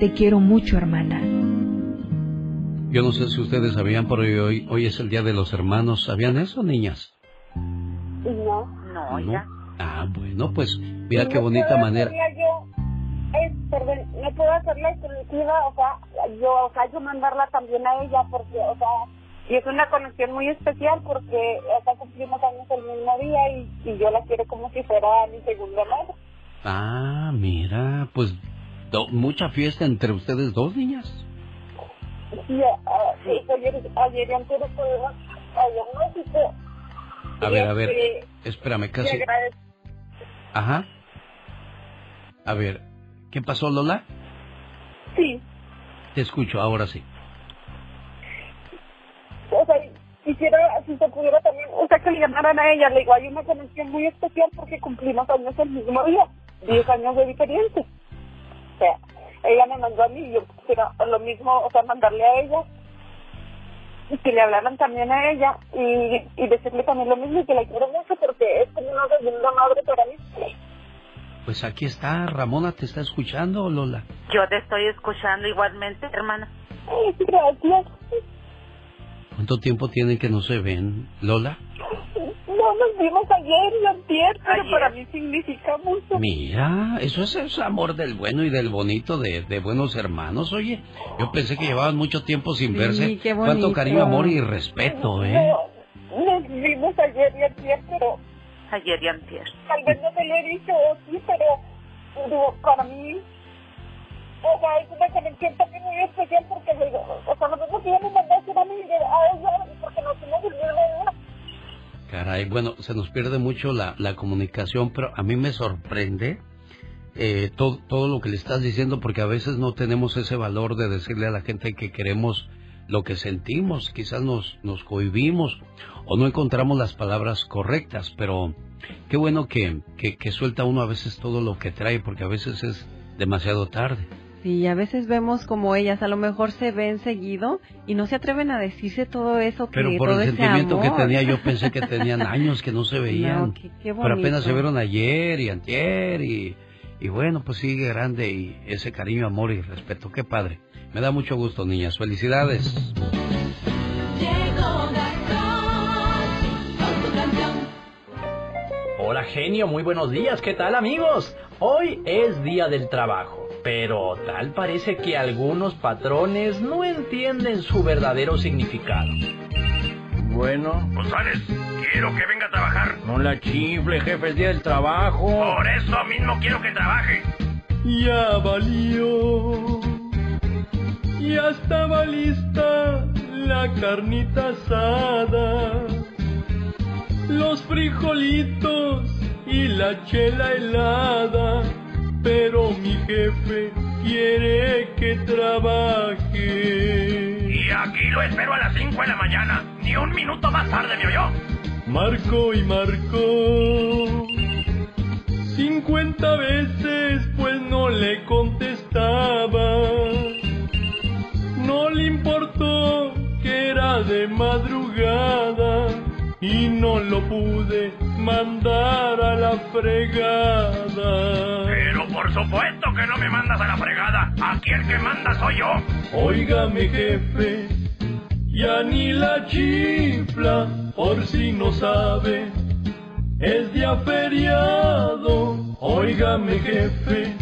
Te quiero mucho, hermana. Yo no sé si ustedes sabían, pero hoy, hoy es el Día de los Hermanos. ¿Sabían eso, niñas? No, no, ¿No? ya. Ah, bueno, pues mira qué ¿No bonita manera. yo? Eh, perdón, ¿no puedo hacerla exclusiva? O sea, yo, o sea, yo mandarla también a ella porque, o sea, y es una conexión muy especial porque, o sea, cumplimos años el mismo día y, y yo la quiero como si fuera mi segunda madre. Ah, mira, pues mucha fiesta entre ustedes dos, niñas. Sí, ah, sí, ayer, ayer antes en México. A ver, a ver, Este, espérame, casi. Ajá. A ver, ¿qué pasó, Lola? Sí, Te escucho, ahora sí. o sea, quisiera, si se pudiera también, o sea, que le llamaran a ella, le digo, hay una conexión muy especial porque cumplimos años el mismo día, 10 años de diferencia. O sea, ella me mandó a mí y yo quisiera lo mismo, o sea, mandarle a ella y que le hablaran también a ella y, y decirle también lo mismo y que la quiero mucho porque es como una segunda madre para mí. Pues aquí está, Ramona te está escuchando, Lola. Yo te estoy escuchando igualmente, hermana. Gracias. ¿Cuánto tiempo tienen que no se ven, Lola? No, nos vimos ayer y antier, pero para mí significa mucho. Mira, eso es, es amor del bueno y del bonito, de, de buenos hermanos. Oye, yo pensé que llevaban mucho tiempo sin Sí, verse. qué Cuánto cariño, amor y respeto, ¿eh? No, nos vimos ayer y antier, pero Ayer y antier. tal vez no te lo he dicho, sí, pero digo, para mí, o sea, es una conexión también muy especial porque, digo, o sea, me mandaste a mí, a ella, porque nos el mismo día. Caray, bueno, se nos pierde mucho la, la comunicación, pero a mí me sorprende eh, todo, todo lo que le estás diciendo, porque a veces no tenemos ese valor de decirle a la gente que queremos lo que sentimos, quizás nos, nos cohibimos o no encontramos las palabras correctas, pero qué bueno que, que, que suelta uno a veces todo lo que trae, porque a veces es demasiado tarde. Sí, a veces vemos como ellas a lo mejor se ven seguido y no se atreven a decirse todo eso que Pero por todo el sentimiento que tenía, yo pensé que tenían años que no se (laughs) veían. No, qué- qué pero apenas se vieron ayer y antier y, y bueno, pues sigue grande y ese cariño, amor y respeto. Qué padre. Me da mucho gusto, niñas. Felicidades. Hola genio, muy buenos días, ¿qué tal amigos? Hoy es día del trabajo, pero tal parece que algunos patrones no entienden su verdadero significado. Bueno. González, quiero que venga a trabajar. No la chifle, jefe, es día del trabajo. Por eso mismo quiero que trabaje. Ya valió. Ya estaba lista la carnita asada. Los frijolitos y la chela helada. Pero mi jefe quiere que trabaje. Y aquí lo espero a las 5 de la mañana. Ni un minuto más tarde, ¿me oyó? Marcó y marcó. Cincuenta veces pues no le contestaba. No le importó que era de madrugada y no lo pude mandar a la fregada. Pero por supuesto que no me mandas a la fregada. Aquí el que manda soy yo. Óigame jefe, ya ni la chifla, por si no sabe, es día feriado. Óigame jefe,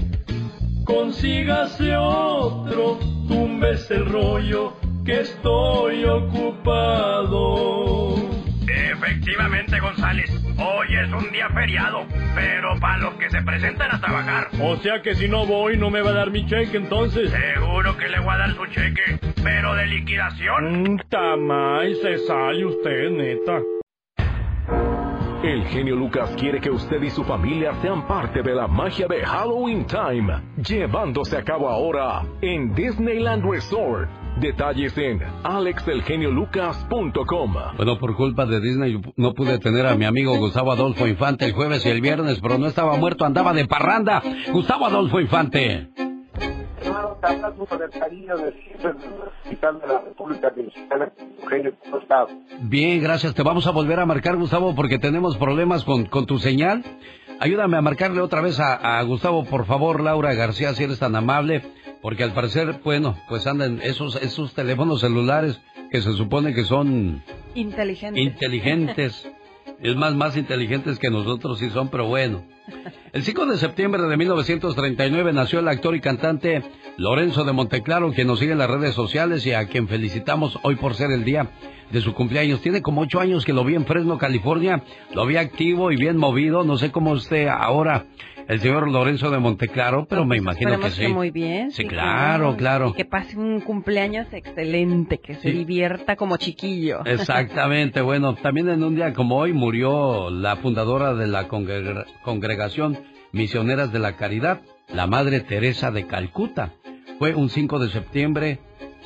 consígase otro, tumbes el rollo, que estoy ocupado. Efectivamente, González. Hoy es un día feriado. Pero para los que se presentan a trabajar. O sea que si no voy no me va a dar mi cheque entonces. Seguro que le voy a dar su cheque. Pero de liquidación. Tamay, se sale usted, neta. El genio Lucas quiere que usted y su familia sean parte de la magia de Halloween Time, llevándose a cabo ahora en Disneyland Resort. Detalles en alexelgeniolucas.com. Bueno, por culpa de Disney no pude tener a mi amigo Gustavo Adolfo Infante el jueves y el viernes, pero no estaba muerto, andaba de parranda. Gustavo Adolfo Infante. Bien, gracias. Te vamos a volver a marcar, Gustavo, porque tenemos problemas con, con tu señal. Ayúdame a marcarle otra vez a Gustavo, por favor, Laura García, si eres tan amable, porque al parecer, bueno, pues andan esos, esos teléfonos celulares que se supone que son Inteligente. inteligentes. (laughs) Es más, más inteligentes que nosotros sí son, pero bueno. El 5 de septiembre de 1939 nació el actor y cantante Lorenzo de Monteclaro, quien nos sigue en las redes sociales y a quien felicitamos hoy por ser el día de su cumpleaños. Tiene como ocho años que lo vi en Fresno, California. Lo vi activo y bien movido. No sé cómo esté ahora el señor Lorenzo de Monteclaro, pero me imagino que sí. que muy bien. Sí, claro, claro. Y que pase un cumpleaños excelente, que se divierta como chiquillo. Exactamente, bueno, también en un día como hoy murió la fundadora de la congre- congregación Misioneras de la Caridad, la Madre Teresa de Calcuta. Fue un 5 de septiembre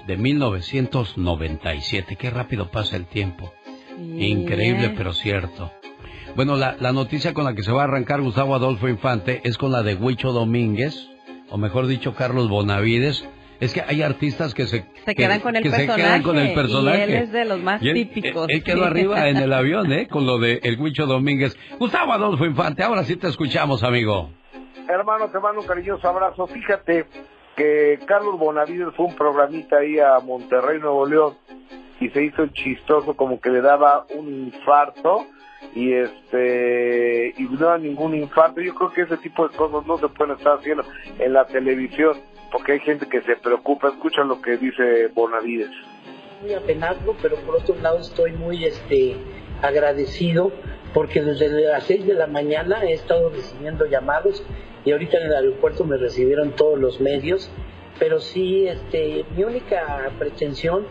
de 1997. Qué rápido pasa el tiempo. Increíble, pero cierto. Bueno, la, la noticia con la que se va a arrancar Gustavo Adolfo Infante es con la de Huicho Domínguez, o mejor dicho, Carlos Bonavides. Es que hay artistas que se, Se que- quedan con el que se personaje. quedan con el personaje. Y él es de los más él- típicos. Él, quedó sí. arriba en el avión, ¿eh? Con lo de el Huicho Domínguez. Gustavo Adolfo Infante, ahora sí te escuchamos, amigo. Hermano, te mando un cariñoso abrazo. Fíjate que Carlos Bonavides fue un programita ahí a Monterrey, Nuevo León, y se hizo chistoso como que le daba un infarto y este y no da ningún infarto. Yo creo que ese tipo de cosas no se pueden estar haciendo en la televisión porque hay gente que se preocupa. Escucha lo que dice Bonavides. muy apenado, pero por otro lado estoy muy este agradecido porque desde las 6 de la mañana he estado recibiendo llamados y ahorita en el aeropuerto me recibieron todos los medios, pero sí este mi única pretensión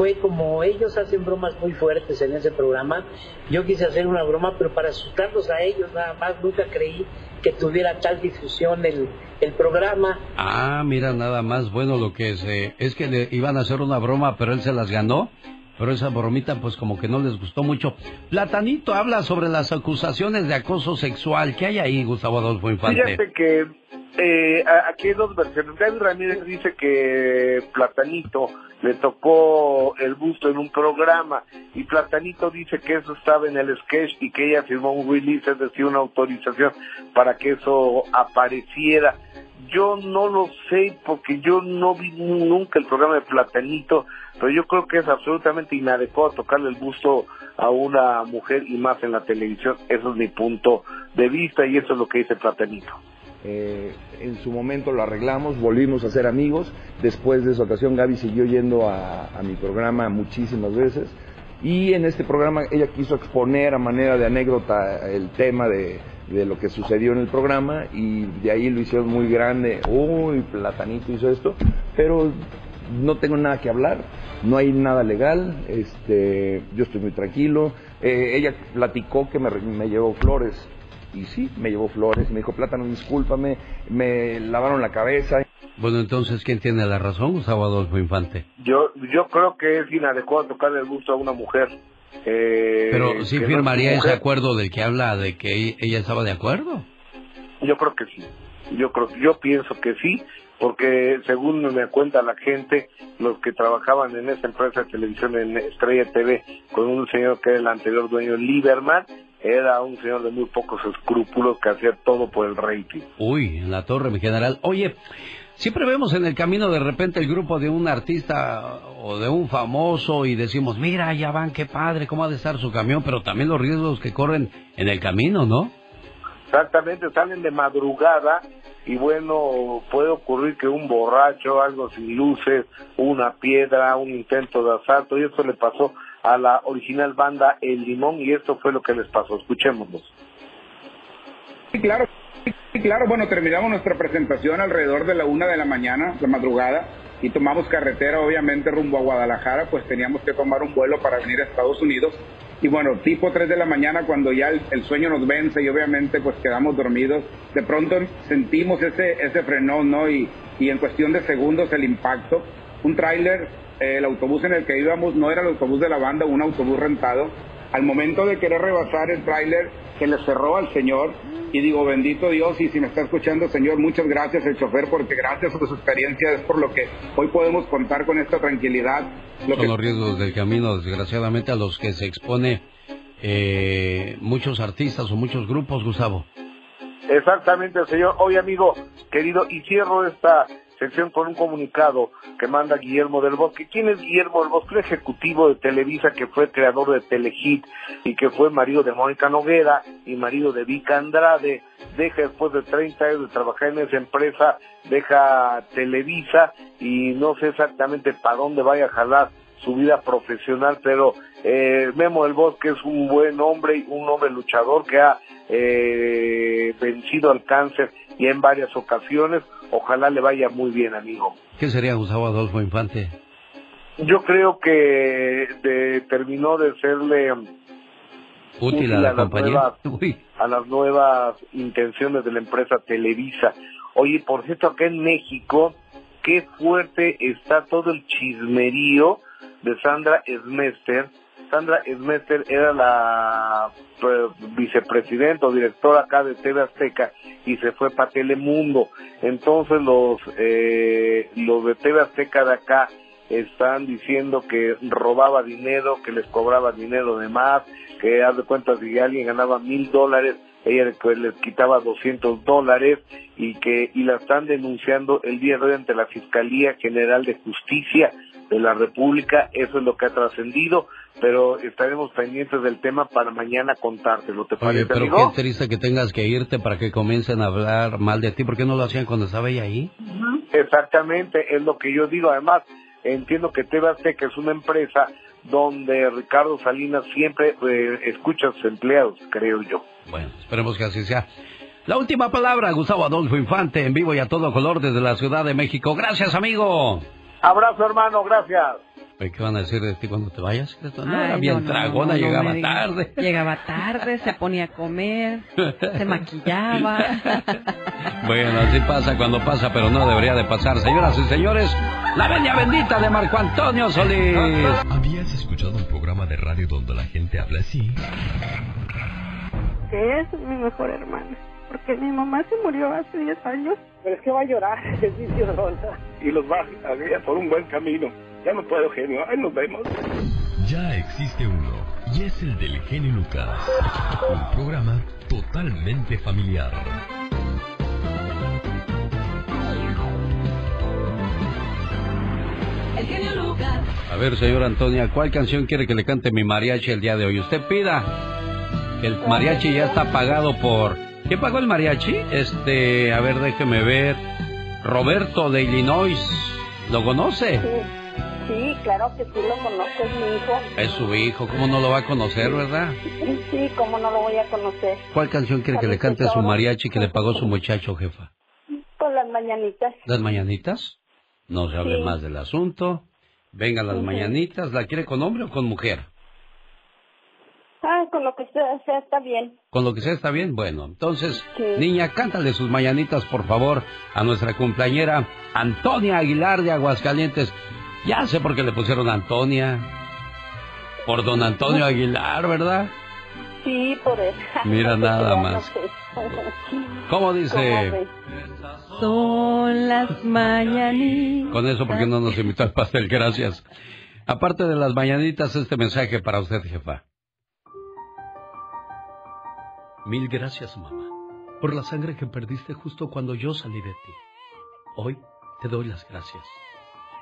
fue como ellos hacen bromas muy fuertes en ese programa, yo quise hacer una broma, pero para asustarlos a ellos nada más, nunca creí que tuviera tal difusión el, el programa. Ah, mira, nada más bueno lo que es. es que le iban a hacer una broma, pero él se las ganó. Pero esa bromita, pues como que no les gustó mucho. Platanito habla sobre las acusaciones de acoso sexual. ¿Qué hay ahí, Gustavo Adolfo Infante? Fíjate que eh, aquí hay dos versiones. David Ramírez dice que Platanito le tocó el busto en un programa y Platanito dice que eso estaba en el sketch y que ella firmó un release, es decir, una autorización para que eso apareciera. Yo no lo sé porque yo no vi nunca el programa de Platanito, pero yo creo que es absolutamente inadecuado tocarle el busto a una mujer y más en la televisión. Eso es mi punto de vista y eso es lo que dice Platanito. Eh, en su momento lo arreglamos, volvimos a ser amigos. Después de esa ocasión Gaby siguió yendo a, mi programa muchísimas veces. Y en este programa ella quiso exponer a manera de anécdota el tema de, de lo que sucedió en el programa y de ahí lo hicieron muy grande. Uy, Platanito hizo esto. Pero no tengo nada que hablar, no hay nada legal, este, yo estoy muy tranquilo. Eh, ella platicó que me, me llevó flores y sí, me llevó flores, me dijo, Plátano, discúlpame, me lavaron la cabeza. Bueno, entonces, ¿quién tiene la razón, Gustavo Adolfo Infante? Yo yo creo que es inadecuado tocarle el busto a una mujer. Eh, Pero sí que no es firmaría ese acuerdo del que habla, de que ella estaba de acuerdo. Yo creo que sí. Yo creo, yo pienso que sí, porque según me cuenta la gente, los que trabajaban en esa empresa de televisión en Estrella TV, con un señor que era el anterior dueño, Lieberman, era un señor de muy pocos escrúpulos que hacía todo por el rating. Uy, en la torre, mi general. Oye, siempre vemos en el camino de repente el grupo de un artista o de un famoso y decimos, mira, ya van, qué padre, cómo ha de estar su camión, pero también los riesgos que corren en el camino, ¿no? Exactamente, salen de madrugada y bueno, puede ocurrir que un borracho, algo sin luces, una piedra, un intento de asalto, y esto le pasó a la original banda El Limón y esto fue lo que les pasó. Escuchémoslos. Sí, claro. Sí, claro. Bueno, terminamos nuestra presentación alrededor de la una de la mañana, la madrugada, y tomamos carretera, obviamente, rumbo a Guadalajara, pues teníamos que tomar un vuelo para venir a Estados Unidos. Y bueno, tipo 3 de la mañana, cuando ya el, sueño nos vence y obviamente pues quedamos dormidos, de pronto sentimos ese, ese frenón, ¿no? Y, y en cuestión de segundos el impacto. Un tráiler, eh, el autobús en el que íbamos no era el autobús de la banda, un autobús rentado. Al momento de querer rebasar el tráiler, se le cerró al señor y digo, bendito Dios, y si me está escuchando, Señor, muchas gracias el chofer, porque gracias a su experiencia es por lo que hoy podemos contar con esta tranquilidad. Lo Son que los riesgos del camino, desgraciadamente, a los que se expone eh, muchos artistas o muchos grupos, Gustavo. Exactamente, señor. Oye, amigo, querido, y cierro esta con un comunicado que manda Guillermo del Bosque. ¿Quién es Guillermo del Bosque? El ejecutivo de Televisa que fue creador de Telehit y que fue marido de Mónica Noguera y marido de Vika Andrade. Deja después de 30 años de trabajar en esa empresa, deja Televisa y no sé exactamente para dónde vaya a jalar su vida profesional, pero eh, Memo del Bosque es un buen hombre y un hombre luchador que ha eh, vencido al cáncer y en varias ocasiones. Ojalá le vaya muy bien, amigo. ¿Qué sería Gustavo Adolfo Infante? Yo creo que de- terminó de serle Útil a la las compañía. nuevas- (laughs) a las nuevas intenciones de la empresa Televisa. Oye, por cierto, acá en México, qué fuerte está todo el chismerío de Sandra Esmester. Sandra Esmester era la pues, vicepresidenta o directora acá de TV Azteca y se fue para Telemundo. Entonces los, eh, los de TV Azteca de acá están diciendo que robaba dinero, que les cobraba dinero de más, que haz de cuenta si alguien ganaba mil dólares, ella pues, les quitaba 200 dólares y que y la están denunciando el día de hoy ante la Fiscalía General de Justicia de la República, eso es lo que ha trascendido, pero estaremos pendientes del tema para mañana contártelo, ¿te Oye, parece, pero amigo? qué triste que tengas que irte para que comiencen a hablar mal de ti. ¿Por qué no lo hacían cuando estaba ella ahí? Exactamente, es lo que yo digo. Además, entiendo que TV Azteca es una empresa donde Ricardo Salinas siempre eh, escucha a sus empleados, creo yo. Bueno, esperemos que así sea. La última palabra, Gustavo Adolfo Infante, en vivo y a todo color desde la Ciudad de México. Gracias, amigo. Abrazo, hermano, gracias. Oye, ¿Qué van a decir de ti cuando te vayas? No, Ay, era bien no, tragona, no, no llegaba tarde. Llegaba tarde, se ponía a comer, se maquillaba. (laughs) Bueno, así pasa cuando pasa, pero no debería de pasar. Señoras y señores, la venia bendita de Marco Antonio Solís. ¿Habías escuchado un programa de radio donde la gente habla así? que es mi mejor hermana. Porque mi mamá se murió hace 10 años. Pero es que va a llorar, (laughs) es idiota. Y los va a guiar por un buen camino. Ya no puedo, genio. Ahí nos vemos. Ya existe uno, y es el del genio Lucas. Un programa totalmente familiar. El genio Lucas. A ver, señora Antonia, ¿cuál canción quiere que le cante mi mariachi el día de hoy? Usted pida. El mariachi ya está pagado por... ¿Quién pagó el mariachi? Este, a ver, déjeme ver. Roberto de Illinois. ¿Lo conoce? Sí, claro que sí lo conozco, es mi hijo. Es su hijo, ¿cómo no lo va a conocer, verdad? Sí, cómo no lo voy a conocer. ¿Cuál canción quiere que le cante a su mariachi que le pagó su muchacho, jefa? Con las mañanitas. ¿Las mañanitas? No se hable Sí. más del asunto. Vengan las mañanitas. ¿La quiere con hombre o con mujer? Ah, con lo que sea, sea está bien. Con lo que sea está bien. Bueno, entonces, Sí. niña, cántale sus mañanitas, por favor, a nuestra cumpleañera Antonia Aguilar de Aguascalientes. Ya sé por qué le pusieron Antonia. Por don Antonio Aguilar, ¿verdad? Sí, por eso. Mira (laughs) nada más. ¿Cómo dice? Son las mañanitas. Con eso, ¿por qué no nos invitó al pastel? Gracias. Aparte de las mañanitas, este mensaje para usted, jefa. Mil gracias, mamá, por la sangre que perdiste justo cuando yo salí de ti. Hoy te doy las gracias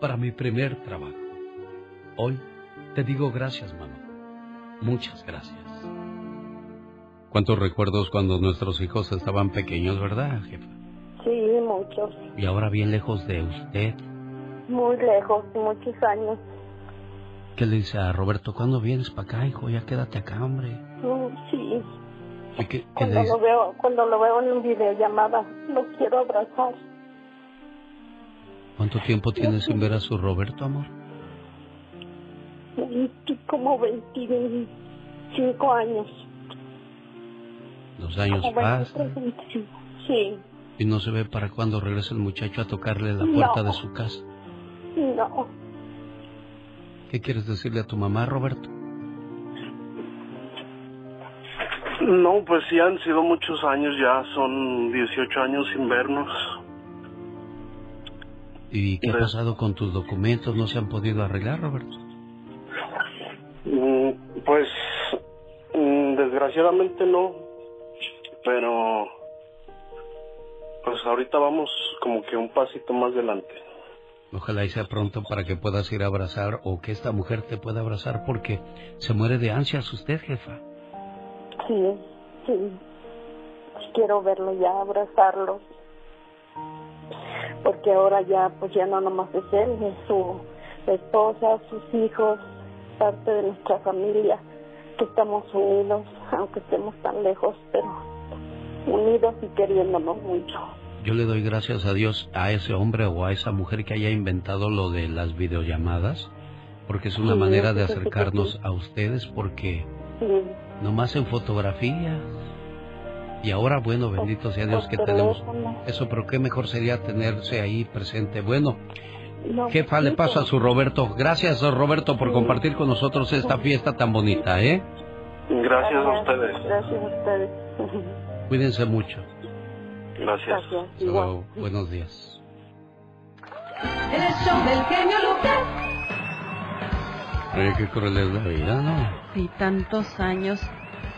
para mi primer trabajo. Hoy te digo gracias, mamá. Muchas gracias. ¿Cuántos recuerdos cuando nuestros hijos estaban pequeños, verdad, jefa? Sí, muchos. Y ahora bien lejos de usted. Muy lejos, muchos años. ¿Qué le dice a Roberto? ¿Cuándo vienes para acá, hijo? Ya quédate acá, hombre. Mm, Sí, ¿Y qué, qué le cuando dice? lo veo, cuando lo veo en un videollamada, lo quiero abrazar. ¿Cuánto tiempo tiene sin ver a su Roberto, amor? Como 25 años. Los años Como pasan 23, 25. Sí, y no se ve para cuándo regresa el muchacho a tocarle la No. puerta de su casa. no. ¿Qué quieres decirle a tu mamá, Roberto? No, pues sí han sido muchos años ya, son 18 años sin vernos. ¿Y qué ha pasado con tus documentos? ¿No se han podido arreglar, Roberto? Mm, Pues mm, desgraciadamente no, pero pues ahorita vamos como que un pasito más adelante. Ojalá y sea pronto para que puedas ir a abrazar o que esta mujer te pueda abrazar porque se muere de ansias usted, jefa. Sí, sí. Quiero verlo ya, abrazarlo. Porque ahora ya, pues ya no nomás es él, es su esposa, sus hijos, parte de nuestra familia, que estamos unidos, aunque estemos tan lejos, pero unidos y queriéndonos mucho. Yo le doy gracias a Dios a ese hombre o a esa mujer que haya inventado lo de las videollamadas, porque es una Sí, manera de acercarnos sí. a ustedes, porque Sí, nomás en fotografías. Y ahora, bueno, bendito sea Dios que tenemos eso, pero qué mejor sería tenerse ahí presente. Bueno, No, Jefa, le paso a su Roberto. Gracias, Roberto, por compartir con nosotros esta fiesta tan bonita, ¿eh? Gracias a ustedes. Gracias a ustedes. Cuídense mucho. Gracias. Hasta luego. Buenos días. En el show del genio Lucas. Oye, qué cruel es la vida, ¿no? Sí, tantos años.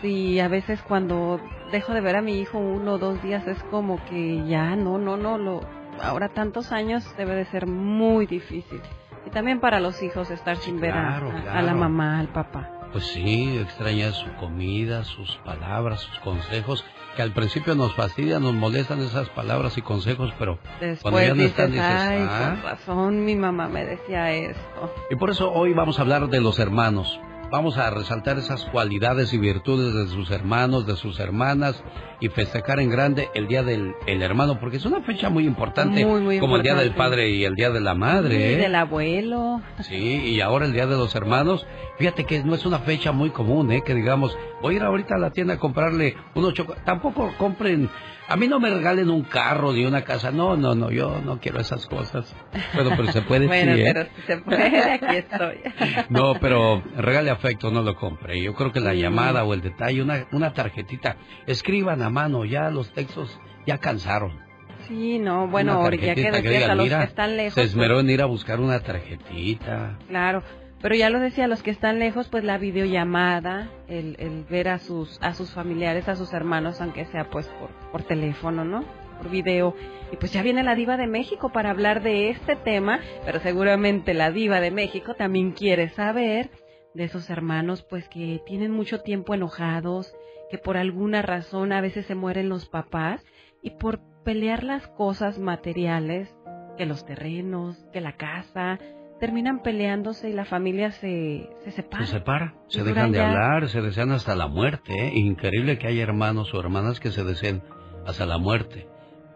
Sí, a veces cuando dejo de ver a mi hijo uno o dos días es como que ya, no, no, no, lo, ahora tantos años debe de ser muy difícil. Y también para los hijos estar sin ver a- claro, la mamá, al papá. Pues sí, extraña su comida, sus palabras, sus consejos, que al principio nos fastidian, nos molestan esas palabras y consejos, pero cuando ya no dices, están, dices, ay, ah. con razón, mi mamá me decía esto. Y por eso hoy vamos a hablar de los hermanos. Vamos a resaltar esas cualidades y virtudes de sus hermanos, de sus hermanas y festejar en grande el Día del el Hermano, porque es una fecha muy importante, Muy, muy como el Día del. Padre y el Día de la Madre. Y ¿eh? del abuelo. Sí, y ahora el Día de los Hermanos, fíjate que no es una fecha muy común, ¿eh? Que digamos, voy a ir ahorita a la tienda a comprarle unos chocolates. Tampoco compren, a mí no me regalen un carro ni una casa, no, no, no, yo no quiero esas cosas. Pero, pero se puede (laughs) bueno, sí, ¿eh? pero si se puede, aquí estoy. (laughs) No, pero regale afecto, no lo compre. Yo creo que la llamada o el detalle, una, una tarjetita, escriban a mano, ya los textos ya cansaron. Sí, no, bueno, ya que decías digan, a los "Mira, que están lejos. Se esmeró pues, en ir a buscar una tarjetita. Claro, pero ya lo decía, los que están lejos, pues la videollamada, el, el ver a sus, a sus familiares, a sus hermanos, aunque sea pues por, por teléfono, ¿no? Por video. Y pues ya viene la diva de México para hablar de este tema, pero seguramente la diva de México también quiere saber de esos hermanos, pues que tienen mucho tiempo enojados, que por alguna razón a veces se mueren los papás y por pelear las cosas materiales, que los terrenos, que la casa, terminan peleándose y la familia se, se separa. Se separa, se dejan de ya- hablar, se desean hasta la muerte. ¿eh? Increíble que haya hermanos o hermanas que se deseen hasta la muerte.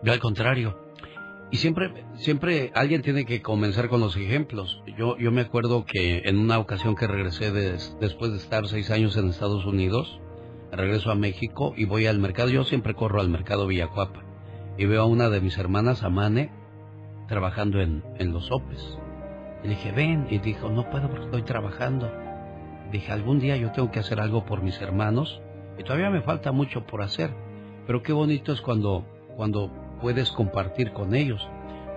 Yo al contrario. Y siempre, siempre alguien tiene que comenzar con los ejemplos. Yo, yo me acuerdo que en una ocasión que regresé des- después de estar seis años en Estados Unidos, regreso a México y voy al mercado. Yo siempre corro al mercado Villacuapa y veo a una de mis hermanas, Amane, trabajando en, en los sopes. Le dije, ven. Y dijo, no puedo porque estoy trabajando. Dije, algún día yo tengo que hacer algo por mis hermanos. Y todavía me falta mucho por hacer. Pero qué bonito es cuando, cuando puedes compartir con ellos.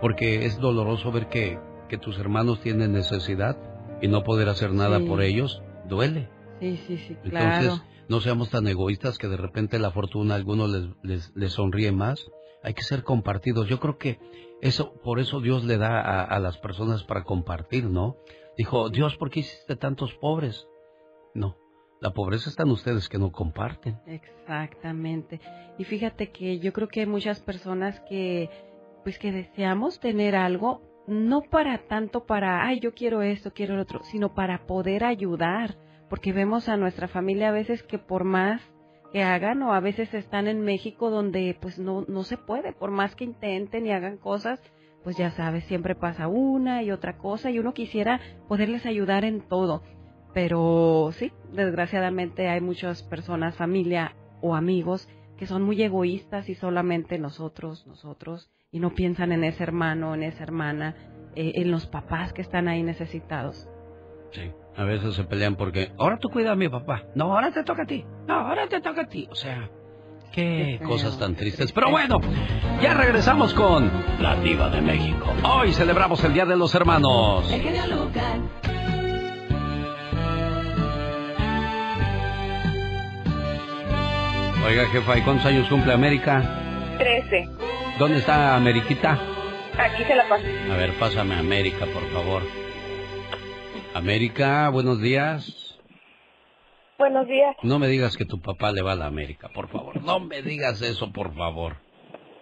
Porque es doloroso ver que, que tus hermanos tienen necesidad y no poder hacer nada Sí. por ellos. Duele. Sí, sí, sí, Entonces, claro. no seamos tan egoístas que de repente la fortuna a algunos les, les, les sonríe más. Hay que ser compartidos. Yo creo que eso, por eso Dios le da a, las personas para compartir, ¿no? Dijo, Dios, ¿por qué hiciste tantos pobres? No, la pobreza está en ustedes que no comparten. Exactamente. Y fíjate que yo creo que hay muchas personas que, pues que deseamos tener algo, no para tanto para, ay, yo quiero esto, quiero lo otro, sino para poder ayudar. Porque vemos a nuestra familia a veces que por más hagan o a veces están en México donde pues no, no se puede, por más que intenten y hagan cosas, pues ya sabes, siempre pasa una y otra cosa y uno quisiera poderles ayudar en todo. Pero sí, desgraciadamente hay muchas personas, familia o amigos, que son muy egoístas y solamente nosotros, nosotros, y no piensan en ese hermano, en esa hermana, eh, en los papás que están ahí necesitados. Sí. A veces se pelean porque, ahora tú cuida a mi papá. No, ahora te toca a ti. No, ahora te toca a ti. O sea, qué cosas tan tristes. Pero bueno, ya regresamos con la diva de México. Hoy celebramos el Día de los Hermanos. El genio Lucas. Oiga, jefa, ¿y cuántos años cumple América? Trece. ¿Dónde está Ameriquita? Aquí se la paso. A ver, pásame a América, por favor. América, buenos días. Buenos días. No me digas que tu papá le va a la América, por favor. No me digas eso, por favor.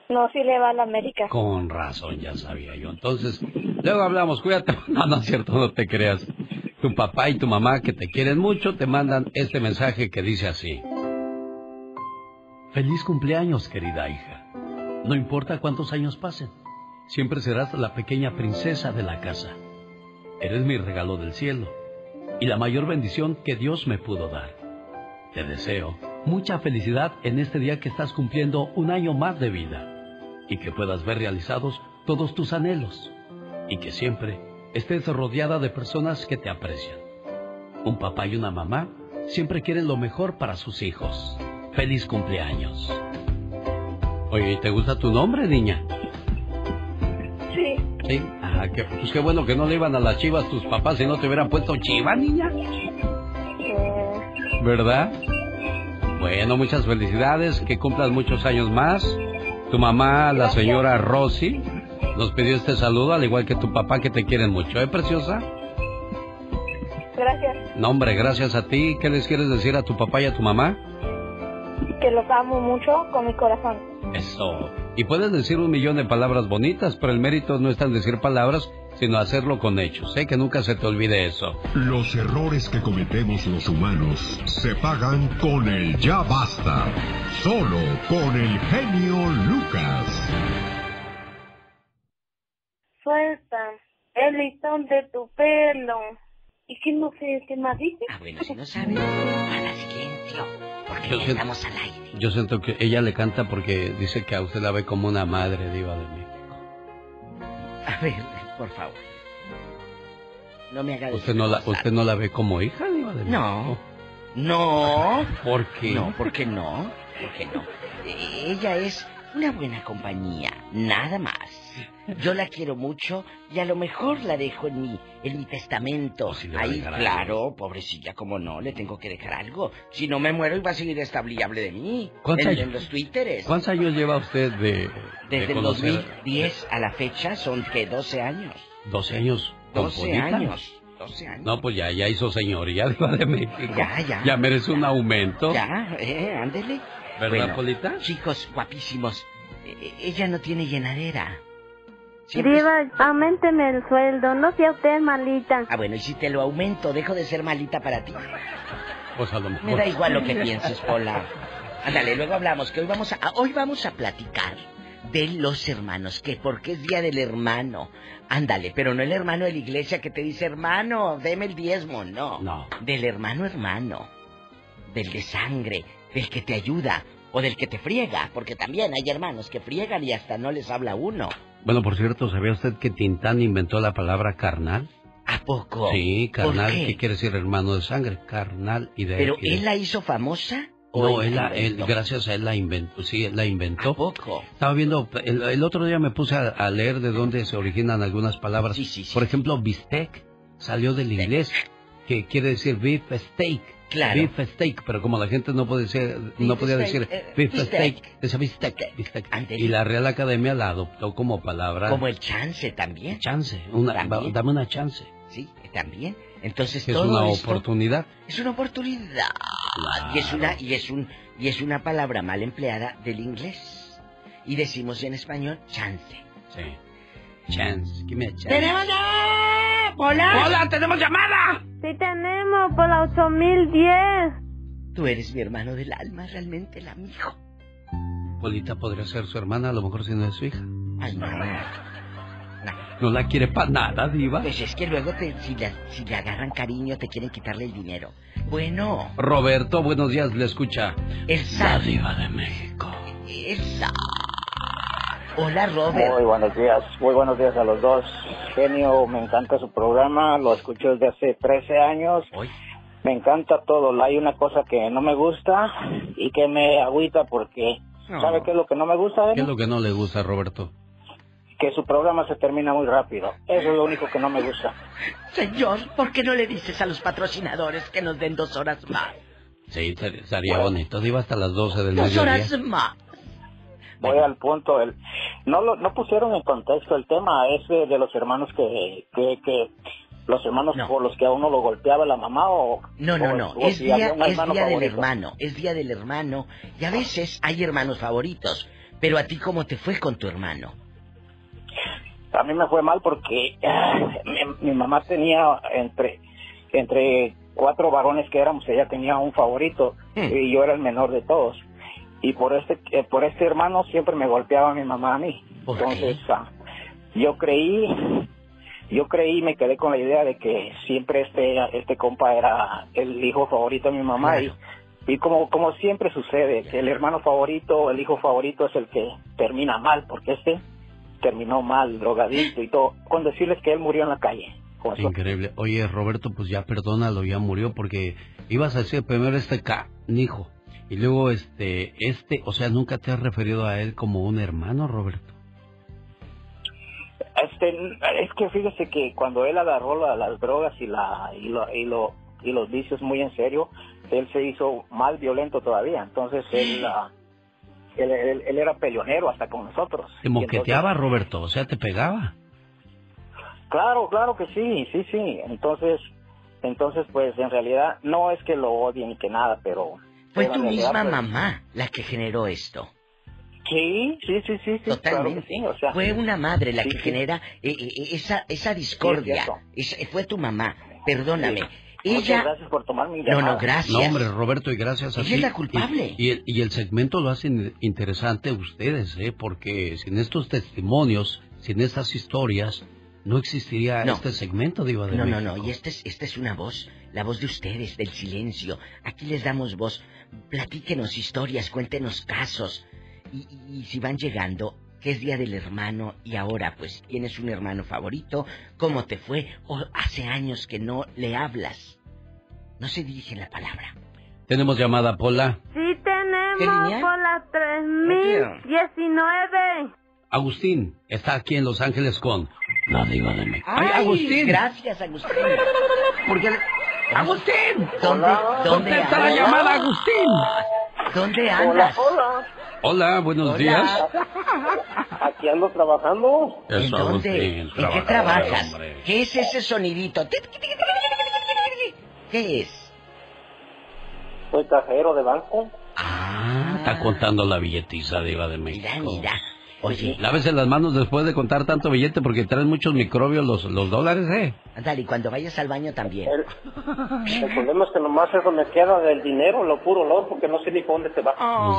No, sí le va a la América. Con razón, ya sabía yo. Entonces, luego hablamos, cuídate. (laughs) No, no es cierto, no te creas. Tu papá y tu mamá, que te quieren mucho, te mandan este mensaje que dice así. Feliz cumpleaños, querida hija. No importa cuántos años pasen, siempre serás la pequeña princesa de la casa. Eres mi regalo del cielo y la mayor bendición que Dios me pudo dar. Te deseo mucha felicidad en este día que estás cumpliendo un año más de vida y que puedas ver realizados todos tus anhelos. y que siempre estés rodeada de personas que te aprecian. Un papá y una mamá siempre quieren lo mejor para sus hijos. Feliz cumpleaños. Oye, ¿te gusta tu nombre, niña? Sí. Sí. Qué, pues qué bueno que no le iban a las chivas tus papás si no te hubieran puesto chiva, niña. ¿Verdad? Bueno, muchas felicidades, que cumplas muchos años más. Tu mamá, la señora Rosy, nos pidió este saludo, al igual que tu papá, que te quieren mucho, ¿eh, preciosa? Gracias. No, hombre, gracias a ti. ¿Qué les quieres decir a tu papá y a tu mamá? Que los amo mucho con mi corazón. Eso. Y puedes decir un millón de palabras bonitas, pero el mérito no está en decir palabras, sino hacerlo con hechos. ¿eh? Que nunca se te olvide eso. Los errores que cometemos los humanos se pagan con el ya basta. Solo con el genio Lucas. Suelta el listón de tu pelo. ¿Y qué no sé qué más dice? Ah, bueno, si no sabe, haga silencio. Porque Yo ya sé- estamos al aire. Yo siento que ella le canta porque dice que a usted la ve como una madre diva de mí. A ver, por favor. No me haga ¿Usted no la, usted no la ve como hija diva de mí? No. No. ¿Por qué? No, ¿por qué no? ¿Por qué no? Ella es una buena compañía, nada más. Yo la quiero mucho y a lo mejor la dejo en mi, en mi testamento. a Ahí, claro, pobrecilla, como no, le tengo que dejar algo. Si no me muero va a seguir hable de mí. ¿Cuántos En, años- en los twitteres. ¿Cuántos años lleva usted de, de Desde el conocer? 2010 a la fecha son que 12 años. 12 años. con 12 Polita. años. 12 años. No, pues ya, ya hizo señoría de México. Ya, ya. Ya merece un aumento. Ya, eh, ándele. ¿Verdad, Bueno, Polita? Chicos guapísimos, eh, ella no tiene llenadera. Siempre- Diva, aumenteme el sueldo, no sea usted malita. Ah, bueno, y si te lo aumento, dejo de ser malita para ti. Pues a lo mejor. Me da igual lo que pienses, Pola. Ándale, luego hablamos, que hoy vamos a, hoy vamos a platicar de los hermanos, que porque es día del hermano. Ándale, pero no el hermano de la iglesia que te dice, hermano, deme el diezmo, no. No. Del hermano hermano, del de sangre, del que te ayuda, o del que te friega, porque también hay hermanos que friegan y hasta no les habla uno. Bueno, por cierto, ¿sabía usted que Tintán inventó la palabra carnal? ¿A poco? Sí, ¿Por carnal, qué? ¿qué quiere decir hermano de sangre? Carnal y de... ¿Pero y de- él la hizo famosa? ¿o No, él, la él- gracias a él la inventó, sí, la inventó. ¿A poco? Estaba viendo, el, el otro día me puse a, a leer de dónde se originan algunas palabras. Sí, sí, sí. Por ejemplo, bistec salió del inglés, que quiere decir beef steak. Claro. Beef steak, pero como la gente no, puede decir, no podía steak, decir eh, beef bistec. steak, decía bistec, bistec. Y la Real Academia la adoptó como palabra. Como el chance también. Chance, una, También. dame una chance. Sí, también. Entonces es todo una esto oportunidad. es una oportunidad. Y es una y es un y es una palabra mal empleada del inglés. Y decimos en español chance. Sí. Chance, give me a chance. ¡Tenemos ¡Hola! ¡Hola, tenemos llamada! Sí tenemos por la 8010. Tú eres mi hermano del alma, realmente el amigo. Polita podría ser su hermana, a lo mejor si no es su hija. Ay, no. No la quiere para nada, diva. Pues es que luego te, si, la- si le agarran cariño te quieren quitarle el dinero. Bueno, Roberto, buenos días, le escucha. Elsa. La diva de México. Elsa. Hola, Robert. Muy buenos días, muy buenos días a los dos. Genio, me encanta su programa, lo escucho desde hace 13 años. Me encanta todo, hay una cosa que no me gusta y que me agüita porque, No. ¿sabe qué es lo que no me gusta? ¿Qué es lo que no le gusta Roberto? Que su programa se termina muy rápido. Eso es lo único que no me gusta. (laughs) Señor, ¿por qué no le dices a los patrocinadores que nos den dos horas más? Sí, estaría- bonito. Diva hasta las 12 del Dos mediodía. horas más. Voy al punto. El, no lo, no pusieron en contexto el tema ese de los hermanos que, que, que los hermanos por los que a uno lo golpeaba la mamá o No, no, o- no. o Es si día, es día del hermano. Es día del hermano. Y a veces hay hermanos favoritos. Pero a ti, ¿cómo te fue con tu hermano? A mí me fue mal porque ah, mi, mi mamá tenía entre entre cuatro varones que éramos, ella tenía un favorito y yo era el menor de todos. Y por este eh, por este hermano siempre me golpeaba mi mamá a mí. Entonces, ah, yo creí yo creí me quedé con la idea de que siempre este este compa era el hijo favorito de mi mamá y y como como siempre sucede que el hermano favorito o el hijo favorito es el que termina mal porque este terminó mal, drogadicto y todo, con decirles que él murió en la calle. Increíble. Oye, Roberto, pues ya perdónalo, ya murió porque ibas a decir primero este canijo y luego este, este, o sea, nunca te has referido a él como un hermano, Roberto. Este, es que fíjese que cuando él agarró la- las drogas y la y, lo, y, lo- y los vicios muy en serio, él se hizo más violento todavía. Entonces él, ah, él, él- él era peleonero hasta con nosotros. Te moqueteaba, Roberto, o sea, te pegaba. Claro, claro que sí, sí, sí. Entonces, entonces pues en realidad no es que lo odie ni que nada, pero... Fue tu misma pues, mamá la que generó esto. Sí, sí, sí, sí, sí, Totalmente. claro sí, o sea, Fue una madre la sí, que sí. genera eh, eh, esa, esa discordia. cierto. Es- fue tu mamá. Perdóname. Muchas Ella. gracias por tomar mi No, llamada. no, gracias. No, hombre, Roberto, y gracias a Ella ti. es la culpable. Y, y el, y el segmento lo hacen interesante ustedes, ¿eh? Porque sin estos testimonios, sin estas historias, no existiría No. este segmento, Diva de No, no, México. no. Y esta es, esta es una voz. La voz de ustedes, del silencio. Aquí les damos voz. Platíquenos historias, cuéntenos casos. Y, y- y si van llegando, que es Día del Hermano y ahora, pues, ¿tienes un hermano favorito? ¿Cómo te fue? ¿O hace años que no le hablas? No se dirige la palabra. Tenemos llamada, Pola. Sí ¿Qué tenemos las 3019. Agustín está aquí en Los Ángeles con la Diva de México. ¡Ay, Agustín! Gracias, Agustín. Porque... ¡Agustín! ¿Dónde, dónde Contesta la llamada, Agustín. ¿Dónde andas? hola. Hola, buenos Hola. días. Aquí ando trabajando. ¿En Eso, dónde? ¿En qué trabajas? hombre. ¿Qué es ese sonidito? ¿Qué es? Soy cajero de banco. Ah, está contando la billetiza, Diva de México. Mira, mira. Oye, Lávese las manos después de contar tanto billete porque traen muchos microbios los, los dólares, ¿eh? ándale, y cuando vayas al baño también. El problema es que nomás eso me queda del dinero, lo puro olor, porque no sé ni por dónde se va.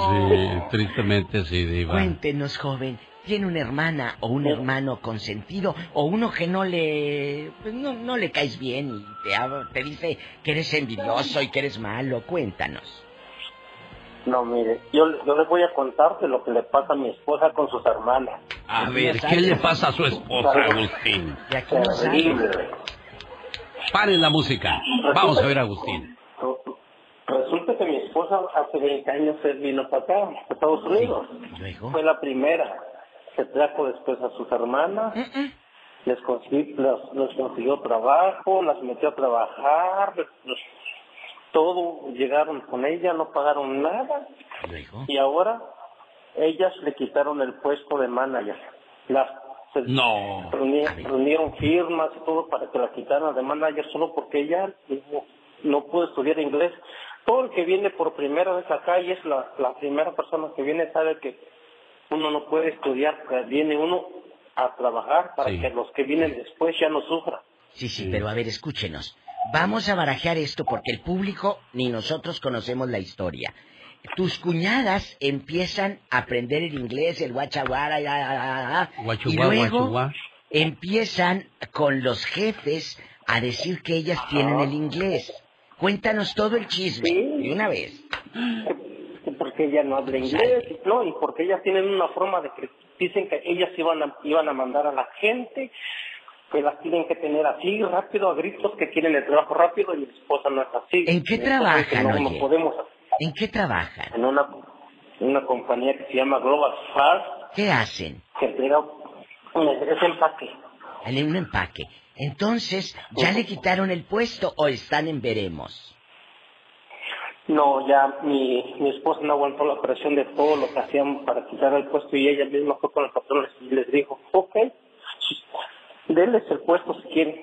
Sí, tristemente sí, Diva. Cuéntenos, joven. ¿Tiene una hermana o un hermano consentido o uno que no le pues no, no le caes bien y te, habla- te dice que eres envidioso y que eres malo? Cuéntanos. No, mire, yo, yo les voy a contar de lo que le pasa a mi esposa con sus hermanas. A ver, ¿qué le pasa a su esposa, Agustín? Terrible. Paren la música. Vamos a ver, Agustín. Resulta que mi esposa hace 20 años se vino para acá, a Estados Unidos. Fue la primera. Se trajo después a sus hermanas. Les, consi- las- les consiguió trabajo, las metió a trabajar. les- todo, llegaron con ella, no pagaron nada. Y ahora ellas le quitaron el puesto de manager. Las No. reuni- reunieron firmas y todo para que la quitaran de manager solo porque ella no, no pudo estudiar inglés. Todo el que viene por primera vez acá y es la, la primera persona que viene sabe que uno no puede estudiar, viene uno a trabajar para Sí. que los que vienen después ya no sufran. Sí, sí, pero a ver, escúchenos. Vamos a barajear esto porque el público ni nosotros conocemos la historia. Tus cuñadas empiezan a aprender el inglés, el guachaguara, ya, ya, ya, ya, y luego empiezan con los jefes a decir que ellas tienen el inglés. Cuéntanos todo el chisme, de una vez. porque ella no habla inglés, no, y porque ellas tienen una forma de que dicen que ellas iban a, iban a mandar a la gente, que las tienen que tener así rápido, a gritos, que quieren el trabajo rápido, y mi esposa no es así. ¿En qué trabajan, No, no oye? podemos. ¿En qué trabajan? En una, una compañía que se llama Global Fast, ¿Qué hacen? que entrega ese empaque. En un empaque. Entonces, ¿ya le quitaron el puesto o están en veremos? No, ya mi, mi esposa no aguantó la presión de todo lo que hacían para quitar el puesto y ella misma fue con los patrones y les dijo, ok, denles el puesto si quieren.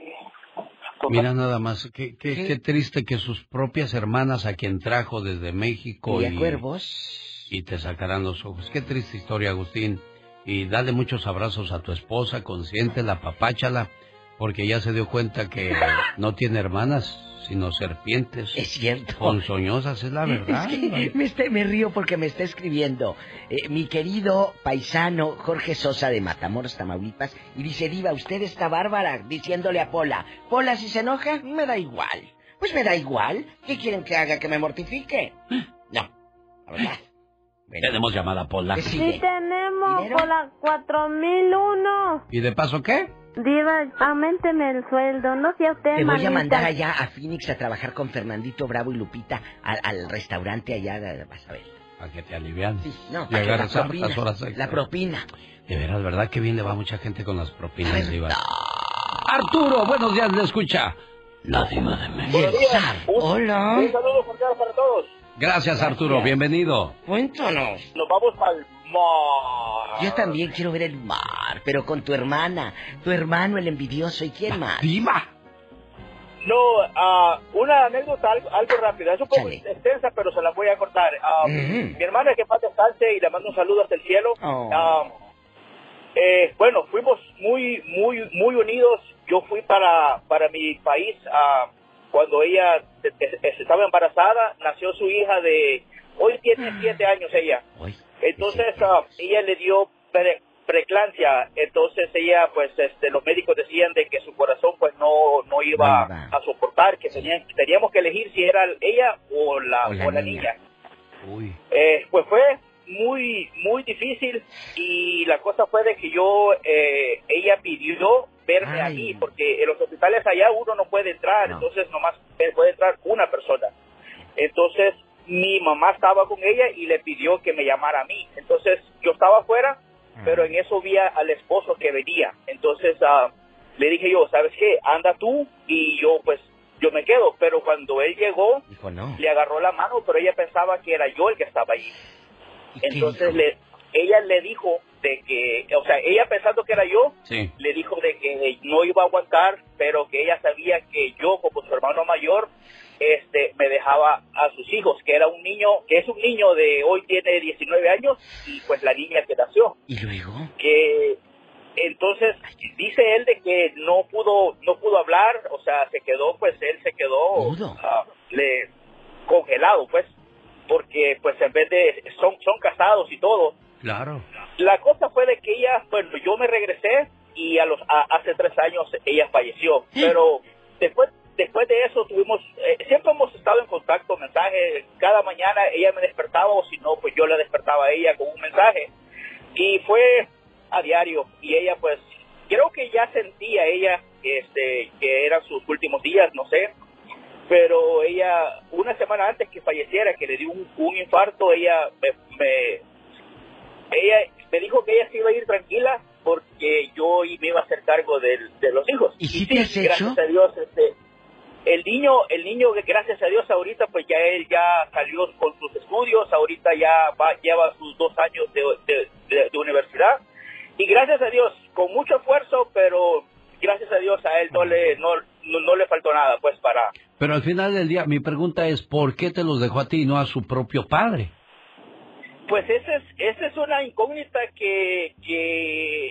Mira nada más, qué, qué, qué triste que sus propias hermanas a quien trajo desde México Y a y, cuervos. y te sacarán los ojos. Qué triste historia, Agustín. Y dale muchos abrazos a tu esposa, consiéntela, papáchala, porque ya se dio cuenta que no tiene hermanas, sino serpientes. Es cierto. Ponzoñosas, es la verdad. Es que me, está- me río porque me está escribiendo eh, mi querido paisano Jorge Sosa de Matamoros, Tamaulipas, y dice, Diva, usted está bárbara, diciéndole a Pola, Pola, si se enoja, me da igual. Pues me da igual. ¿Qué quieren que haga? ¿Que me mortifique? No, la verdad. Tenemos llamada, Pola. ¿Qué Sí tenemos llamo por la 4001. ¿Y de paso qué? Diva, aumenteme el sueldo, no sea usted Te voy a mandar allá a Phoenix a trabajar con Fernandito Bravo y Lupita al, al restaurante allá, vas a ver. Para que te alivian. No, y para que la propina, horas extra. la propina. De veras, ¿verdad? Que bien le va mucha gente con las propinas, Diva. Arturo, buenos días, le escucha. La Diva de México. Hola. Un saludo cordial para todos. Gracias, Arturo, bienvenido. Cuéntanos. Nos vamos al mar. Yo también quiero ver el mar, pero con tu hermana, tu hermano el envidioso y quién más. Diva. No, ah, una anécdota algo, algo rápida. Es un poco extensa, pero se la voy a cortar. Ujú. Mi hermana que paz descanse y le mando un saludo hasta el cielo. Oh. Ah, eh, bueno, fuimos muy, muy, muy unidos. Yo fui para, para mi país cuando ella estaba embarazada. Nació su hija de... Hoy tiene siete años ella. Entonces ah, ella le dio pre- preclancia. Entonces ella, pues, este, los médicos decían de que su corazón, pues, no, no iba a soportar, que tenían, teníamos que elegir si era ella o la, O la o la niña. niña. Eh, pues fue muy, muy difícil y la cosa fue de que yo, eh, ella pidió verme a mí, porque en los hospitales allá uno no puede entrar, entonces nomás puede entrar una persona. Entonces mi mamá estaba con ella y le pidió que me llamara a mí. Entonces yo estaba afuera, pero en eso vi al esposo que venía. Entonces ah, le dije yo, ¿sabes qué? Anda tú y yo pues yo me quedo. Pero cuando él llegó, Dijo, no. le agarró la mano, pero ella pensaba que era yo el que estaba ahí. Entonces le, ella le dijo de que, o sea, ella pensando que era yo, Sí. le dijo de que no iba a aguantar, pero que ella sabía que yo como su hermano mayor este me dejaba a sus hijos, que era un niño, que es un niño de hoy tiene 19 años y pues la niña que nació. ¿Y luego? Que entonces dice él de que no pudo no pudo hablar, o sea, se quedó pues él se quedó ah, le congelado pues porque pues en vez de son son casados y todo Claro. la cosa fue de que ella, bueno, yo me regresé y a los a- hace tres años ella falleció. Pero después después de eso tuvimos, eh, siempre hemos estado en contacto, mensajes. Cada mañana ella me despertaba o si no, pues yo la despertaba a ella con un mensaje. Y fue a diario y ella pues creo que ya sentía ella este que eran sus últimos días, no sé. Pero ella, una semana antes que falleciera, que le dio un, un infarto, ella me, me- ella me dijo que ella se iba a ir tranquila porque yo me iba a hacer cargo del- de, los hijos. ¿Y si te has gracias hecho? a Dios, este, el niño, el niño que gracias a Dios ahorita pues ya él ya salió con sus estudios, ahorita ya va, lleva sus dos años de, de- de- de universidad y gracias a Dios con mucho esfuerzo, pero gracias a Dios a él no le no, no, no le faltó nada pues para Pero al final del día, mi pregunta es, ¿por qué te los dejó a ti y no a su propio padre? Pues esa es, esa es una incógnita que, que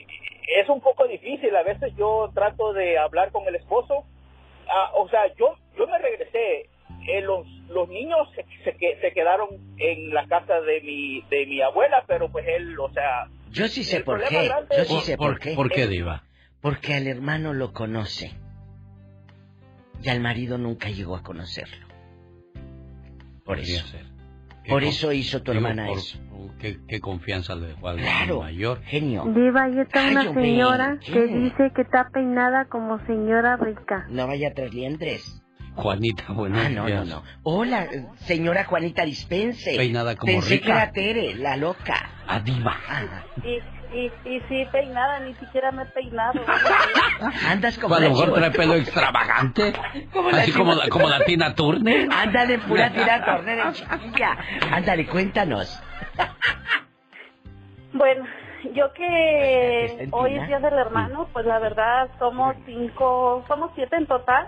es un poco difícil. A veces yo trato de hablar con el esposo. Ah, o sea, yo yo me regresé. Eh, los, los niños se, se, que- se quedaron en la casa de mi de mi abuela, pero pues él, o sea... Yo sí sé el por problema qué. grande Yo sí sé por, qué. ¿Por qué, Diva? Porque al hermano lo conoce. Y al marido nunca llegó a conocerlo. Por Podría eso. ser. ¿Qué Por eso hizo tu digo, hermana por- eso. ¿qué, qué confianza le dejó al Claro. mayor? Genio. Diva, y está una señora que dice que está peinada como señora rica. No vaya tras liendres. Juanita, buenos Ah, no, no, días. no. Hola, eh, señora Juanita Dispense. Peinada como Pensé rica. que era Tere, la loca. A Diva. Y, y, y sí, peinada, ni siquiera me he peinado. Andas como a lo mejor trae pelo extravagante. Como la así como, la- como la Tina Turner. Ándale, pura tira Turner en chiquilla. Ándale, cuéntanos. Bueno, yo que hoy Tina. es Día del Hermano, pues la verdad somos cinco, somos siete en total,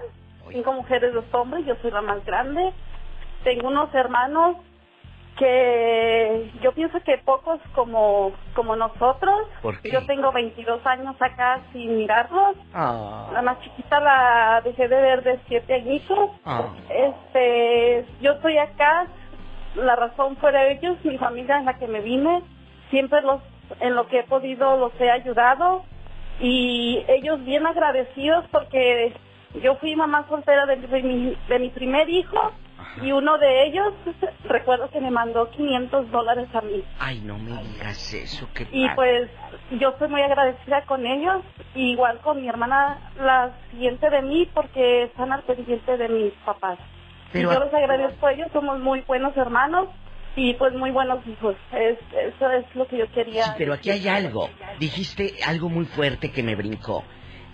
cinco mujeres, dos hombres, yo soy la más grande. Tengo unos hermanos que yo pienso que pocos como como nosotros. Yo tengo 22 años acá sin mirarlos. Ah, La más chiquita la dejé de ver de siete añitos. ah. Este, yo estoy acá, la razón fuera ellos, mi familia es la que me vine, siempre los, en lo que he podido los he ayudado y ellos bien agradecidos porque yo fui mamá soltera de, de mi, de mi primer hijo y uno de ellos (laughs) recuerdo que me mandó 500 dólares a mí. Ay, no me digas eso, qué Y padre. pues yo estoy muy agradecida con ellos, igual con mi hermana, la siguiente de mí, porque están al pendiente de mis papás. Pero y yo les agradezco a ellos, somos muy buenos hermanos y pues muy buenos hijos. Es, eso es lo que yo quería. Sí, pero aquí hay algo. Dijiste algo muy fuerte que me brincó.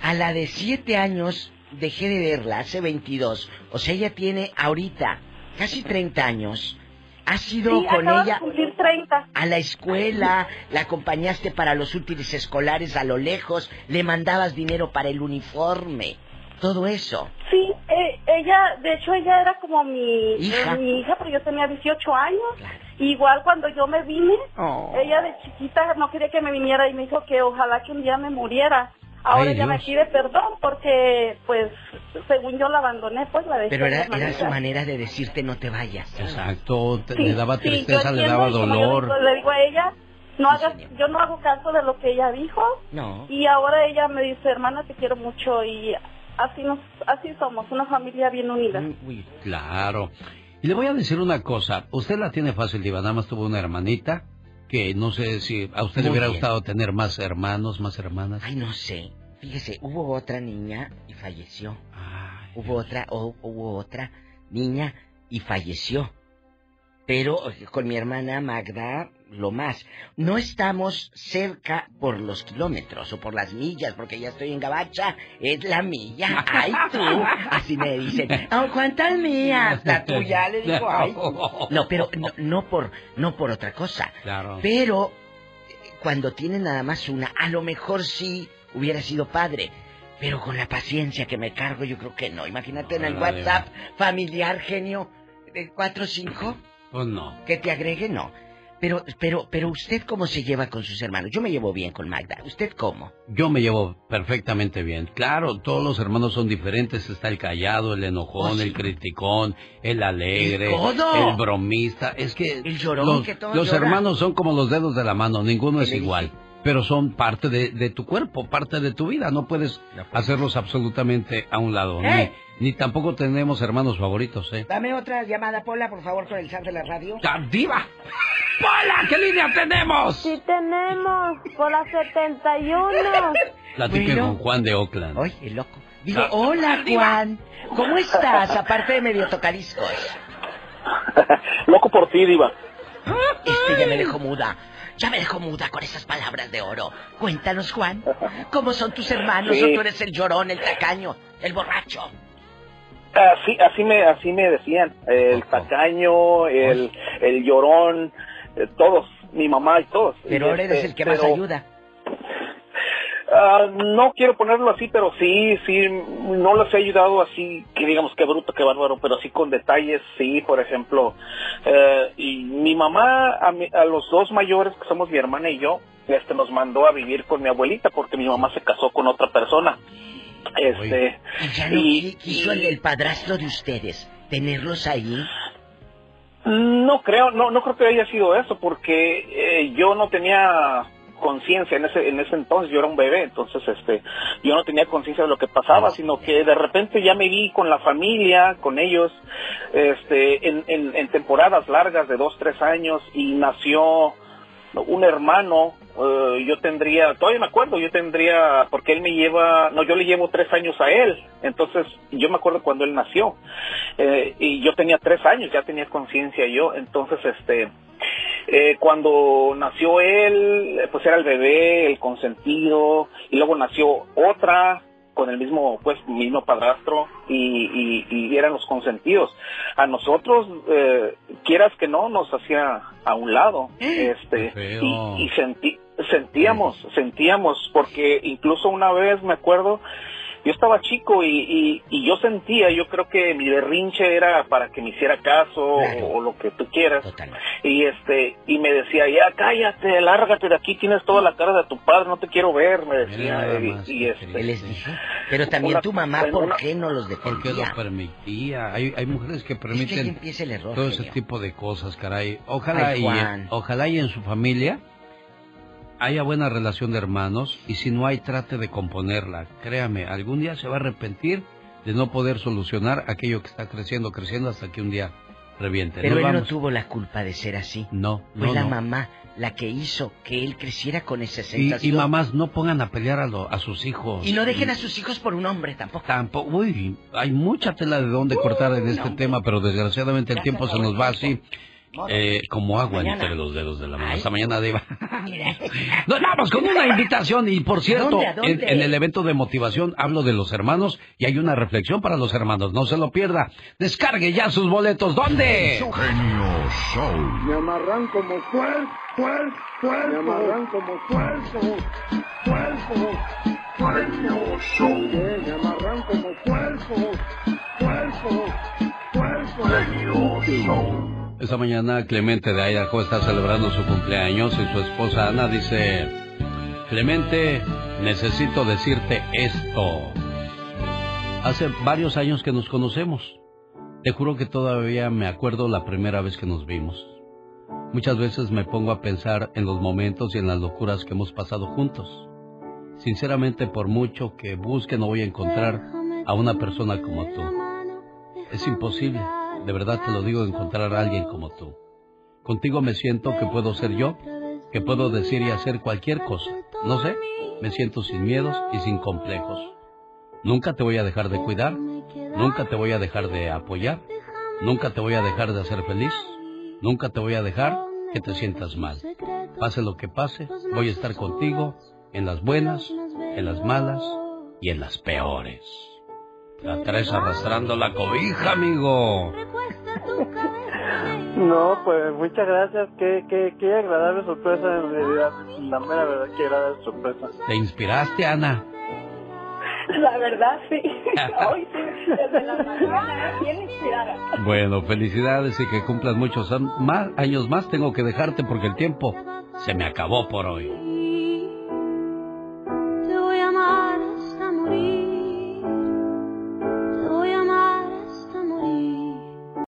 A la de siete años dejé de verla, hace 22. O sea, ella tiene ahorita casi 30 años. ¿Has ido Sí, con de ella cumplir 30. a la escuela? ¿La acompañaste para los útiles escolares a lo lejos? ¿Le mandabas dinero para el uniforme? Todo eso. Sí, eh, ella, de hecho ella era como mi Hija. eh, mi hija, pero yo tenía 18 años. Igual cuando yo me vine, Oh. ella de chiquita no quería que me viniera y me dijo que ojalá que un día me muriera. Ahora Ay, ella me pide perdón porque, pues, según yo la abandoné, pues la dejé. Pero era, de era su manera. de decirte no te vayas. Exacto, te- Sí, le daba sí, yo tristeza, le entiendo, daba yo dolor. digo- le digo a ella, no hagas, yo no hago caso de lo que ella dijo. No. Y ahora ella me dice, hermana, te quiero mucho y así nos, así somos, una familia bien unida. Claro. Y le voy a decir una cosa. Usted la tiene fácil, Diva. Nada más tuvo una hermanita que no sé si a usted le Muy hubiera bien. gustado tener más hermanos, más hermanas. Ay, no sé. Fíjese, hubo otra niña y falleció. hubo otra, o- hubo otra niña y falleció. Pero eh, con mi hermana Magda, lo más. No estamos cerca por los kilómetros o por las millas, porque ya estoy en Gabacha. Es la milla. Ay, tú. Así me dicen. (laughs) "Ah, ¿Cuántas millas? La tuya, le digo. Ay, tú". (laughs) No, pero no, no por, no por otra cosa. Claro. Pero eh, cuando tienen nada más una, a lo mejor sí hubiera sido padre. Pero con la paciencia que me cargo, yo creo que no. Imagínate en el No, WhatsApp familiar, genio, de 4 o 5, Pues no. que te agregue, no. Pero, pero, pero usted cómo se lleva con sus hermanos. Yo me llevo bien con Magda. ¿Usted cómo? Yo me llevo perfectamente bien. Claro, todos los hermanos son diferentes. Está el callado, el enojón, Oh, sí. el criticón, el alegre, El bromista. Es que El llorón los, que hermanos son como los dedos de la mano. Ninguno es dije? igual. Pero son parte de, de tu cuerpo, parte de tu vida. No puedes hacerlos absolutamente a un lado. ¿Eh? Ni, ni tampoco tenemos hermanos favoritos, ¿eh? Dame otra llamada, Pola, por favor, con el chat de la radio. ¡Ya, diva! ¡Pola! ¿Qué línea tenemos? Sí tenemos, por la 71. (laughs) Platique Bueno. con Juan de Oakland. Ay, el loco. Digo, hola, Juan. ¿Cómo estás? Aparte de medio tocadiscos. (laughs) Loco por ti, Diva. Este ya me dejó muda. Ya me dejó muda con esas palabras de oro. Cuéntanos, Juan. ¿Cómo son tus hermanos Sí. o tú eres el llorón, el tacaño, el borracho? Así, así me, así me decían. El tacaño, el, el llorón, eh, todos, mi mamá y todos. Pero Y ahora eres este, el que más ayuda. (laughs) ah, no quiero ponerlo así, pero sí, sí, no los he ayudado así, que digamos que bruto, que bárbaro, pero sí con detalles, sí, por ejemplo. eh, y mi mamá, a, mi- a los dos mayores, que somos mi hermana y yo, este, nos mandó a vivir con mi abuelita porque mi mamá se casó con otra persona. Este, Y ya no y- qui- quiso el, el padrastro de ustedes tenerlos ahí. No creo, no, no creo que haya sido eso, porque eh, yo no tenía conciencia en ese, en ese entonces, yo era un bebé, entonces este, yo no tenía conciencia de lo que pasaba, sino que de repente ya me vi con la familia, con ellos, este, en, en, en temporadas largas de dos, tres años, y nació un hermano, eh, yo tendría, todavía me acuerdo, yo tendría, porque él me lleva, no, yo le llevo tres años a él, entonces yo me acuerdo cuando él nació, eh, y yo tenía tres años, ya tenía conciencia yo, entonces este, eh, cuando nació él, pues era el bebé, el consentido, y luego nació otra con el mismo, pues, mismo padrastro y, y, y eran los consentidos. A nosotros, eh, quieras que no, nos hacía a un lado, (gasps) este, y, y sentí, sentíamos, sentíamos, porque incluso una vez me acuerdo, yo estaba chico y, y, y yo sentía, yo creo que mi berrinche era para que me hiciera caso o, o lo que tú quieras. Y este, y me decía, ya cállate, lárgate de aquí, tienes toda la cara de tu padre, no te quiero ver, me decía. y- este, les dije? Pero también Una- tu mamá, ¿por una- qué no los Porque defendía? lo permitía. Hay, hay mujeres que Es que permiten el error, todo ese tipo de cosas, caray. Ojalá Ay, y ojalá y en su familia haya buena relación de hermanos y si no hay trate de componerla. Créame, algún día se va a arrepentir de no poder solucionar aquello que está creciendo, creciendo hasta que un día reviente. Pero Nos él no tuvo la culpa de ser así. No, Fue no, la no. mamá la que hizo que él creciera con esa Y, sensación. y mamás, no pongan a pelear a, lo- a sus hijos. Y no dejen a sus hijos por un hombre tampoco. Tampoco, uy, hay mucha tela de dónde cortar en este tema, pero desgraciadamente el tiempo se nos va así, eh, como agua Mañana. entre los dedos de la mano. Hasta mañana, Diva. Nos vamos con una invitación y por cierto, ¿Dónde, a dónde? En, en el evento de motivación hablo de los hermanos y hay una reflexión para los hermanos. No se lo pierda. Descargue ya sus boletos. ¿Dónde? Genio Show. Me amarran como puerco, puerco, puerco. Me amarran como puerco, puerco, puerco. Sí, Me amarran como puerco, puerco, puerco. Esta mañana Clemente de Idaho está celebrando su cumpleaños y su esposa Ana dice, Clemente, necesito decirte esto. Hace varios años que nos conocemos. Te juro que todavía me acuerdo la primera vez que nos vimos. Muchas veces me pongo a pensar en los momentos y en las locuras que hemos pasado juntos. Sinceramente, por mucho que busque, no voy a encontrar a una persona como tú. Es imposible, de verdad te lo digo, encontrar a alguien como tú. Contigo me siento que puedo ser yo, que puedo decir y hacer cualquier cosa. No sé, me siento sin miedos y sin complejos. Nunca te voy a dejar de cuidar, nunca te voy a dejar de apoyar, nunca te voy a dejar de hacer feliz, nunca te voy a dejar que te sientas mal. Pase lo que pase, voy a estar contigo en las buenas, en las malas y en las peores. La traes arrastrando la cobija, amigo. No, pues muchas gracias. Qué, qué, qué agradable sorpresa en realidad. La mera verdad, qué agradable sorpresa. ¿Te inspiraste, Ana? La verdad, sí. (laughs) Hoy sí, desde la mañana, bien inspirada. Bueno, felicidades y que cumplas muchos más, años más. Tengo que dejarte porque el tiempo se me acabó por hoy.